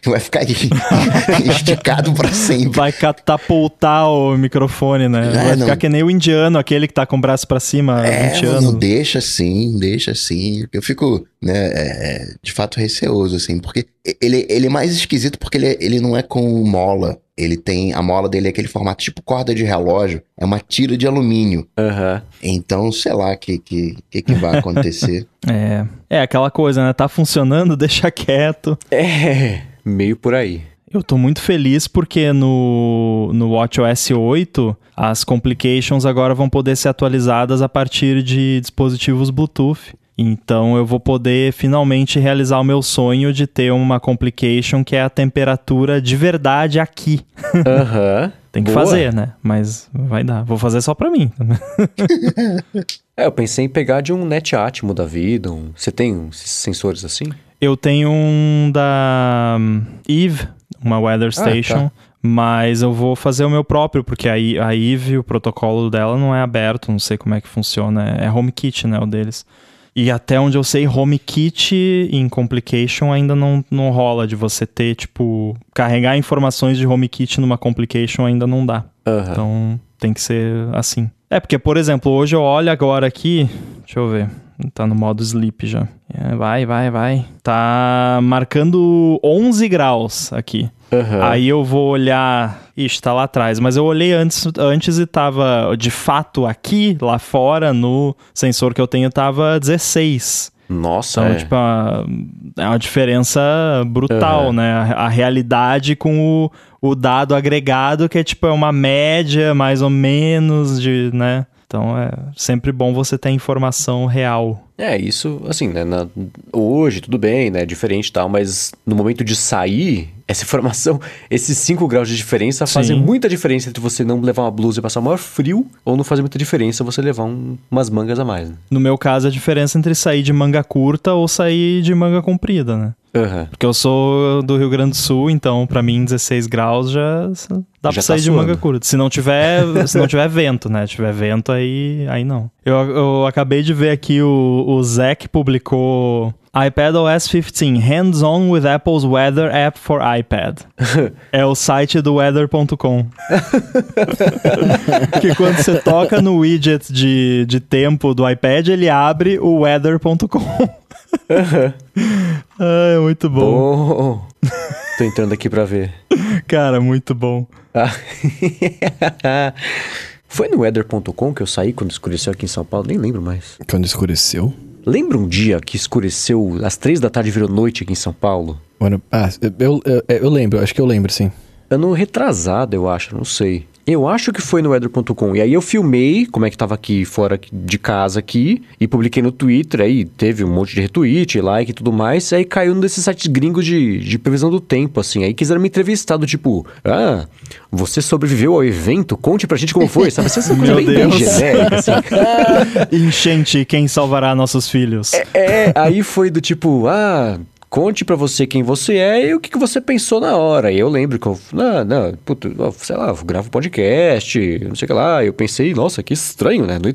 Vai ficar esticado pra sempre. Vai catapultar o microfone, né? É, vai não... ficar que nem o indiano, aquele que tá com o braço pra cima há é, 20 anos. Não, deixa assim, deixa assim. Eu fico, né, é, é, de fato receoso, assim, porque ele, ele é mais esquisito porque ele, ele não é com mola. Ele tem. A mola dele é aquele formato tipo corda de relógio. É uma tira de alumínio. Uhum. Então, sei lá o que, que, que, que vai acontecer. é. É aquela coisa, né? Tá funcionando, deixa quieto. É, meio por aí. Eu tô muito feliz porque no, no WatchOS 8 as complications agora vão poder ser atualizadas a partir de dispositivos Bluetooth. Então eu vou poder finalmente realizar o meu sonho de ter uma complication que é a temperatura de verdade aqui. Aham. Uhum. Tem que Boa. fazer, né? Mas vai dar. Vou fazer só pra mim. é, eu pensei em pegar de um NetAtmo da vida. Um... Você tem uns sensores assim? Eu tenho um da Eve, uma Weather Station. Ah, tá. Mas eu vou fazer o meu próprio, porque a, a Eve, o protocolo dela não é aberto, não sei como é que funciona. É HomeKit, né, o deles. E até onde eu sei, HomeKit em Complication ainda não, não rola de você ter, tipo, carregar informações de HomeKit numa Complication ainda não dá. Uhum. Então tem que ser assim. É, porque, por exemplo, hoje eu olho agora aqui, deixa eu ver, tá no modo sleep já. É, vai, vai, vai. Tá marcando 11 graus aqui. Uhum. Aí eu vou olhar. Ixi, tá lá atrás. Mas eu olhei antes, antes e tava, de fato, aqui, lá fora, no sensor que eu tenho, tava 16. Nossa, então, é. tipo, é uma diferença brutal, uhum. né? A, a, realidade com o, o dado agregado, que é tipo é uma média, mais ou menos, de, né? Então é sempre bom você ter informação real. É, isso, assim, né? Na, hoje, tudo bem, né? Diferente e tal, mas no momento de sair, essa informação, esses 5 graus de diferença Sim. fazem muita diferença entre você não levar uma blusa e passar o maior frio, ou não fazer muita diferença você levar um, umas mangas a mais. Né? No meu caso, a diferença entre sair de manga curta ou sair de manga comprida, né? Aham. Porque eu sou do Rio Grande do Sul, então pra mim 16 graus já dá Já pra sair tá de manga curta. Se não tiver, se não tiver vento, né? Se tiver vento aí, aí não. Eu, eu acabei de ver aqui o, o Zach publicou iPadOS 15 Hands-on with Apple's Weather App for iPad. é o site do weather.com. que quando você toca no widget de, de tempo do iPad, ele abre o weather.com. ah, é muito bom. Bom. Tô entrando aqui pra ver. Cara, muito bom. Ah. Foi no weather.com que eu saí quando escureceu aqui em São Paulo? Nem lembro mais. Quando escureceu? Lembra um dia que escureceu às três da tarde e virou noite aqui em São Paulo? Mano, ah, eu, eu, eu lembro, acho que eu lembro, sim. Ano retrasado, eu acho, não sei. Eu acho que foi no weather.com. E aí eu filmei como é que tava aqui fora de casa aqui e publiquei no Twitter. Aí teve um monte de retweet, like e tudo mais. Aí caiu num desses sites gringos de, de previsão do tempo, assim. Aí quiseram me entrevistar do tipo, ah, você sobreviveu ao evento? Conte pra gente como foi, sabe? Essa coisa Meu bem, bem Deus. genérica, assim. Enchente, quem salvará nossos filhos? É, aí foi do tipo, ah, conte pra você quem você é e o que, que você pensou na hora. E eu lembro que eu, não, não, puto, sei lá, eu gravo podcast, não sei o que lá. Eu pensei, nossa, que estranho, né? Não.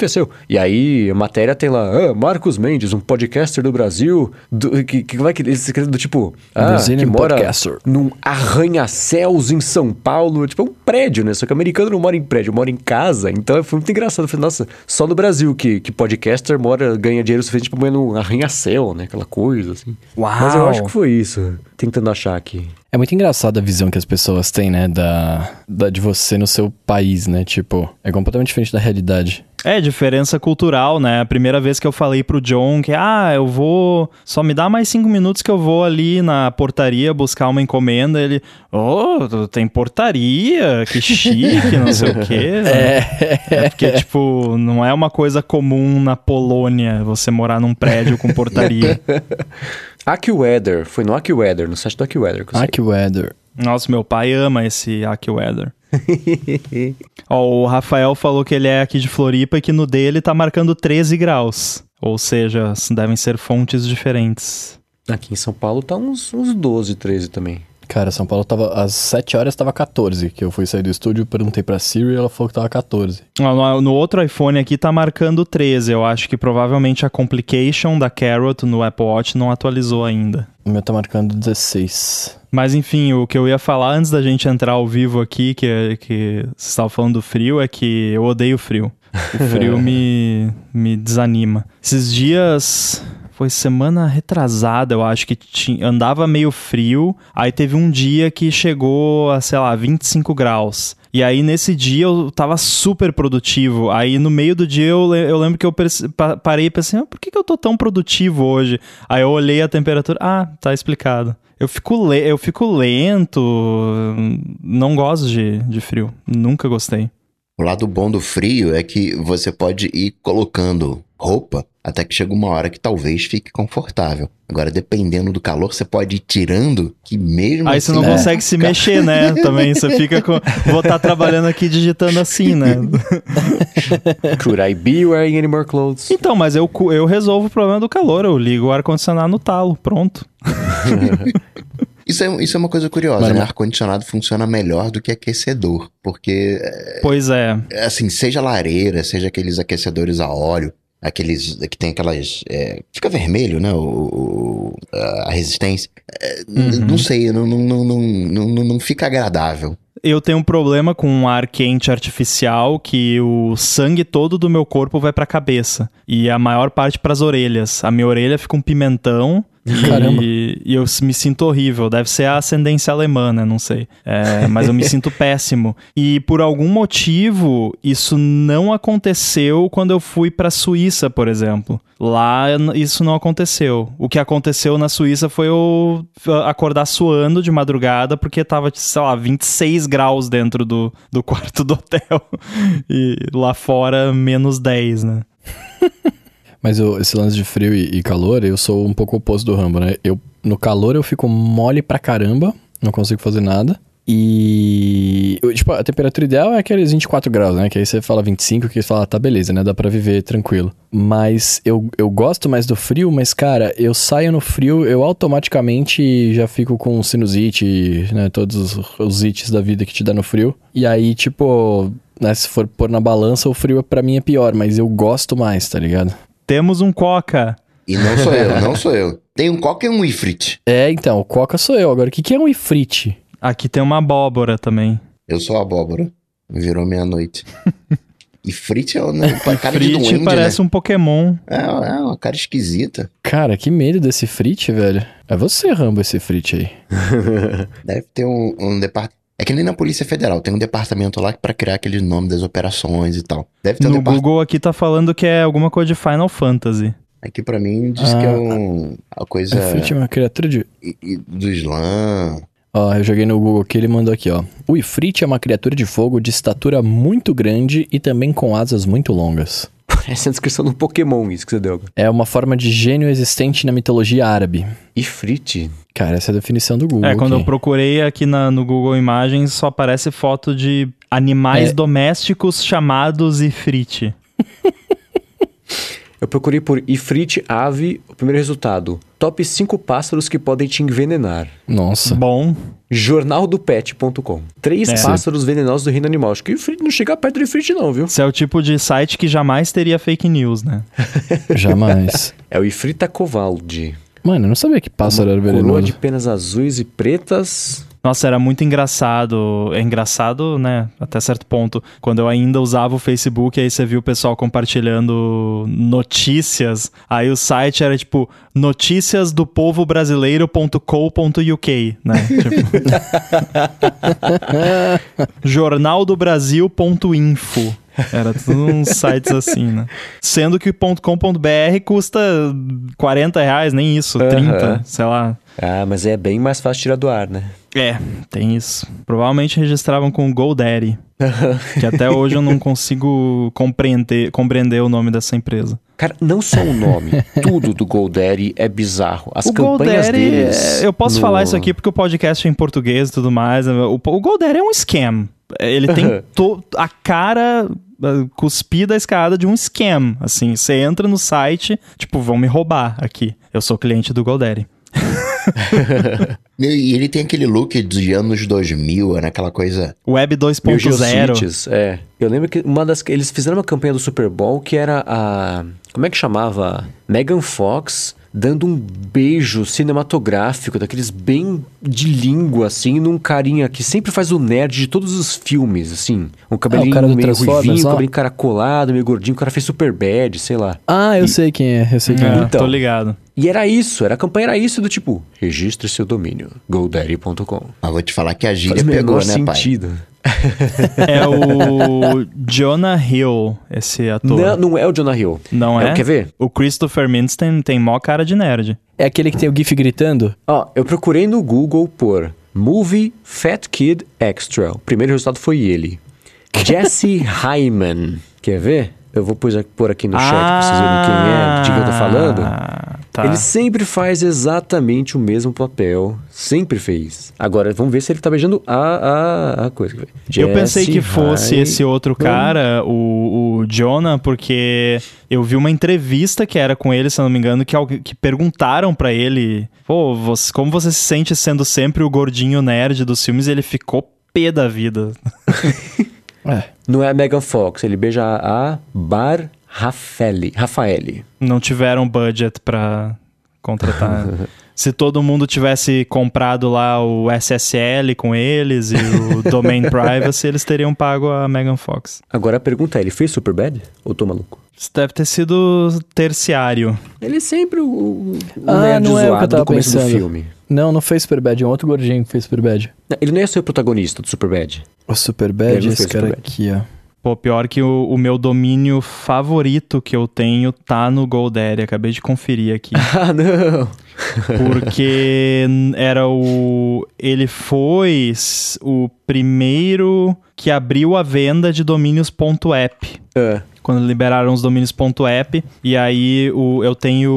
E aí a matéria tem lá, ah, Marcos Mendes, um podcaster do Brasil, do, que, que vai que eles escrevem do tipo, ah, que mora podcaster. num arranha-céus em São Paulo. Tipo, é um prédio, né? Só que americano não mora em prédio, mora em casa. Então foi muito engraçado. Eu falei, nossa, só no Brasil que, que podcaster mora, ganha dinheiro suficiente pra morar num arranha-céu, né? Aquela coisa, assim. Uau! Acho que foi isso. Tentando achar aqui. É muito engraçada a visão que as pessoas têm, né, da, da de você no seu país, né? Tipo, é completamente diferente da realidade. É, diferença cultural, né? A primeira vez que eu falei pro John que, ah, eu vou. Só me dá mais cinco minutos que eu vou ali na portaria buscar uma encomenda. Ele, oh, tem portaria, que chique, não sei o quê. É. porque, tipo, não é uma coisa comum na Polônia você morar num prédio com portaria. AccuWeather. Foi no AccuWeather, no site do AccuWeather que eu. AccuWeather. Nossa, meu pai ama esse AccuWeather. Ó, o Rafael falou que ele é aqui de Floripa e que no dele tá marcando 13 graus. Ou seja, devem ser fontes diferentes. Aqui em São Paulo tá uns, uns 12, 13 também. Cara, São Paulo tava. Às 7 horas tava 14. Que eu fui sair do estúdio, perguntei pra Siri e ela falou que tava 14. Ó, No, no outro iPhone aqui tá marcando 13. Eu acho que provavelmente a complication da Carrot no Apple Watch não atualizou ainda. O meu tá marcando 16. Mas enfim, o que eu ia falar antes da gente entrar ao vivo aqui, que, que você estava falando do frio, é que eu odeio frio. O frio me, me desanima. Esses dias. Foi semana retrasada, eu acho que tinha, andava meio frio. Aí teve um dia que chegou a, sei lá, 25 graus. E aí nesse dia eu tava super produtivo. Aí no meio do dia eu, eu lembro que eu parei e pensei, ah, por que, que eu tô tão produtivo hoje? Aí eu olhei a temperatura, ah, tá explicado. Eu fico, le eu fico lento, não gosto de, de frio, nunca gostei. O lado bom do frio é que você pode ir colocando roupa até que chega uma hora que talvez fique confortável. Agora, dependendo do calor, você pode ir tirando, que mesmo Aí assim... você não É. consegue se mexer, né? Também você fica com. Vou estar trabalhando aqui digitando assim, né? Could I be wearing any more clothes? Então, mas eu, eu resolvo o problema do calor. Eu ligo o ar-condicionado no talo. Pronto. Isso é, isso é uma coisa curiosa, Mas- né? Ar-condicionado funciona melhor do que aquecedor, porque, Pois é. assim, seja lareira, seja aqueles aquecedores a óleo, aqueles que tem aquelas... é, fica vermelho, né? O, o- a resistência. É, Uhum. Não sei, não, não, não, não, não, fica agradável. Eu tenho um problema com um ar quente artificial que o sangue todo do meu corpo vai pra cabeça. E a maior parte pras orelhas. A minha orelha fica um pimentão. Caramba. E, e eu me sinto horrível. Deve ser a ascendência alemã, né? Não sei. É, mas eu me sinto péssimo. E por algum motivo, isso não aconteceu quando eu fui pra Suíça, por exemplo. Lá isso não aconteceu. O que aconteceu na Suíça foi eu ah, acordar suando de madrugada porque tava, sei lá, 26 graus dentro do, do quarto do hotel. E lá fora, menos 10, né? Mas eu- esse lance de frio e, e calor, eu sou um pouco oposto do Rambo, né? Eu, no calor eu fico mole pra caramba, não consigo fazer nada. E. Tipo, a temperatura ideal é aqueles 24 graus, né? Que aí você fala 25, que você fala, ah, tá beleza, né? Dá pra viver tranquilo. Mas eu, eu gosto mais do frio, mas, cara, eu saio no frio, eu automaticamente já fico com sinusite, né? Todos os, os ites da vida que te dá no frio. E aí, tipo, né? Se for pôr na balança, o frio pra mim é pior, mas eu gosto mais, tá ligado? Temos um Coca. E não sou eu, não sou eu. Tem um Coca e um Ifrit. É, então, o Coca sou eu. Agora, o que, que é um ifrit? Aqui tem uma abóbora também. Eu sou a abóbora. Virou meia-noite. Ifrit é uma cara de Frit duende, parece né? um Pokémon. É, é uma cara esquisita. Cara, que medo desse frit, velho. É você, Rambo, esse frit aí. Deve ter um, um departamento. É que nem na Polícia Federal, tem um departamento lá pra criar aquele nome das operações e tal. Deve ter um No. Google aqui tá falando que é alguma coisa de Final Fantasy. Aqui pra mim diz que é um, a coisa é uma criatura de... i- i- do Islã. Ó, eu joguei no Google aqui, ele mandou aqui, ó. O Ifrit é uma criatura de fogo de estatura muito grande e também com asas muito longas. Essa é a descrição do Pokémon, isso que você deu. É uma forma de gênio existente na mitologia árabe. Ifrit? Cara, essa é a definição do Google. É, quando eu procurei aqui na- no Google Imagens, só aparece foto de animais É. domésticos chamados Ifrit. Eu procurei por Ifrit ave, o primeiro resultado. Top 5 pássaros que podem te envenenar. Nossa. Bom, Jornaldopet.com. Três É. pássaros venenosos do reino animal. Acho que o Ifrit não chega perto do Ifrit não, viu? esse é o tipo de site que jamais teria fake news, né? Jamais. É o Ifrita covaldi. Mano, eu não sabia que pássaro era Coroa venenoso. de penas azuis e pretas. Nossa, era muito engraçado. É engraçado, né? Até certo ponto. Quando eu ainda usava o Facebook, aí você viu o pessoal compartilhando notícias. Aí o site era tipo notícias do povo brasileiro.co.uk, né? Tipo, jornaldobrasil.info. Era tudo uns sites assim, né? Sendo que .com.br custa 40 reais, nem isso, 30, Aham. sei lá. Ah, mas é bem mais fácil tirar do ar, né? É, tem isso. Provavelmente registravam com GoDaddy, que até hoje eu não consigo compreender, compreender o nome dessa empresa. Cara, não só o nome, tudo do GoDaddy é bizarro. As o campanhas GoDaddy, deles. é, eu posso no- falar isso aqui porque o podcast é em português e tudo mais. O, o GoDaddy é um scam. Ele tem a cara cuspida a escada de um scam. Assim, você entra no site, tipo, vão me roubar aqui. Eu sou cliente do. Meu, E ele tem aquele look dos anos 2000, né? Aquela coisa. Web Mil 2.0. Geocities, é. Eu lembro que uma das eles fizeram uma campanha do Super Bowl que era a como é que chamava? Megan Fox dando um beijo cinematográfico daqueles bem de língua assim num carinha que sempre faz o nerd de todos os filmes, assim, um cabelinho cara do meio ruivinho, lá? cabelinho caracolado, meio gordinho, o cara fez super bad, sei lá. Ah, eu sei quem é, eu sei quem é. É, Então. tô ligado. E era isso, era a campanha era isso do tipo, registre seu domínio, godaddy.com. Mas vou te falar que a Faz gíria o pegou, né, pai? sentido. É o Jonah Hill, esse ator. Não, não é o Jonah Hill. Não é? Quer ver? O Christopher Mintz tem, tem mó cara de nerd. É aquele que tem o GIF gritando? Ó, eu procurei no Google por Movie Fat Kid Extra. O primeiro resultado foi ele. Jesse Hyman. Quer ver? Eu vou pôr aqui no chat pra vocês verem quem é, de quem eu tô falando. Tá. Ele sempre faz exatamente o mesmo papel. Sempre fez. Agora, vamos ver se ele tá beijando a, a, a coisa. Eu pensei Jesse que fosse esse outro cara, o, o Jonah, porque eu vi uma entrevista que era com ele, se eu não me engano, que, que perguntaram pra ele, pô, você- como você se sente sendo sempre o gordinho nerd dos filmes? E ele ficou pé da vida. É. Não é a Megan Fox, ele beija a Bar Rafaeli. Rafaeli. Não tiveram budget pra contratar. Se todo mundo tivesse comprado lá o SSL com eles e o Domain Privacy, eles teriam pago a Megan Fox. Agora a pergunta é, ele fez Superbad? Ou tô maluco? Isso deve ter sido terciário. Ele é sempre o, o, Ah, nerd não é o que eu zoado tava do começo pensando. do filme. Não, não fez Superbad, é um outro gordinho que fez Superbad. Ele não ia ser o protagonista do Superbad. O Superbad, não esse cara Superbad. aqui, ó. Pô, pior que o, o meu domínio favorito que eu tenho tá no GoDaddy. Acabei de conferir aqui. Ah, não! Porque era o. Ele foi o primeiro que abriu a venda de domínios.app. Ah, quando liberaram os domínios .app, e aí o, eu tenho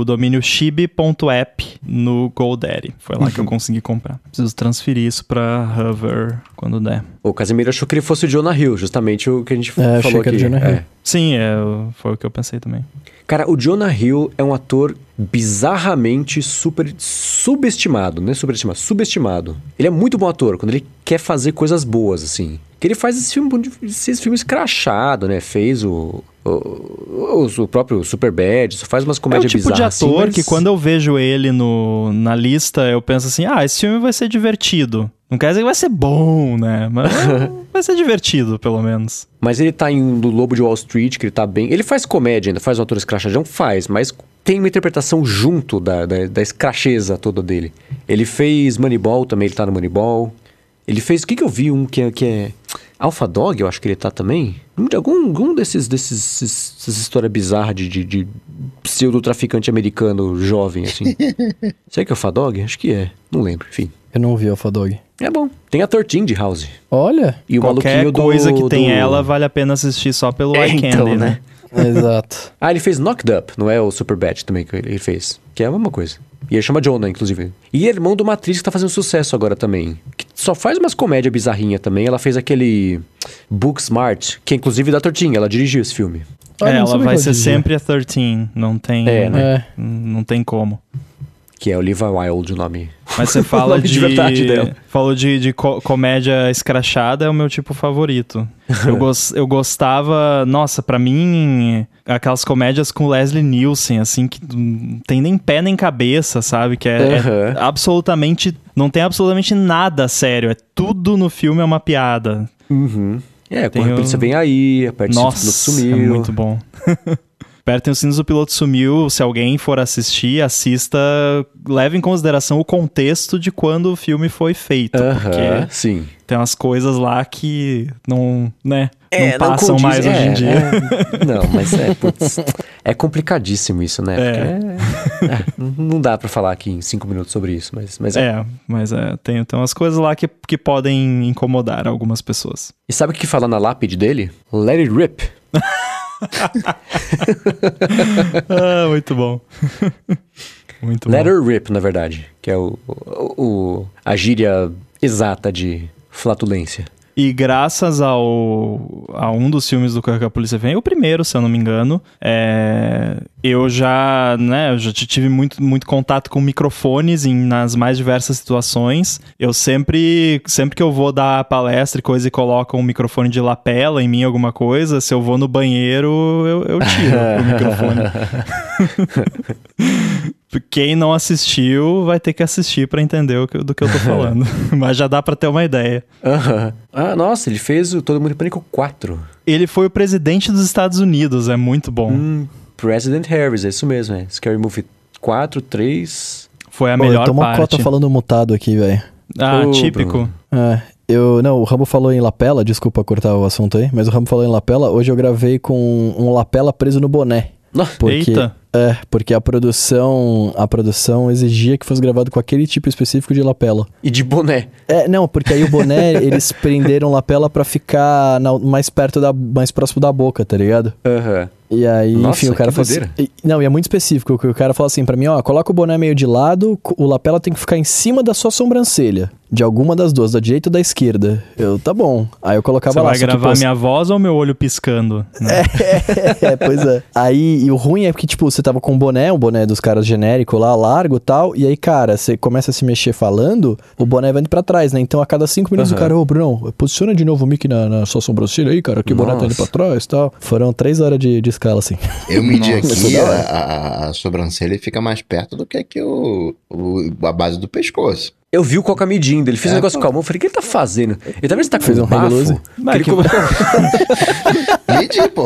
o domínio chibi.app no GoDaddy. Foi lá que eu consegui comprar. Preciso transferir isso pra Hover quando der. O Casimiro achou que ele fosse o Jonah Hill, justamente o que a gente É, achei falou que era aqui. o Jonah Hill. É. Sim, é, foi o que eu pensei também. Cara, o Jonah Hill é um ator bizarramente super subestimado, né? Superestimado, subestimado. Ele é muito bom ator quando ele quer fazer coisas boas, assim. Que ele faz esse filme, esses filmes crachado, né? Fez o, o, o, próprio Superbad, só faz umas É o comédias tipo de bizarras. assim, ator mas- que quando eu vejo ele no, na lista, eu penso assim, ah, esse filme vai ser divertido. Não quer dizer que vai ser bom, né? Mas vai ser divertido, pelo menos. Mas ele tá em do Lobo de Wall Street, que ele tá bem. Ele faz comédia ainda, faz um ator escrachadão? Faz, mas tem uma interpretação junto da, da, da escracheza toda dele. Ele fez Moneyball também, ele tá no Moneyball. Ele fez. O que, que eu vi? Um que é. Que é Alpha Dog, eu acho que ele tá também. Um de algum, algum desses, desses, esses- essas histórias bizarras de, de, de pseudo-traficante americano jovem, assim. Será que é Alpha Dog? Acho que é. Não lembro, enfim. Eu não vi Alpha Dog. É bom. Tem a 13 de House. Olha. E o Qualquer maluquinho do. coisa que tem do- ela vale a pena assistir só pelo É, eye candy, então, né? né? Exato. Ah, ele fez Knocked Up, não é o Superbad também que ele fez. Que é a mesma coisa. E ele chama Jonah, inclusive. E é irmão do Matrix que tá fazendo sucesso agora também. Só faz umas comédias bizarrinha também. Ela fez aquele Book Smart, que é inclusive da Tortinha, ela dirigiu esse filme. Ah, É, ela vai ser sempre a 13, não tem, É, né? É. não tem como. Que é Olivia Wilde o nome. Mas você fala de, de verdade dela. falou de, de co- comédia escrachada, é o meu tipo favorito. Eu, gos- eu gostava, nossa, pra mim, aquelas comédias com Leslie Nielsen, assim, que não tem nem pé nem cabeça, sabe? Que é, é Aham. absolutamente, não tem absolutamente nada sério, é tudo no filme é uma piada. Uhum. É, Tem quando a polícia vem aí, aperte o Nossa, sumiu. é muito bom. Apertem os sinos do piloto sumiu. Se alguém for assistir, assista. Leve em consideração o contexto de quando o filme foi feito. Aham, Porque sim. tem umas coisas lá que não, né, É, não passam condiz- mais hoje é, em dia. é. não, mas é, putz, é complicadíssimo isso, né? É. Porque é- é, não dá pra falar aqui em cinco minutos sobre isso, mas, mas é. É, mas é, tem, tem umas coisas lá que, que podem incomodar algumas pessoas. E sabe o que fala na lápide dele? Let it rip. ah, muito bom. muito bom. rip, na verdade. Que é o, o- o- a gíria exata de flatulência. E graças ao a um dos filmes do Correio que a Polícia Vem, o primeiro, se eu não me engano, é, eu já, né, eu já tive muito, muito contato com microfones em, nas mais diversas situações. Eu sempre, sempre que eu vou dar palestra e coisa e coloco um microfone de lapela em mim, alguma coisa, se eu vou no banheiro, eu, eu tiro o microfone. Quem não assistiu vai ter que assistir pra entender o que- do que eu tô falando. Mas já dá pra ter uma ideia. Aham. Ah, nossa, ele fez o Todo Mundo em Pânico 4. Ele foi o presidente dos Estados Unidos, é muito bom. Hum, President Harris, é isso mesmo, é. Scary Movie 4, 3... Foi a Pô, melhor eu tomo parte. cota falando mutado aqui, velho. Ah, típico. É, eu. Não, o Rambo falou em lapela, desculpa cortar o assunto aí, mas o Rambo falou em lapela. Hoje eu gravei com um lapela preso no boné. Porque, Eita. É, porque a produção. A produção exigia que fosse gravado com aquele tipo específico de lapela. e de boné. É, não, porque aí o boné, eles prenderam lapela pra ficar na- mais perto da. mais próximo da boca, tá ligado? Aham. E aí, Nossa, enfim, o cara que falou assim. Não, e é muito específico. O que o cara falou assim pra mim, ó, coloca o boné meio de lado, o lapela tem que ficar em cima da sua sobrancelha. De alguma das duas, da direita ou da esquerda. Eu, tá bom. Aí eu colocava Você lá. vai só que, gravar pô, minha voz ou meu olho piscando? Né? é, pois é. Aí, e o ruim é que, tipo, você tava com um boné, um boné dos caras genérico lá, largo e tal, e aí, cara, você começa a se mexer falando, o boné vai indo pra trás, né? Então, a cada cinco minutos, Aham. o cara, ô, Bruno, posiciona de novo o mic na, na sua sobrancelha aí, cara, que o boné tá indo Nossa. pra trás e tal. Foram três horas de, de escala, assim. Eu medi Nossa, aqui, da a, a, a sobrancelha fica mais perto do que aqui o, o- a base do pescoço. Eu vi o Coca medindo, ele fez É, um negócio pô. com a mão, eu falei, o que ele tá fazendo? Ele tá se tá com Fez um bafo? Mas ele que- come- pô.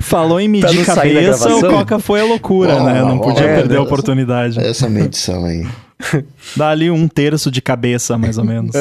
Falou em medir da cabeça, o? Coca foi a loucura, né? Não podia é, perder a oportunidade. Essa medição aí. Dá ali um terço de cabeça, mais ou menos.